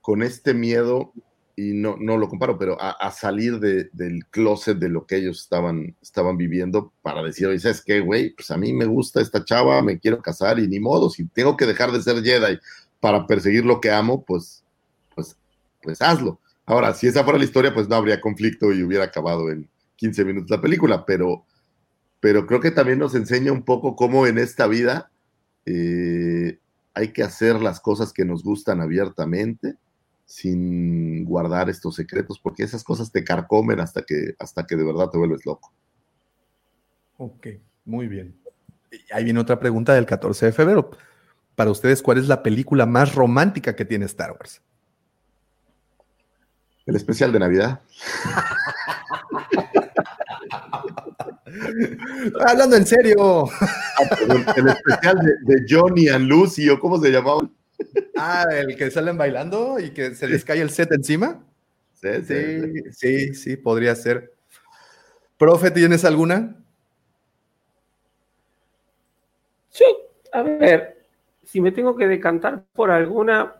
con este miedo y no, no lo comparo, pero a, salir de- del closet de lo que ellos estaban, estaban viviendo para decir, oye, ¿sabes qué, güey? Pues a mí me gusta esta chava, me quiero casar y ni modo, si tengo que dejar de ser Jedi para perseguir lo que amo, pues, pues, pues hazlo. Ahora, si esa fuera la historia, pues no habría conflicto y hubiera acabado en 15 minutos la película, pero, pero creo que también nos enseña un poco cómo en esta vida eh, hay que hacer las cosas que nos gustan abiertamente sin guardar estos secretos, porque esas cosas te carcomen hasta que, hasta que de verdad te vuelves loco. Ok, muy bien. Ahí viene otra pregunta del 14 de febrero. Para ustedes, ¿cuál es la película más romántica que tiene Star Wars? El especial de Navidad. Hablando en serio. Ah, perdón, el especial de, de Johnny and Lucy, o cómo se llamaba. Ah, el que salen bailando y que se les cae el set encima. Sí, sí, sí. Sí, sí, sí, podría ser. Profe, ¿tienes alguna? Yo, a ver, si me tengo que decantar por alguna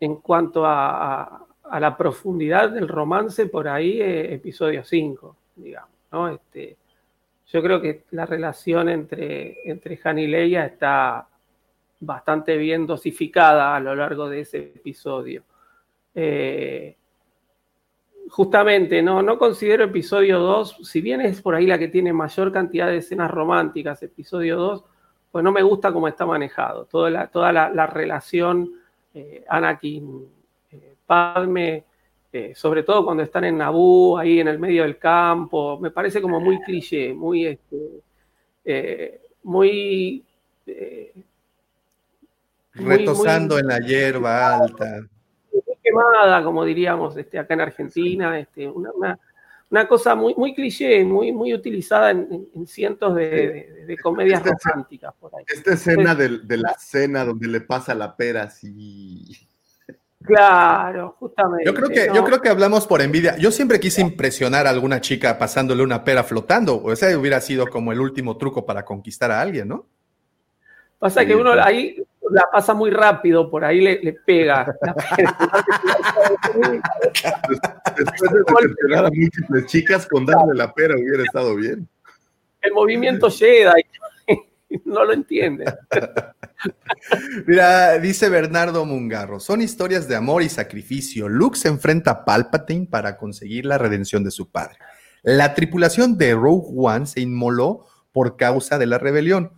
en cuanto a, a- a la profundidad del romance, por ahí eh, episodio 5, digamos, ¿no? Este, yo creo que la relación entre, entre Han y Leia está bastante bien dosificada a lo largo de ese episodio. Eh, justamente, no, no considero episodio 2, si bien es por ahí la que tiene mayor cantidad de escenas románticas, episodio 2, pues no me gusta cómo está manejado. Toda la, toda la, la relación eh, Anakin, eh, eh, sobre todo cuando están en Naboo, ahí en el medio del campo, me parece como muy cliché, muy, este, eh, muy, eh, muy- Retosando muy- en la hierba alta. muy quemada, como diríamos este, acá en Argentina, este, una, una- una cosa muy, muy cliché, muy, muy utilizada en, en- en cientos de, de- de comedias Esta escena- románticas por ahí. Esta escena de, la cena donde le pasa la pera así. Claro, justamente. Yo creo que, ¿no? yo creo que hablamos por envidia. Yo siempre quise impresionar a alguna chica pasándole una pera flotando. O ese hubiera sido como el último truco para conquistar a alguien, ¿no? Pasa que uno ahí la pasa muy rápido, por ahí le, le pega. Después de decepcionar a múltiples chicas, con darle la pera hubiera estado bien. El movimiento llega y no lo entiende. Mira, dice Bernardo Mungarro, son historias de amor y sacrificio. Luke se enfrenta a Palpatine para conseguir la redención de su padre. La tripulación de Rogue One se inmoló por causa de la rebelión.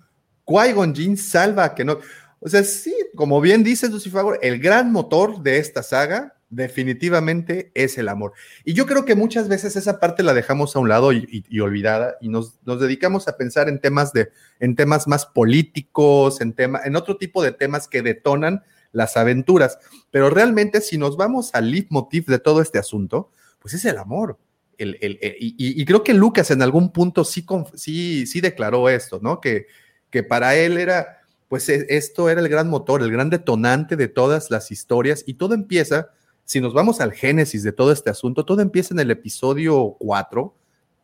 Qui-Gon salva a Kenobi. O sea, sí, como bien dice Lucifer, el gran motor de esta saga definitivamente es el amor. Y yo creo que muchas veces esa parte la dejamos a un lado y, olvidada y nos, nos dedicamos a pensar en temas de, en temas más políticos, en tema, en otro tipo de temas que detonan las aventuras. Pero realmente, si nos vamos al leitmotiv de todo este asunto, pues es el amor. El- el- el- y, creo que Lucas en algún punto sí, sí, sí declaró esto, ¿no? Que, que para él era, pues e- esto era el gran motor, el gran detonante de todas las historias y todo empieza, si nos vamos al génesis de todo este asunto, todo empieza en el episodio 4,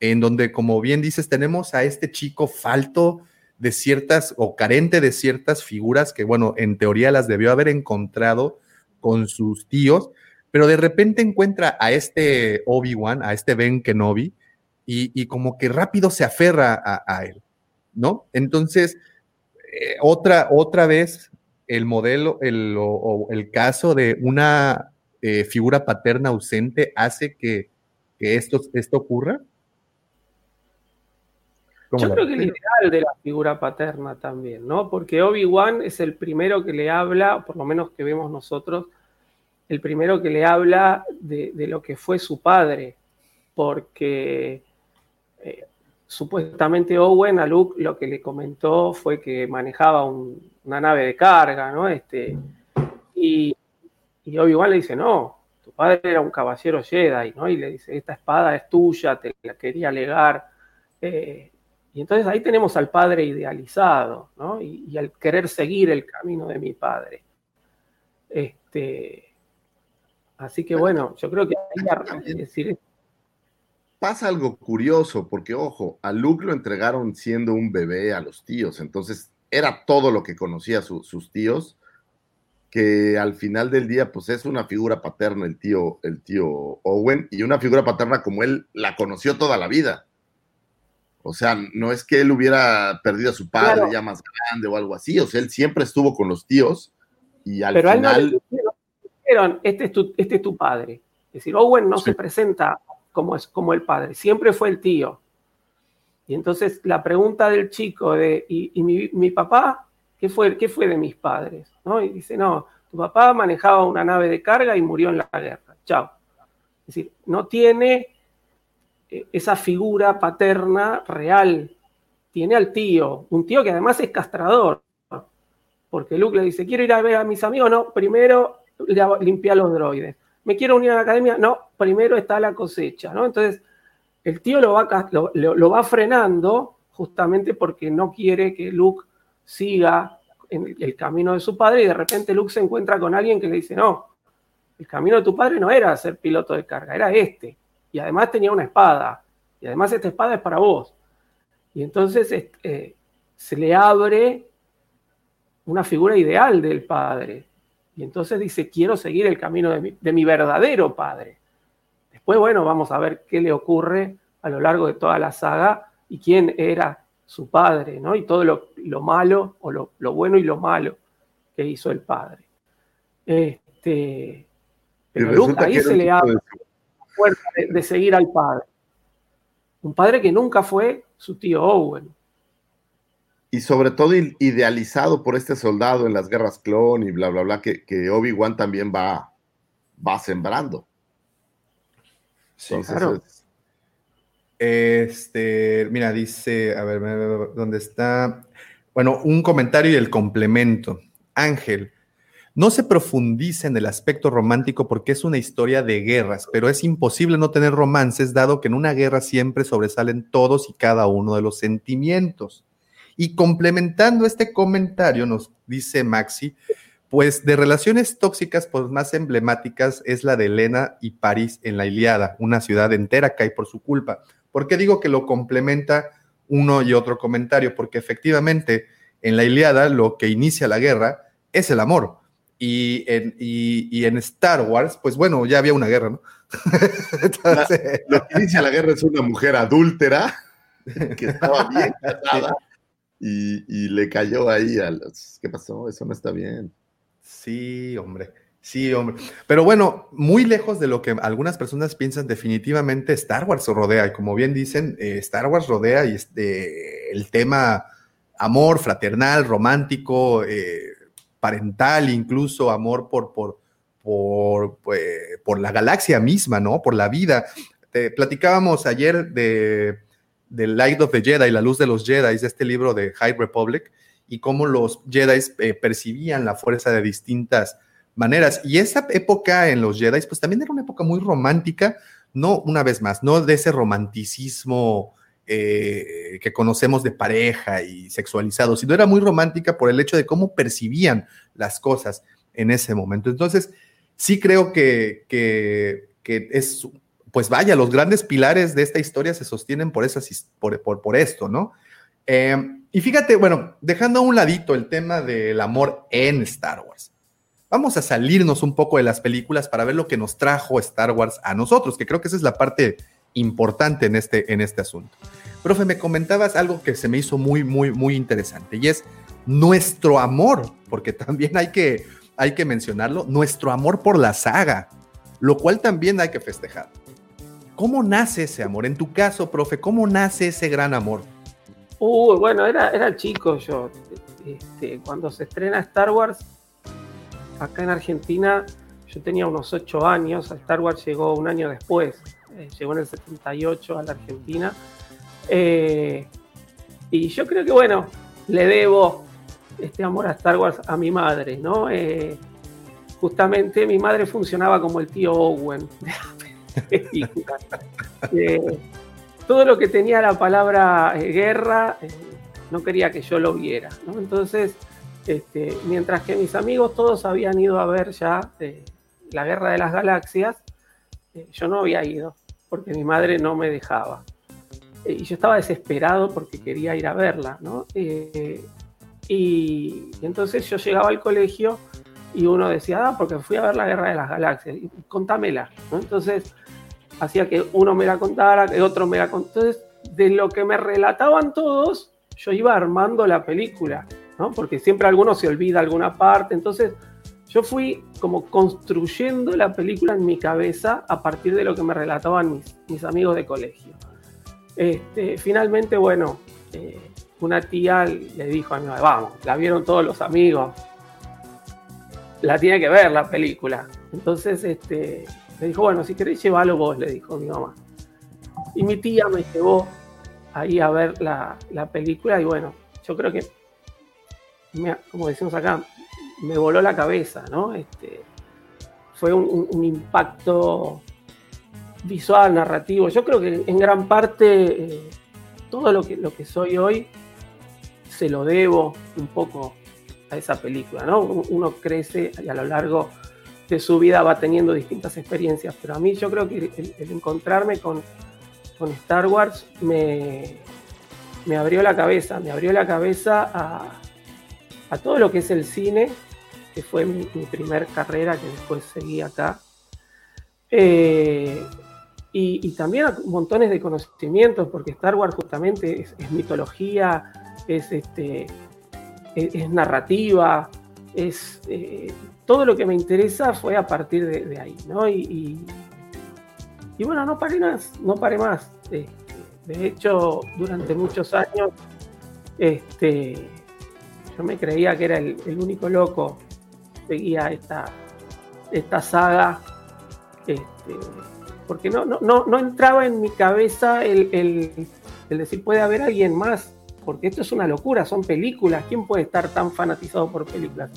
en donde, como bien dices, tenemos a este chico falto de ciertas o carente de ciertas figuras que, bueno, en teoría las debió haber encontrado con sus tíos, pero de repente encuentra a este Obi-Wan, a este Ben Kenobi, y, y como que rápido se aferra a, él, ¿no? Entonces, eh, otra, otra vez el modelo, el, o el caso de una eh, figura paterna ausente hace que, que esto, esto ocurra. ¿Cómo Yo creo que el ideal de la figura paterna también, ¿no? Porque Obi-Wan es el primero que le habla, por lo menos que vemos nosotros, el primero que le habla de, de lo que fue su padre, porque eh, supuestamente Owen a Luke lo que le comentó fue que manejaba un- una nave de carga, ¿no? Este, y, y Obi-Wan le dice, no, tu padre era un caballero Jedi, ¿no? Y le dice, esta espada es tuya, te la quería legar. Eh, y entonces ahí tenemos al padre idealizado, ¿no? Y, y al querer seguir el camino de mi padre. Este, así que bueno, yo creo que ahí, decir, Pasa algo curioso, porque ojo, a Luke lo entregaron siendo un bebé a los tíos, entonces era todo lo que conocía su- sus tíos, que al final del día, pues es una figura paterna el tío, el tío Owen, y una figura paterna como él la conoció toda la vida. O sea, no es que él hubiera perdido a su padre Claro. ya más grande o algo así, o sea, él siempre estuvo con los tíos y al pero a él no le final... dijeron, este es tu, este es tu padre. Es decir, Owen no se presenta como, es, como el padre, siempre fue el tío. Y entonces la pregunta del chico de, ¿y, y mi, mi papá? ¿Qué fue, ¿Qué fue de mis padres? ¿No? Y dice, no, tu papá manejaba una nave de carga y murió en la guerra. Chao. Es decir, no tiene eh, esa figura paterna real. Tiene al tío, un tío que además es castrador. Porque Luke le dice, quiero ir a ver a mis amigos, no, primero limpia los droides. Me quiero unir a la academia, no, primero está la cosecha, ¿no? Entonces, el tío lo va, lo- lo va frenando justamente porque no quiere que Luke siga en el, camino de su padre y de repente Luke se encuentra con alguien que le dice, no, el camino de tu padre no era ser piloto de carga, era este. Y además tenía una espada. Y además esta espada es para vos. Y entonces eh, se le abre una figura ideal del padre. Y entonces dice, quiero seguir el camino de mi, de mi verdadero padre. Después, bueno, vamos a ver qué le ocurre a lo largo de toda la saga y quién era su padre, ¿no? Y todo lo, lo malo, o lo, lo bueno y lo malo que hizo el padre. Este, pero Luke ahí se le abre de- la puerta de, de seguir al padre. Un padre que nunca fue su tío Owen. y sobre todo idealizado por este soldado en las guerras clon y bla, bla, bla, que, que Obi-Wan también va, va sembrando. Entonces, claro. es- Este, mira, dice, a ver, ¿dónde está? Bueno, un comentario y el complemento. Ángel, No se profundiza en el aspecto romántico porque es una historia de guerras, pero es imposible no tener romances dado que en una guerra siempre sobresalen todos y cada uno de los sentimientos. Y complementando este comentario, nos dice Maxi, pues de relaciones tóxicas, pues más emblemáticas es la de Elena y París en la Iliada, una ciudad entera cae por su culpa. ¿Por qué digo que lo complementa uno y otro comentario? Porque efectivamente en la Iliada lo que inicia la guerra es el amor. Y en, y, y en Star Wars, pues bueno, ya había una guerra, ¿no? Entonces, Lo que inicia la guerra es una mujer adúltera que estaba bien casada y, y le cayó ahí a los. ¿Qué pasó? Eso no está bien. Sí, hombre. Sí, hombre. Pero bueno, muy lejos de lo que algunas personas piensan, definitivamente Star Wars rodea. Y como bien dicen, eh, Star Wars rodea y este, el tema amor fraternal, romántico, eh, parental, incluso amor por, por, por, eh, por la galaxia misma, ¿no? Por la vida. Te platicábamos ayer de, de Light of the Jedi, La Luz de los Jedi, de este libro de High Republic, y cómo los Jedi percibían la fuerza de distintas maneras. Y esa época en los Jedi, pues también era una época muy romántica, no una vez más, no de ese romanticismo eh, que conocemos de pareja y sexualizado, sino era muy romántica por el hecho de cómo percibían las cosas en ese momento. Entonces, sí creo que, que, es, pues vaya, los grandes pilares de esta historia se sostienen por, esas, por, por esto, ¿no? Eh, y fíjate, bueno, dejando a un ladito el tema del amor en Star Wars, vamos a salirnos un poco de las películas para ver lo que nos trajo Star Wars a nosotros, que creo que esa es la parte importante en este, en este asunto. Profe, me comentabas algo que se me hizo muy, muy, muy interesante y es nuestro amor, porque también hay que, hay que mencionarlo, nuestro amor por la saga, lo cual también hay que festejar. ¿Cómo nace ese amor? En tu caso, profe, ¿cómo nace ese gran amor? Uy, bueno, era, era chico yo. Este, cuando se estrena Star Wars, acá en Argentina, yo tenía unos 8 años. Star Wars llegó un año después. eh, llegó en el 78 a la Argentina. Eh, y yo creo que, bueno, le debo este amor a Star Wars a mi madre, ¿no? Eh, justamente mi madre funcionaba como el tío Owen de la película. Eh, todo lo que tenía la palabra eh, guerra eh, no quería que yo lo viera, ¿no? Entonces, este, mientras que mis amigos todos habían ido a ver ya eh, la guerra de las galaxias, eh, yo no había ido porque mi madre no me dejaba. Eh, y yo estaba desesperado porque quería ir a verla, ¿no? Y, entonces yo llegaba al colegio y uno decía, ah, porque fui a ver la guerra de las galaxias, y contámela. Entonces hacía que uno me la contara, que otro me la contara. Entonces, de lo que me relataban todos, yo iba armando la película, ¿no? Porque siempre alguno se olvida alguna parte. Entonces, yo fui como construyendo la película en mi cabeza a partir de lo que me relataban mis, amigos de colegio. Este, finalmente, bueno, eh, una tía le dijo a mi mamá, vamos, la vieron todos los amigos, la tiene que ver la película. Entonces, este, le dijo, bueno, si queréis llevarlo vos, le dijo mi mamá. Y mi tía me llevó ahí a ver la, la película y bueno, yo creo que, me- como decimos acá, me voló la cabeza, ¿no? Este, fue un, impacto visual, narrativo. Yo creo que en gran parte eh, todo lo que, lo que soy hoy se lo debo un poco a esa película, ¿no? Uno crece y a lo largo de su vida va teniendo distintas experiencias, pero a mí yo creo que el, el encontrarme con, con Star Wars me, me abrió la cabeza, me abrió la cabeza a, a todo lo que es el cine, que fue mi, mi primer carrera, que después seguí acá. Eh, y, también a montones de conocimientos, porque Star Wars justamente es, mitología, es, este, es, narrativa, es eh, todo lo que me interesa fue a partir de, ahí, ¿no? Y, y- y bueno, no paré más, no paré más. Este, de hecho, durante muchos años, este, yo me creía que era el, único loco que seguía esta, esta saga, este, porque no, no, no, entraba en mi cabeza el, el- el decir puede haber alguien más, porque esto es una locura, son películas, ¿quién puede estar tan fanatizado por películas?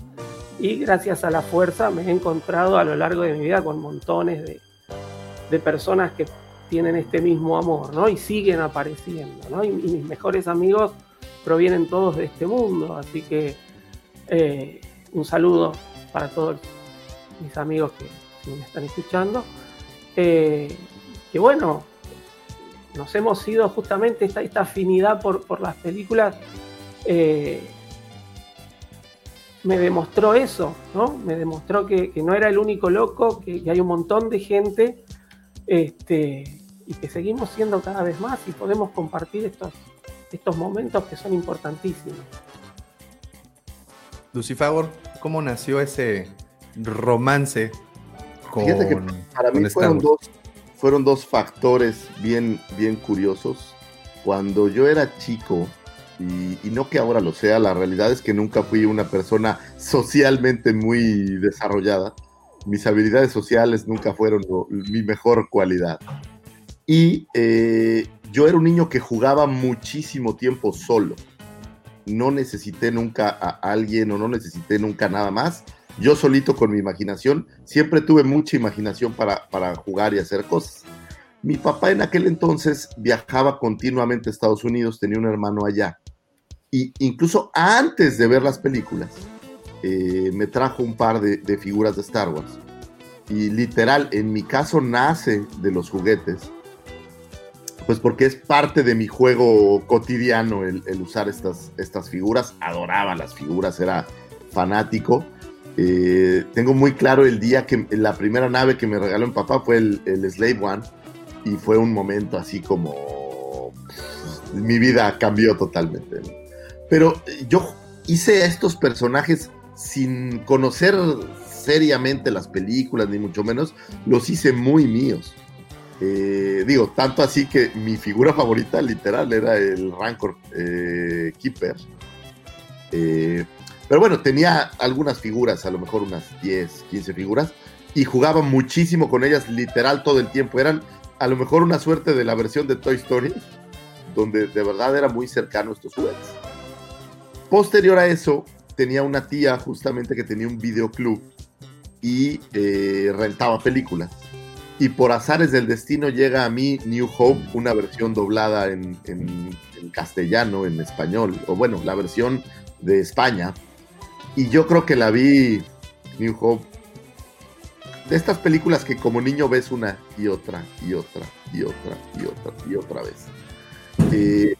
y gracias a la fuerza me he encontrado a lo largo de mi vida con montones de, de personas que tienen este mismo amor, ¿no? Y siguen apareciendo, ¿no? Y, y mis mejores amigos provienen todos de este mundo, así que eh, un saludo para todos mis amigos que, me están escuchando. Eh, que bueno, nos hemos ido justamente esta, afinidad por, las películas. eh, me demostró eso, ¿no? Me demostró que, no era el único loco, que, que hay un montón de gente este, y que seguimos siendo cada vez más y podemos compartir estos, estos momentos que son importantísimos. Lucifagor, ¿cómo nació ese romance con, Fíjate que para con mí Star fueron dos, fueron dos factores bien, bien curiosos. Cuando yo era chico, y, y no que ahora lo sea, la realidad es que nunca fui una persona socialmente muy desarrollada. Mis habilidades sociales nunca fueron lo- mi mejor cualidad. Y eh, yo era un niño que jugaba muchísimo tiempo solo. No necesité nunca a alguien o no necesité nunca nada más. Yo solito con mi imaginación, siempre tuve mucha imaginación para, para jugar y hacer cosas. Mi papá en aquel entonces viajaba continuamente a Estados Unidos, tenía un hermano allá. Y incluso antes de ver las películas, eh, me trajo un par de, de figuras de Star Wars. Y literal, en mi caso nace de los juguetes, pues porque es parte de mi juego cotidiano el, usar estas, estas figuras. Adoraba las figuras, era fanático. Eh, tengo muy claro el día que la primera nave que me regaló mi papá fue el, Slave One y fue un momento así como mi vida cambió totalmente. Pero yo hice estos personajes sin conocer seriamente las películas, ni mucho menos, los hice muy míos. Eh, digo, tanto así que mi figura favorita literal era el Rancor eh, Keeper. Eh, pero bueno, tenía algunas figuras, a lo mejor unas 10, 15 figuras, y jugaba muchísimo con ellas literal todo el tiempo. Eran a lo mejor una suerte de la versión de Toy Story, donde de verdad era muy cercano estos juguetes. Posterior a eso, tenía una tía justamente que tenía un videoclub y rentaba películas. Y por azares del destino llega a mí New Hope, una versión doblada en, castellano, en español, o bueno, la versión de España. Y yo creo que la vi, New Hope, de estas películas que como niño ves una y otra y otra y otra y otra y otra vez. Eh,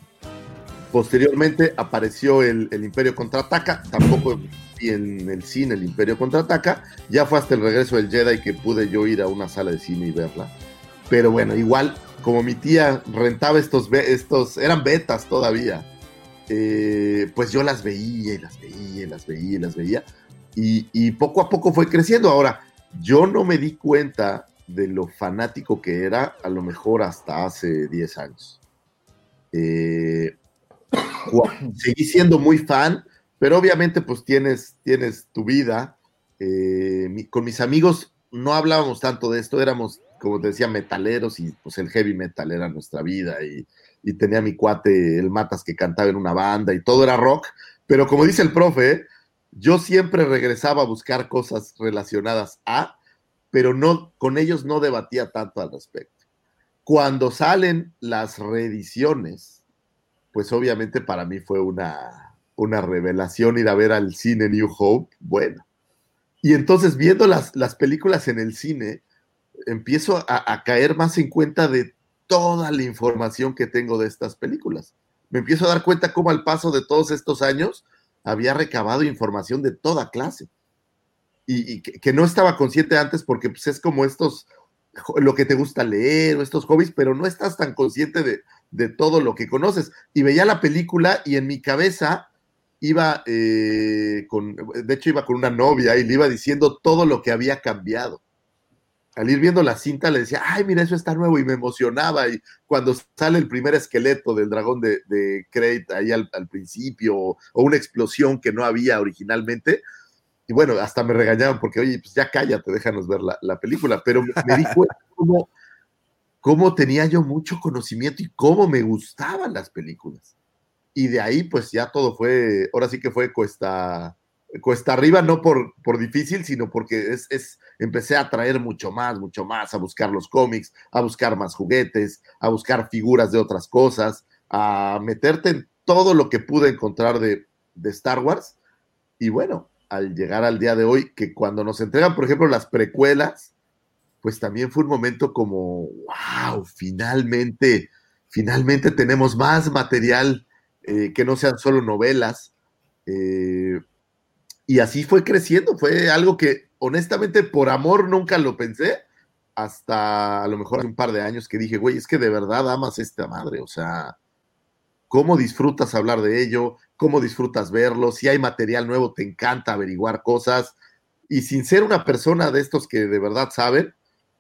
posteriormente apareció el, el Imperio Contraataca, tampoco vi en el cine el Imperio Contraataca, ya fue hasta el regreso del Jedi que pude yo ir a una sala de cine y verla. Pero bueno, igual, como mi tía rentaba estos, estos eran betas todavía, eh, pues yo las veía y las veía y las veía y las veía. Y, y poco a poco fue creciendo. Ahora, yo no me di cuenta de lo fanático que era, a lo mejor hasta hace 10 años. Eh, seguí siendo muy fan, pero obviamente pues tienes, tienes tu vida. Eh, con mis amigos no hablábamos tanto de esto, éramos, como te decía, metaleros y pues el heavy metal era nuestra vida y, y tenía mi cuate, el Matas, que cantaba en una banda y todo era rock, pero como dice el profe, yo siempre regresaba a buscar cosas relacionadas a, pero no, con ellos no debatía tanto al respecto. Cuando salen las reediciones, pues obviamente para mí fue una, una revelación ir a ver al cine New Hope, bueno. Y entonces viendo las, las películas en el cine, empiezo a, caer más en cuenta de toda la información que tengo de estas películas. Me empiezo a dar cuenta cómo al paso de todos estos años había recabado información de toda clase. Y, que, que no estaba consciente antes porque pues, es como estos, lo que te gusta leer o estos hobbies, pero no estás tan consciente de, de todo lo que conoces. Y veía la película y en mi cabeza iba eh, con, de hecho iba con una novia y le iba diciendo todo lo que había cambiado. Al ir viendo la cinta le decía, ay, mira, eso está nuevo y me emocionaba. Y cuando sale el primer esqueleto del dragón de, de Crate ahí al, al principio, o, una explosión que no había originalmente, y bueno, hasta me regañaban porque, oye, pues ya cállate, déjanos ver la, la película. Pero me, me di cuenta cómo, cómo tenía yo mucho conocimiento y cómo me gustaban las películas. Y de ahí, pues ya todo fue, ahora sí que fue cuesta, cuesta arriba, no por, por difícil, sino porque es, es, empecé a traer mucho más, mucho más, a buscar los cómics, a buscar más juguetes, a buscar figuras de otras cosas, a meterte en todo lo que pude encontrar de, de Star Wars. Y bueno, al llegar al día de hoy, que cuando nos entregan, por ejemplo, las precuelas, pues también fue un momento como, wow, finalmente, finalmente tenemos más material eh, que no sean solo novelas. Eh, y así fue creciendo, fue algo que honestamente por amor nunca lo pensé, hasta a lo mejor hace un par de años que dije, güey, es que de verdad amas esta madre, o sea, ¿cómo disfrutas hablar de ello? ¿Cómo disfrutas verlo? Si hay material nuevo, te encanta averiguar cosas. Y sin ser una persona de estos que de verdad saben,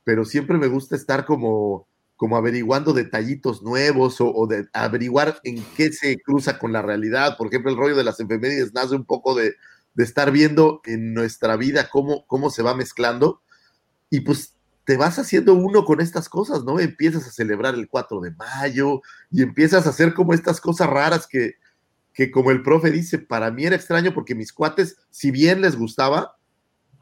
pero siempre me gusta estar como, como averiguando detallitos nuevos o, de averiguar en qué se cruza con la realidad. Por ejemplo, el rollo de las enfermedades nace un poco de, de estar viendo en nuestra vida cómo, cómo se va mezclando y pues te vas haciendo uno con estas cosas, ¿no? Empiezas a celebrar el 4 de mayo y empiezas a hacer como estas cosas raras que, que como el profe dice, para mí era extraño porque mis cuates, si bien les gustaba,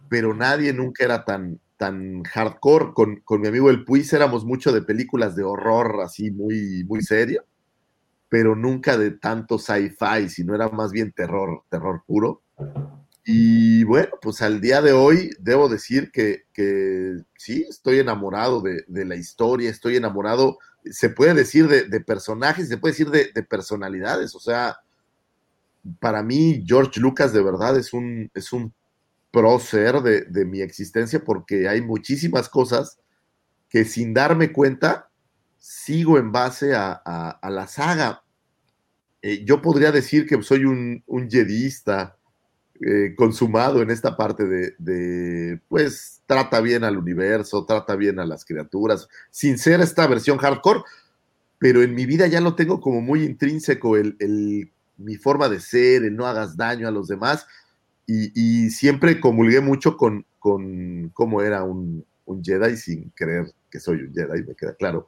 pero nadie nunca era tan, tan hardcore. Con, con mi amigo el Puis éramos mucho de películas de horror, así muy, muy serio, pero nunca de tanto sci-fi, sino era más bien terror, terror puro. Y bueno, pues al día de hoy debo decir que, que sí, estoy enamorado de, de, la historia, estoy enamorado, se puede decir de, de personajes, se puede decir de, de, personalidades, o sea, para mí George Lucas de verdad es un, es un prócer de, de mi existencia porque hay muchísimas cosas que sin darme cuenta sigo en base a, la saga. Eh, yo podría decir que soy un, un eh, consumado en esta parte de, pues, trata bien al universo, trata bien a las criaturas, sin ser esta versión hardcore, pero en mi vida ya lo tengo como muy intrínseco, el mi forma de ser, el no hagas daño a los demás, y, y siempre comulgué mucho con, con cómo era un, un, Jedi sin creer que soy un Jedi, me queda claro.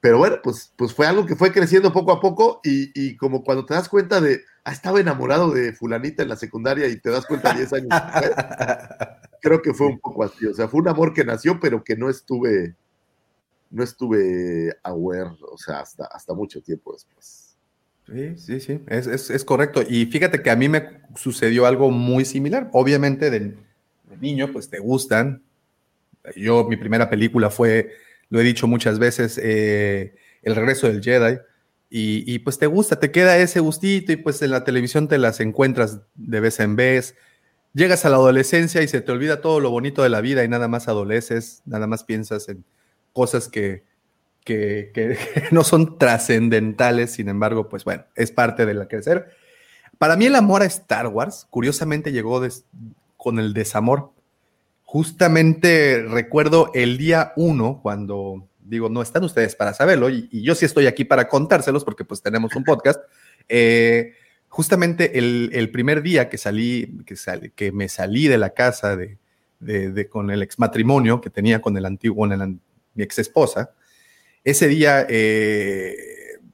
Pero bueno, pues, pues fue algo que fue creciendo poco a poco y, y como cuando te das cuenta de, ah, estaba enamorado de fulanita en la secundaria y te das cuenta 10 años después, creo que fue un poco así, o sea, fue un amor que nació, pero que no estuve, no estuve aware, o sea, hasta, hasta mucho tiempo después. Sí, sí, sí, es, es, es, correcto. Y fíjate que a mí me sucedió algo muy similar. Obviamente de, niño, pues te gustan. Yo, mi primera película fue lo he dicho muchas veces, eh, El regreso del Jedi, y, y, pues te gusta, te queda ese gustito y pues en la televisión te las encuentras de vez en vez. Llegas a la adolescencia y se te olvida todo lo bonito de la vida y nada más adoleces, nada más piensas en cosas que, que, que no son trascendentales, sin embargo, pues bueno, es parte del crecer. Para mí el amor a Star Wars, curiosamente, llegó des, con el desamor justamente recuerdo el día uno, cuando digo, no están ustedes para saberlo, y, y, yo sí estoy aquí para contárselos porque pues tenemos un podcast. Eh, justamente el, el, primer día que salí, que, sal, que me salí de la casa de, de, de, con el ex matrimonio que tenía con el antiguo, con el, mi ex esposa, ese día, eh,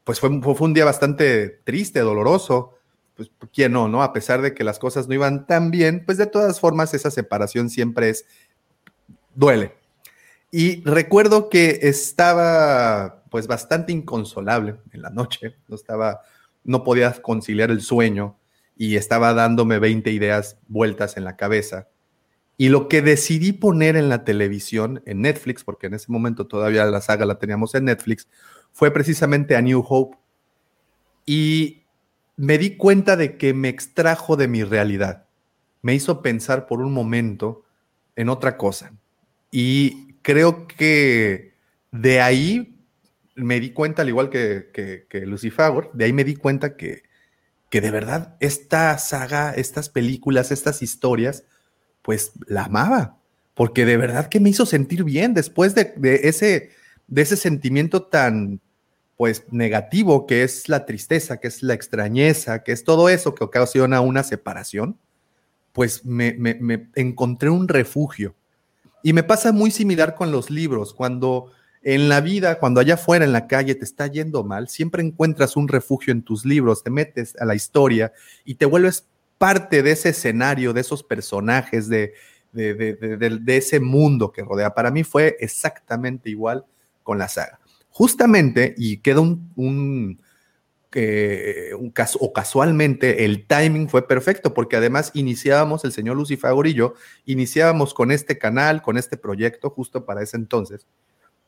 pues fue, fue un día bastante triste, doloroso, pues, ¿quién no, no? A pesar de que las cosas no iban tan bien, pues de todas formas esa separación siempre es, duele. Y recuerdo que estaba pues bastante inconsolable en la noche, no estaba, no podía conciliar el sueño y estaba dándome 20 ideas vueltas en la cabeza. Y lo que decidí poner en la televisión, en Netflix, porque en ese momento todavía la saga la teníamos en Netflix, fue precisamente A New Hope. Y me di cuenta de que me extrajo de mi realidad. Me hizo pensar por un momento en otra cosa. Y creo que de ahí me di cuenta, al igual que, que, que Lucifer, de ahí me di cuenta que, que de verdad esta saga, estas películas, estas historias, pues la amaba. Porque de verdad que me hizo sentir bien después de, ese, de ese sentimiento tan, pues negativo, que es la tristeza, que es la extrañeza, que es todo eso que ocasiona una separación, pues me, me, me, encontré un refugio. Y me pasa muy similar con los libros, cuando en la vida, cuando allá afuera en la calle te está yendo mal, siempre encuentras un refugio en tus libros, te metes a la historia y te vuelves parte de ese escenario, de esos personajes, de, de, de- de- ese mundo que rodea. Para mí fue exactamente igual con la saga. Justamente, y queda un, un, que un caso, o casualmente el timing fue perfecto, porque además iniciábamos, el señor Lucifagor y yo, iniciábamos con este canal, con este proyecto, justo para ese entonces,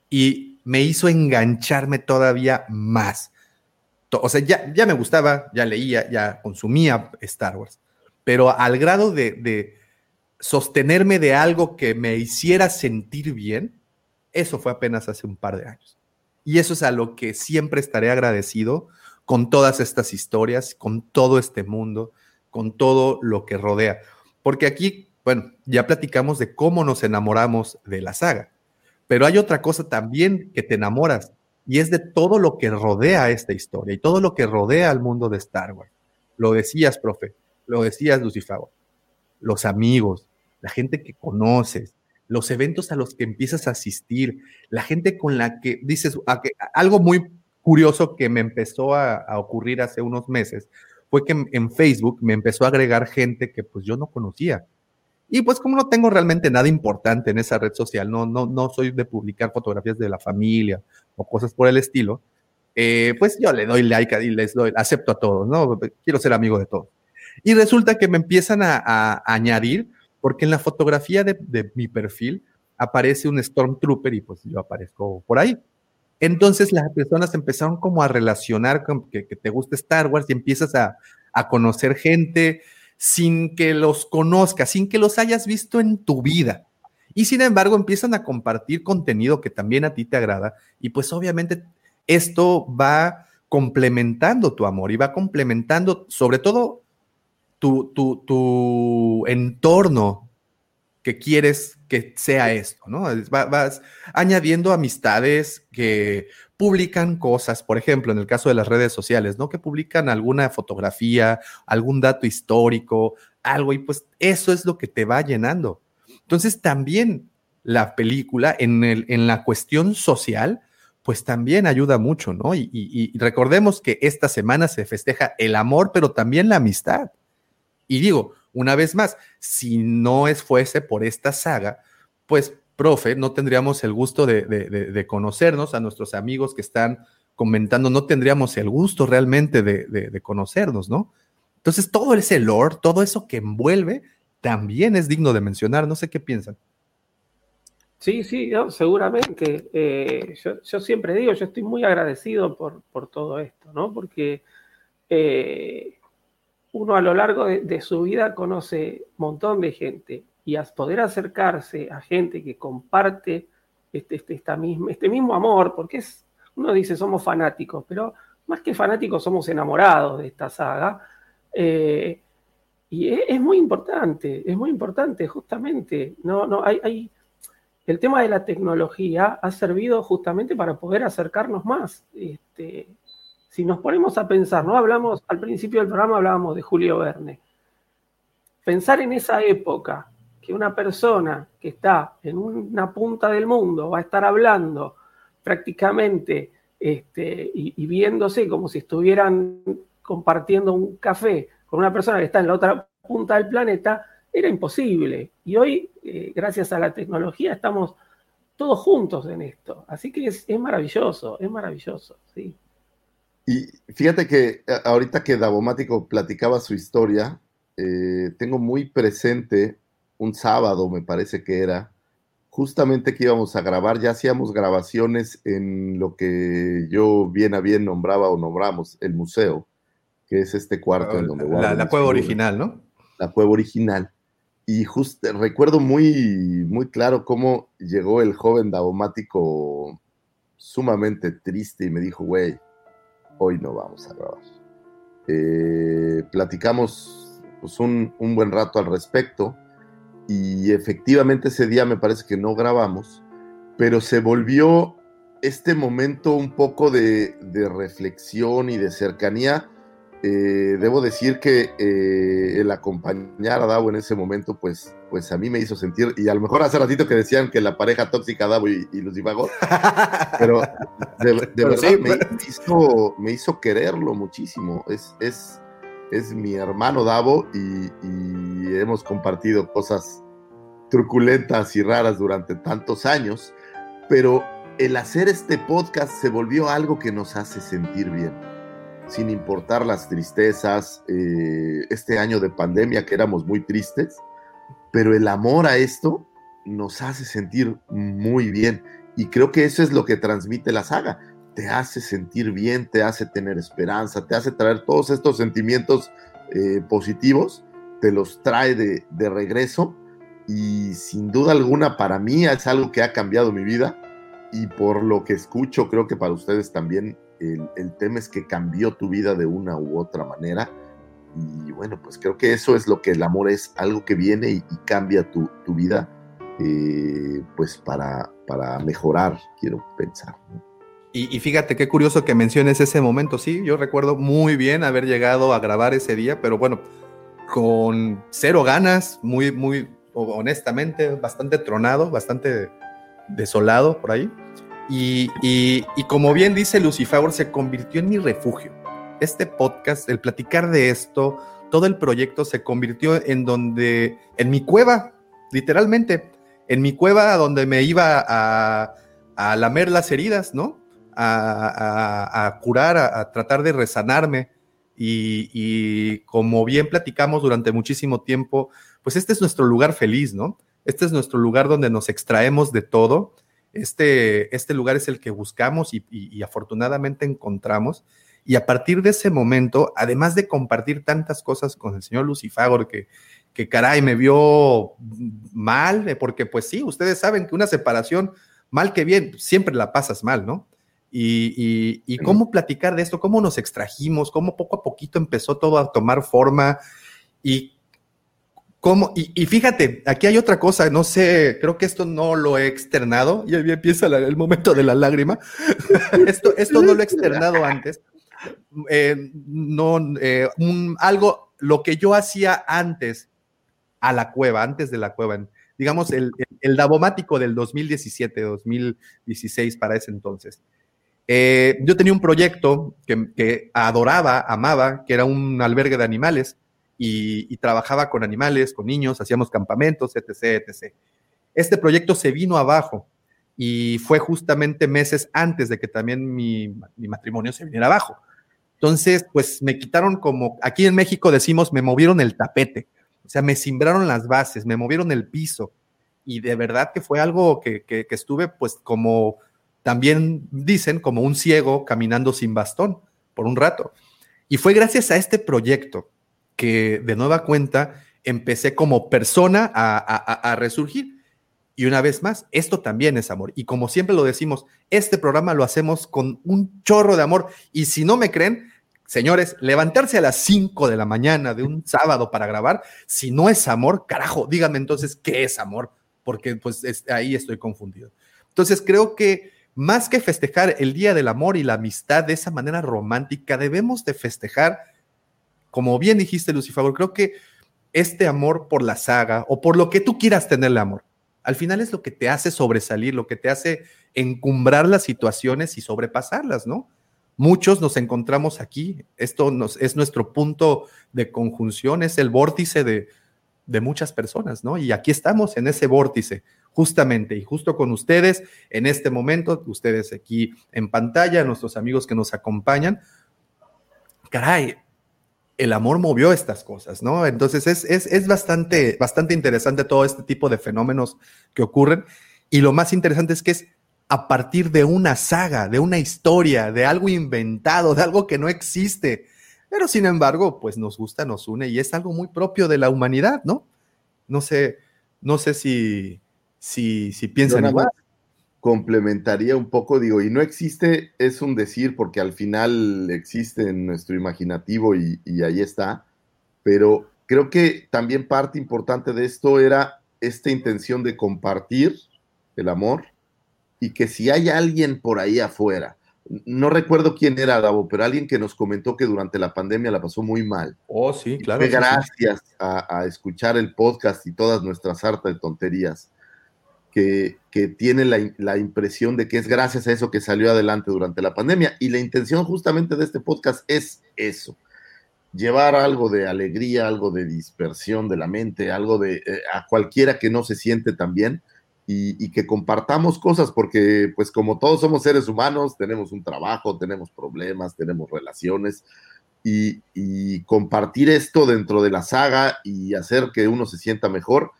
y me hizo engancharme todavía más. O sea, ya, ya me gustaba, ya leía, ya consumía Star Wars, pero al grado de, de sostenerme de algo que me hiciera sentir bien, eso fue apenas hace un par de años. Y eso es a lo que siempre estaré agradecido con todas estas historias, con todo este mundo, con todo lo que rodea. Porque aquí, bueno, ya platicamos de cómo nos enamoramos de la saga, pero hay otra cosa también que te enamoras y es de todo lo que rodea esta historia y todo lo que rodea al mundo de Star Wars. Lo decías, profe, lo decías, Lucifago, los amigos, la gente que conoces, los eventos a los que empiezas a asistir, la gente con la que dices, algo muy curioso que me empezó a, a ocurrir hace unos meses fue que en, en Facebook me empezó a agregar gente que pues yo no conocía. Y pues como no tengo realmente nada importante en esa red social, no, no, no soy de publicar fotografías de la familia o cosas por el estilo, eh, pues yo le doy like y les doy, acepto a todos, ¿no? Quiero ser amigo de todos. Y resulta que me empiezan a, añadir, porque en la fotografía de, de mi perfil aparece un Stormtrooper y pues yo aparezco por ahí. Entonces las personas empezaron como a relacionar con que, que te gusta Star Wars y empiezas a, a conocer gente sin que los conozcas, sin que los hayas visto en tu vida. Y sin embargo empiezan a compartir contenido que también a ti te agrada y pues obviamente esto va complementando tu amor y va complementando sobre todo tu, tu, tu entorno que quieres que sea esto, ¿no? Va- Vas añadiendo amistades que publican cosas, por ejemplo, en el caso de las redes sociales, ¿no? Que publican alguna fotografía, algún dato histórico, algo, y pues eso es lo que te va llenando. Entonces también la película en, el, en la cuestión social, pues también ayuda mucho, ¿no? Y, recordemos que esta semana se festeja el amor, pero también la amistad. Y digo, una vez más, si no es fuese por esta saga, pues, profe, no tendríamos el gusto de, de- de- de conocernos, a nuestros amigos que están comentando, no tendríamos el gusto realmente de, de- de conocernos, ¿no? Entonces, todo ese lore, todo eso que envuelve, también es digno de mencionar. No sé qué piensan. Sí, sí, seguramente. Eh, yo, yo siempre digo, yo estoy muy agradecido por, por todo esto, ¿no? Porque eh, uno a lo largo de, de su vida conoce un montón de gente y a poder acercarse a gente que comparte este, este, esta misma, este mismo amor, porque es, uno dice somos fanáticos, pero más que fanáticos somos enamorados de esta saga. eh, y es, es muy importante, es muy importante, justamente. No, no, hay, el tema de la tecnología ha servido justamente para poder acercarnos más. Este, si nos ponemos a pensar, ¿no? Hablamos, al principio del programa hablábamos de Julio Verne. Pensar en esa época, que una persona que está en una punta del mundo va a estar hablando prácticamente este, y viéndose como si estuvieran compartiendo un café con una persona que está en la otra punta del planeta, era imposible. Y hoy, eh, gracias a la tecnología, estamos todos juntos en esto. Así que es, maravilloso, es maravilloso, sí. Y fíjate que a- ahorita que Davomático platicaba su historia, eh, tengo muy presente un sábado, me parece que era, justamente que íbamos a grabar, ya hacíamos grabaciones en lo que yo bien a bien nombraba o nombramos el museo, que es este cuarto en donde La, guardo la mis cueva original, ¿no? la cueva original. Y justo recuerdo muy, muy claro cómo llegó el joven daumático sumamente triste y me dijo, güey, hoy no vamos a grabar. Eh, platicamos pues, un, un buen rato al respecto y efectivamente ese día me parece que no grabamos, pero se volvió este momento un poco de, de reflexión y de cercanía eh, debo decir que eh, el acompañar a Davo en ese momento, pues, pues a mí me hizo sentir, y a lo mejor hace ratito que decían que la pareja tóxica Davo y, y Lucifago, pero de, de Pero verdad sí, me, pero- hizo, me hizo quererlo muchísimo. Es, es, es mi hermano Davo y, y hemos compartido cosas truculentas y raras durante tantos años, pero el hacer este podcast se volvió algo que nos hace sentir bien, sin importar las tristezas, eh, este año de pandemia que éramos muy tristes, pero el amor a esto nos hace sentir muy bien. Y creo que eso es lo que transmite la saga. Te hace sentir bien, te hace tener esperanza, te hace traer todos estos sentimientos eh, positivos, te los trae de, de regreso. Y sin duda alguna para mí es algo que ha cambiado mi vida. Y por lo que escucho creo que para ustedes también el, tema es que cambió tu vida de una u otra manera y bueno pues creo que eso es lo que el amor es algo que viene y, y cambia tu, tu vida eh, pues para, para mejorar quiero pensar ¿no? Y, y, fíjate qué curioso que menciones ese momento. Sí, yo recuerdo muy bien haber llegado a grabar ese día, pero bueno, con cero ganas, muy, muy, honestamente, bastante tronado, bastante desolado por ahí. Y, como bien dice Lucifer, se convirtió en mi refugio. Este podcast, el platicar de esto, todo el proyecto se convirtió en donde, en mi cueva, literalmente, en mi cueva donde me iba a, a lamer las heridas, ¿no? A, a, a curar, a, tratar de resanarme. Y, y, como bien platicamos durante muchísimo tiempo, pues este es nuestro lugar feliz, ¿no? Este es nuestro lugar donde nos extraemos de todo. Este, este lugar es el que buscamos y, y, y afortunadamente encontramos. Y a partir de ese momento, además de compartir tantas cosas con el señor Lucifagor, que, que caray, me vio mal, eh, porque pues sí, ustedes saben que una separación, mal que bien, siempre la pasas mal, ¿no? Y, y, y, cómo platicar de esto, cómo nos extrajimos, cómo poco a poquito empezó todo a tomar forma y cómo, y, y fíjate, aquí hay otra cosa, no sé, creo que esto no lo he externado, y ahí empieza el momento de la lágrima, esto, esto no lo he externado antes, eh, no, eh, un, algo, lo que yo hacía antes a la cueva, antes de la cueva, digamos, el, el, del 2017, 2016 para ese entonces. Eh, yo tenía un proyecto que, adoraba, amaba, que era un albergue de animales y, trabajaba con animales, con niños, hacíamos campamentos, etc, etc. Este proyecto se vino abajo y fue justamente meses antes de que también mi, matrimonio se viniera abajo. Entonces, pues me quitaron como, aquí en México decimos, me movieron el tapete, o sea, me simbraron las bases, me movieron el piso y de verdad que fue algo que estuve pues como también dicen como un ciego caminando sin bastón por un rato. Y fue gracias a este proyecto que de nueva cuenta empecé como persona a, resurgir. Y una vez más, esto también es amor. Y como siempre lo decimos, este programa lo hacemos con un chorro de amor. Y si no me creen, señores, levantarse a las 5 de la mañana de un sábado para grabar, si no es amor, carajo, díganme entonces qué es amor, porque pues es, ahí estoy confundido. Entonces creo que más que festejar el Día del Amor y la Amistad de esa manera romántica, debemos de festejar, como bien dijiste, Lucifer, creo que este amor por la saga o por lo que tú quieras tenerle amor, al final es lo que te hace sobresalir, lo que te hace encumbrar las situaciones y sobrepasarlas, ¿no? Muchos nos encontramos aquí, esto es nuestro punto de conjunción, es el vórtice de, de muchas personas, ¿no? Y aquí estamos en ese vórtice, justamente y justo con ustedes en este momento, ustedes aquí en pantalla, nuestros amigos que nos acompañan. Caray, el amor movió estas cosas, ¿no? Entonces es, es, es bastante, bastante interesante todo este tipo de fenómenos que ocurren. Y lo más interesante es que es a partir de una saga, de una historia, de algo inventado, de algo que no existe. Pero sin embargo, pues nos gusta, nos une y es algo muy propio de la humanidad, ¿no? No sé, no sé si, si, si piensan igual. Complementaría un poco, digo, y no existe, es un decir, porque al final existe en nuestro imaginativo y, y ahí está, pero creo que también parte importante de esto era esta intención de compartir el amor y que si hay alguien por ahí afuera, no recuerdo quién era Davo, pero alguien que nos comentó que durante la pandemia la pasó muy mal. Oh, sí, claro. Gracias sí. A, a, escuchar el podcast y todas nuestras hartas de tonterías que, tiene la, la, impresión de que es gracias a eso que salió adelante durante la pandemia. Y la intención justamente de este podcast es eso. llevar algo de alegría, algo de dispersión de la mente, algo de eh, a cualquiera que no se siente tan bien y, que compartamos cosas, porque pues como todos somos seres humanos, tenemos un trabajo, tenemos problemas, tenemos relaciones, y compartir esto dentro de la saga y hacer que uno se sienta mejor,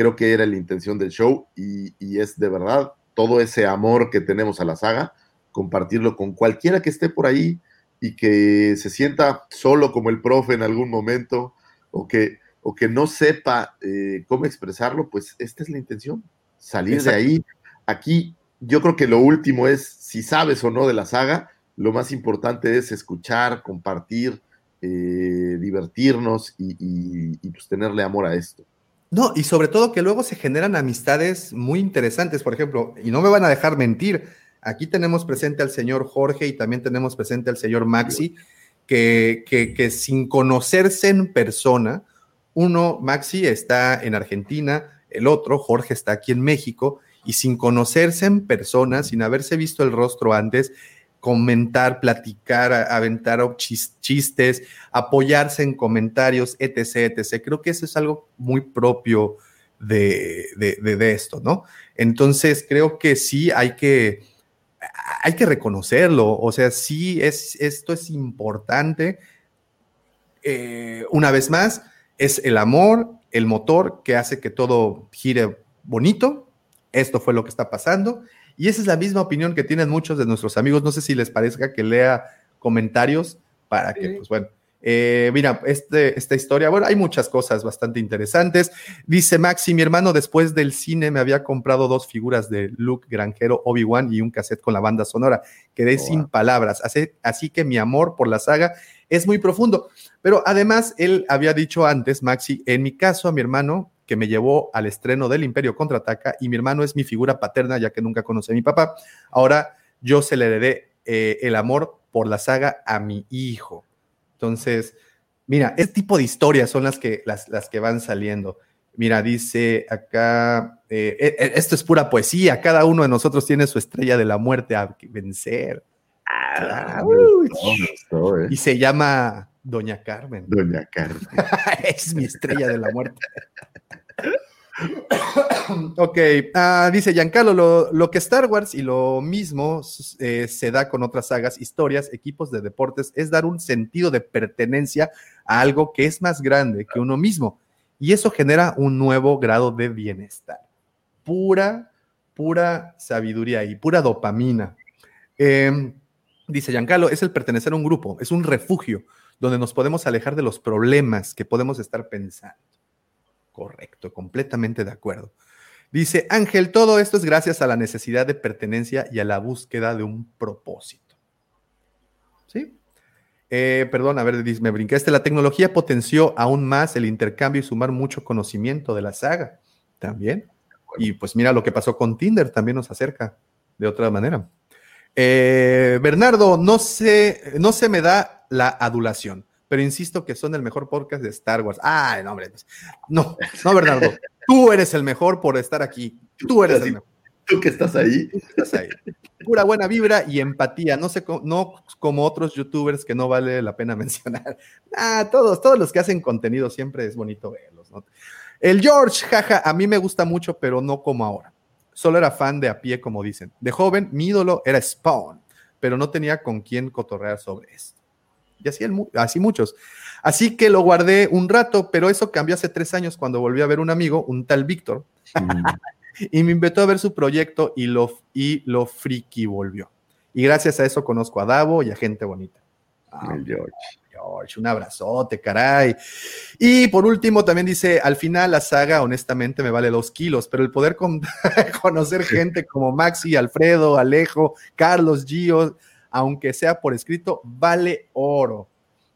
creo que era la intención del show y, y es de verdad todo ese amor que tenemos a la saga, compartirlo con cualquiera que esté por ahí y que se sienta solo como el profe en algún momento o que, o que no sepa eh, cómo expresarlo, pues esta es la intención, salir Exacto. de ahí. Aquí yo creo que lo último es si sabes o no de la saga, lo más importante es escuchar, compartir, eh, divertirnos y, y- y, pues tenerle amor a esto. No, y sobre todo que luego se generan amistades muy interesantes, por ejemplo, y no me van a dejar mentir, aquí tenemos presente al señor Jorge y también tenemos presente al señor Maxi, que, que, que sin conocerse en persona, uno, Maxi, está en Argentina, el otro, Jorge, está aquí en México, y sin conocerse en persona, sin haberse visto el rostro antes, comentar, platicar, aventar chis- chistes, apoyarse en comentarios, etc., etc. Creo que eso es algo muy propio de- de esto, ¿no? Entonces, creo que sí hay que, hay que reconocerlo, o sea, sí, es, esto es importante. Eh, una vez más, es el amor, el motor que hace que todo gire bonito. Esto fue lo que está pasando. Y esa es la misma opinión que tienen muchos de nuestros amigos. No sé si les parezca que lea comentarios para que, pues bueno. Eh, mira, este, esta historia, bueno, hay muchas cosas bastante interesantes. Dice Maxi, mi hermano después del cine me había comprado dos figuras de Luke Granjero, Obi-Wan y un cassette con la banda sonora. Quedé Oh, sin wow. palabras. Así, así que mi amor por la saga es muy profundo. Pero además, él había dicho antes, Maxi, en mi caso, a mi hermano, que me llevó al estreno del Imperio Contraataca, y mi hermano es mi figura paterna, ya que nunca conocí a mi papá. Ahora yo se le heredé eh, el amor por la saga a mi hijo. Entonces, mira, este tipo de historias son las que, las, las que van saliendo. Mira, dice acá, eh, eh, esto es pura poesía, cada uno de nosotros tiene su estrella de la muerte a vencer. Ah, gustó, ¿eh? y se llama Doña Carmen. Doña Carmen. es mi estrella de la muerte. ok, ah, dice Giancarlo, lo, lo que Star Wars y lo mismo eh, se da con otras sagas, historias, equipos de deportes, es dar un sentido de pertenencia a algo que es más grande que uno mismo. Y eso genera un nuevo grado de bienestar. Pura, pura sabiduría y pura dopamina. Eh, dice Giancarlo, es el pertenecer a un grupo, es un refugio donde nos podemos alejar de los problemas que podemos estar pensando. Correcto, completamente de acuerdo. Dice Ángel, todo esto es gracias a la necesidad de pertenencia y a la búsqueda de un propósito. ¿Sí? Eh, perdón, a ver, me brinqué. Este, la tecnología potenció aún más el intercambio y sumar mucho conocimiento de la saga. También. Y pues mira lo que pasó con Tinder, también nos acerca de otra manera. Eh, Bernardo, no se, no se me da la adulación, pero insisto que son el mejor podcast de Star Wars. Ay, no, hombre. No, no, Bernardo. Tú eres el mejor por estar aquí. Tú eres el mejor. Tú que estás ahí. Estás ahí. Pura buena vibra y empatía. No sé, no como otros youtubers que no vale la pena mencionar. Ah, todos, todos los que hacen contenido siempre es bonito verlos. ¿no? El George, jaja, a mí me gusta mucho, pero no como ahora. Solo era fan de a pie, como dicen. De joven, mi ídolo era Spawn, pero no tenía con quién cotorrear sobre esto. Y así, el así muchos. Así que lo guardé un rato, pero eso cambió hace tres años cuando volví a ver un amigo, un tal Víctor, y me invitó a ver su proyecto y lo, y lo friki volvió. Y gracias a eso conozco a Davo y a gente bonita. Ah, El George. George, un abrazote, caray. Y por último, también dice, al final la saga, honestamente, me vale dos kilos, pero el poder con- conocer gente como Maxi, Alfredo, Alejo, Carlos, Gio, aunque sea por escrito, vale oro.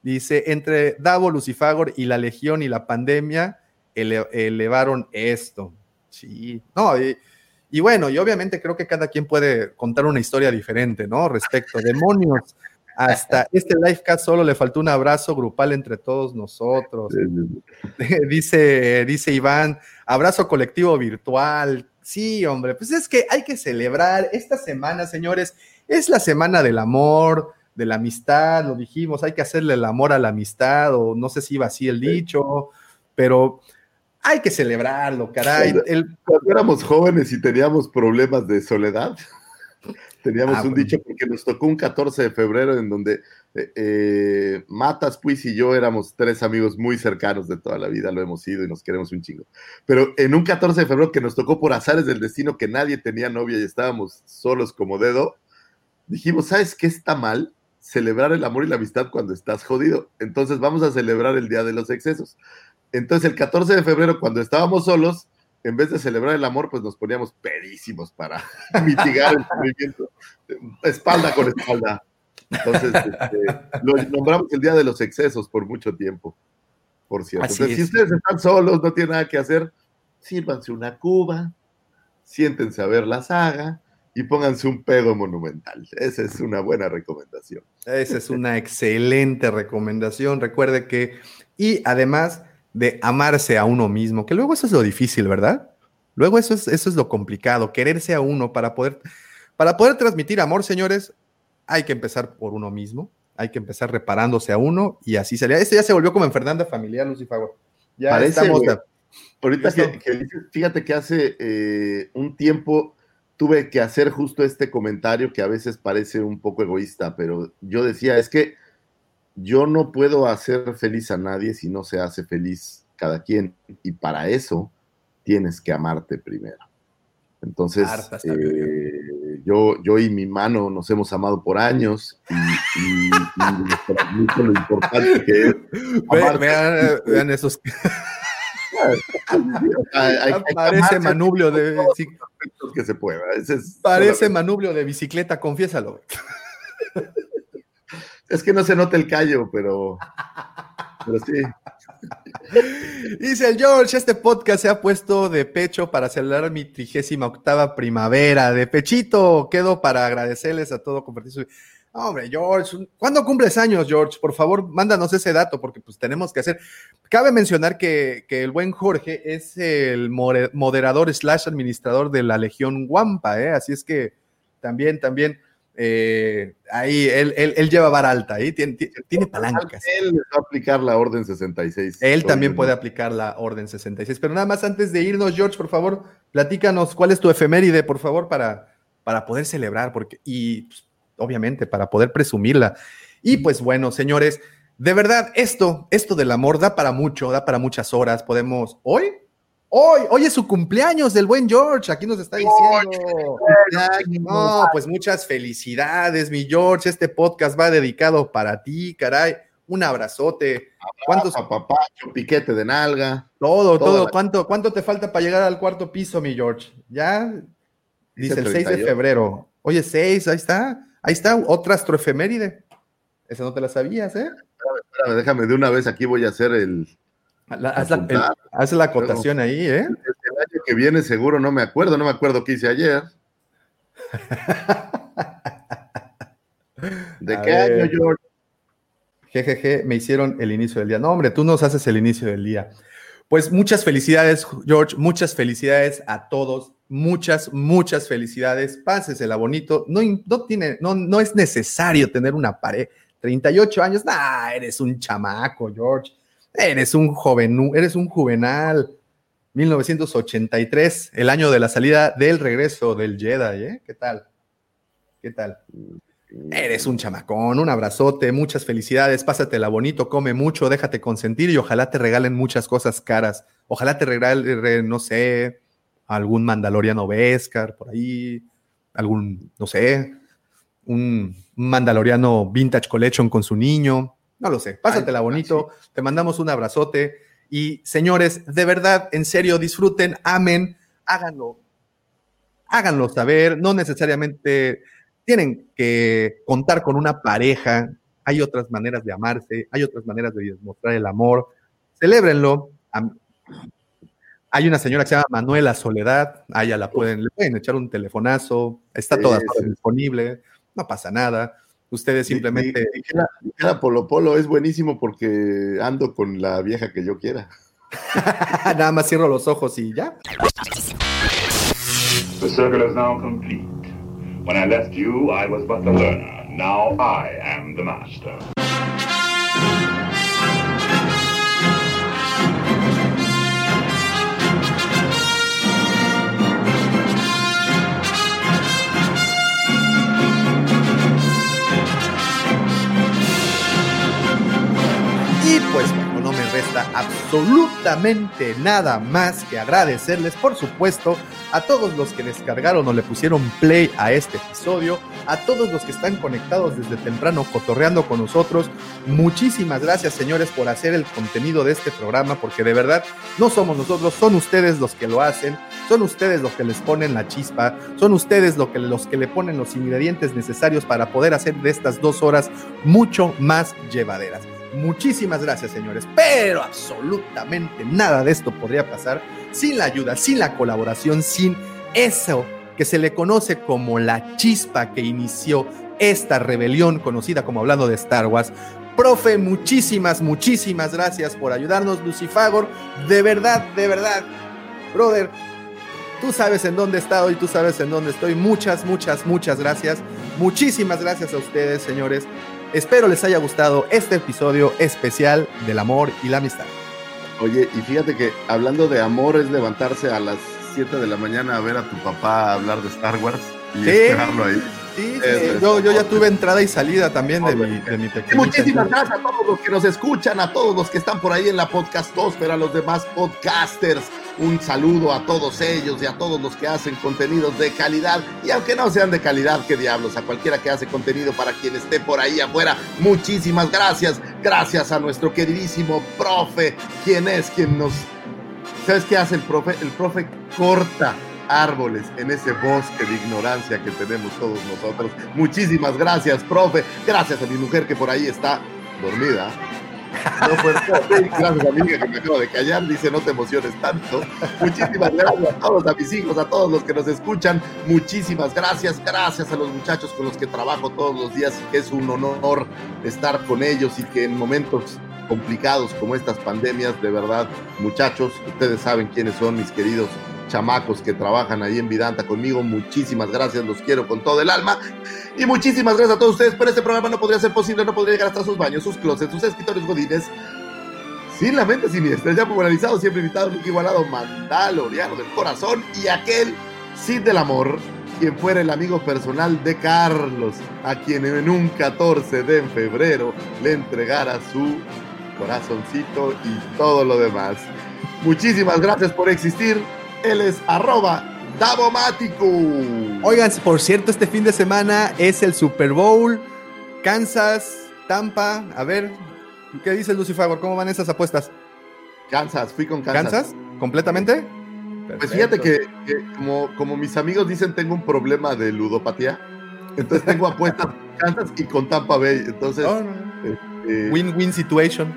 Dice, entre Davo, Lucifagor y la Legión y la pandemia, ele- elevaron esto. Sí, no, y, y bueno, y obviamente creo que cada quien puede contar una historia diferente, ¿no? Respecto, demonios. Hasta este livecast solo le faltó un abrazo grupal entre todos nosotros. dice, dice Iván, abrazo colectivo virtual. Sí, hombre, pues es que hay que celebrar esta semana, señores. Es la semana del amor, de la amistad, lo dijimos, hay que hacerle el amor a la amistad, o no sé si iba así el dicho, pero hay que celebrarlo, caray. El, Cuando éramos jóvenes y teníamos problemas de soledad, teníamos Ah, un bueno. dicho porque nos tocó un 14 de febrero en donde eh, eh, Matas, Puis y yo éramos tres amigos muy cercanos de toda la vida, lo hemos sido y nos queremos un chingo. Pero en un 14 de febrero que nos tocó por azares del destino que nadie tenía novia y estábamos solos como dedo, dijimos, ¿sabes qué está mal? Celebrar el amor y la amistad cuando estás jodido. Entonces vamos a celebrar el Día de los Excesos. Entonces el 14 de febrero, cuando estábamos solos, en vez de celebrar el amor, pues nos poníamos pedísimos para mitigar el sufrimiento. Espalda con espalda. Entonces, este, lo nombramos el Día de los Excesos por mucho tiempo, por cierto. Así Entonces, si es. ustedes están solos, no tienen nada que hacer, sírvanse una cuba, siéntense a ver la saga y pónganse un pedo monumental. Esa es una buena recomendación. Esa es una excelente recomendación. Recuerde que, y además de amarse a uno mismo, que luego eso es lo difícil, ¿verdad? Luego eso es, eso es lo complicado, quererse a uno para poder, para poder transmitir amor, señores, hay que empezar por uno mismo, hay que empezar reparándose a uno y así sería. Este ya se volvió como en Fernanda Familiar, Lucifer. Ya Parece, estamos. Ahorita que, fíjate que hace eh, un tiempo tuve que hacer justo este comentario que a veces parece un poco egoísta, pero yo decía, es que yo no puedo hacer feliz a nadie si no se hace feliz cada quien, y para eso tienes que amarte primero. Entonces, eh, yo, yo y mi mano nos hemos amado por años y, y- y transmito lo importante que es. Ve- amarse. vean, vean esos. Hay- hay- Parece manubrio de. que se pueda. Es, parece manubrio de bicicleta, confiésalo. es que no se nota el callo, pero, pero sí. Dice el George, este podcast se ha puesto de pecho para celebrar mi trigésima octava primavera. De pechito, quedo para agradecerles a todo compartir su... No, Hombre, George, ¿cuándo cumples años, George? Por favor, mándanos ese dato porque pues tenemos que hacer. Cabe mencionar que, que el buen Jorge es el moderador slash administrador de la Legión Guampa, ¿eh? Así es que también, también, eh, ahí él, él, él lleva vara alta, ahí tiene, tiene, tiene palancas. Él va a aplicar la orden 66. Él también puede aplicar la Orden 66. Pero nada más antes de irnos, George, por favor, platícanos cuál es tu efeméride, por favor, para, para poder celebrar porque, y pues, obviamente para poder presumirla. Y pues bueno, señores, de verdad, esto, esto del amor da para mucho, da para muchas horas. Podemos, hoy, hoy, hoy es su cumpleaños del buen George, aquí nos está diciendo. No, pues muchas felicidades, mi George. Este podcast va dedicado para ti, caray. Un abrazote. ¿Cuántos, piquete de nalga. todo, todo. ¿Cuánto, ¿Cuánto te falta para llegar al cuarto piso, mi George? Ya, dice el 6 de 38. febrero. Oye, 6, ahí está. Ahí está, otra astroefeméride. Esa no te la sabías, ¿eh? Espérame, déjame de una vez, aquí voy a hacer el, La- haz, la, el- haz la acotación ahí, ¿eh? el año que viene, seguro no me acuerdo, no me acuerdo qué hice ayer. ¿De A qué ver. año, George? Jejeje, me hicieron el inicio del día. No, hombre, tú nos haces el inicio del día. Pues muchas felicidades, George, muchas felicidades a todos, muchas, muchas felicidades. Pásesela bonito. No, no, tiene, no, no es necesario tener una pared. 38 años, eres un chamaco, George. Eres un joven, eres un juvenal. 1983, el año de la salida del regreso del Jedi, ¿eh? ¿Qué tal? ¿Qué tal? Eres un chamacón, un abrazote, muchas felicidades, pásatela bonito, come mucho, déjate consentir y ojalá te regalen muchas cosas caras. Ojalá te regalen, re- no sé, algún Mandaloriano Beskar por ahí, algún, no sé, un Mandaloriano Vintage Collection con su niño. No lo sé, pásatela bonito, te mandamos un abrazote y señores, de verdad, en serio, disfruten, amen, háganlo, háganlo saber, no necesariamente tienen que contar con una pareja, hay otras maneras de amarse, hay otras maneras de demostrar el amor, celébrenlo. Hay una señora que se llama Manuela Soledad, a ella la pueden, le pueden echar un telefonazo, está Sí, todas sí. horas disponible, no pasa nada. Ustedes simplemente dijera- dijera Polo Polo es buenísimo porque ando con la vieja que yo quiera. nada más cierro los ojos y ya. The circle is now complete. When I left you, I was but the learner. Now I am the master. Absolutamente nada más que agradecerles, por supuesto, a todos los que descargaron o le pusieron play a este episodio, a todos los que están conectados desde temprano cotorreando con nosotros. Muchísimas gracias, señores, por hacer el contenido de este programa, porque de verdad no somos nosotros, son ustedes los que lo hacen, son ustedes los que les ponen la chispa, son ustedes los que, los que le ponen los ingredientes necesarios para poder hacer de estas dos horas mucho más llevaderas. Muchísimas gracias, señores. Pero absolutamente nada de esto podría pasar sin la ayuda, sin la colaboración, sin eso que se le conoce como la chispa que inició esta rebelión conocida como hablando de Star Wars. Profe, muchísimas, muchísimas gracias por ayudarnos, Lucifagor. De verdad, de verdad, brother, tú sabes en dónde he estado y tú sabes en dónde estoy. Muchas, muchas, muchas gracias. Muchísimas gracias a ustedes, señores. Espero les haya gustado este episodio especial del amor y la amistad. Oye, y fíjate que hablando de amor es levantarse a las 7 de la mañana a ver a tu papá hablar de Star Wars y Sí. esperarlo ahí. Sí, sí, es yo, yo ya tuve entrada y salida también de mi, de mi muchísimas gracias a todos los que nos escuchan, a todos los que están por ahí en la podcastósfera, a los demás podcasters. Un saludo a todos ellos y a todos los que hacen contenidos de calidad. Y aunque no sean de calidad, qué diablos, a cualquiera que hace contenido para quien esté por ahí afuera, muchísimas gracias. Gracias a nuestro queridísimo profe, quien es quien nos... ¿Sabes qué hace el profe? El profe corta árboles en ese bosque de ignorancia que tenemos todos nosotros. Muchísimas gracias, profe. Gracias a mi mujer que por ahí está dormida. No fue gracias amiga que me acabo de callar, dice no te emociones tanto. Muchísimas gracias a todos, a mis hijos, a todos los que nos escuchan. Muchísimas gracias, gracias a los muchachos con los que trabajo todos los días que es un honor estar con ellos y que en momentos complicados como estas pandemias, de verdad, muchachos, ustedes saben quiénes son mis queridos chamacos que trabajan ahí en Vidanta conmigo. Muchísimas gracias, los quiero con todo el alma. Y muchísimas gracias a todos ustedes, pero este programa no podría ser posible, no podría llegar hasta sus baños, sus closets, sus escritorios godines. Sin la mente siniestra, ya popularizado, siempre invitado, nunca igualado, mandaloriano del corazón y aquel Cid del amor, quien fuera el amigo personal de Carlos, a quien en un 14 de febrero le entregara su corazoncito y todo lo demás. Muchísimas gracias por existir. Él es arroba Davomático. Oigan, por cierto, este fin de semana es el Super Bowl. Kansas, Tampa. A ver, ¿qué dices, Lucifagor? ¿Cómo van esas apuestas? Kansas, fui con Kansas. ¿Kansas? ¿Completamente? Pues fíjate que, que como, como mis amigos dicen, tengo un problema de ludopatía. Entonces tengo apuestas con Kansas y con Tampa Bay. Entonces, Oh, no. eh, Win-win situation.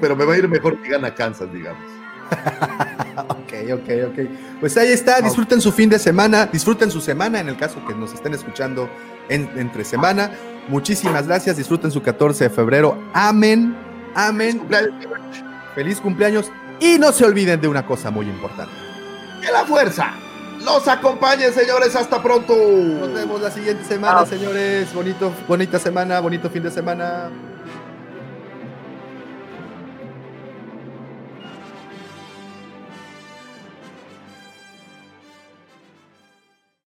pero me va a ir mejor que gana Kansas, digamos. Ok, ok, ok. Pues ahí está, disfruten su fin de semana, disfruten su semana en el caso que nos estén escuchando en- entre semana. Muchísimas gracias, disfruten su 14 de febrero. Amén, amén. Feliz cumpleaños y no se olviden de una cosa muy importante. Que la fuerza los acompañe, señores. Hasta pronto. Nos vemos la siguiente semana, señores. Bonito, bonita semana, bonito fin de semana.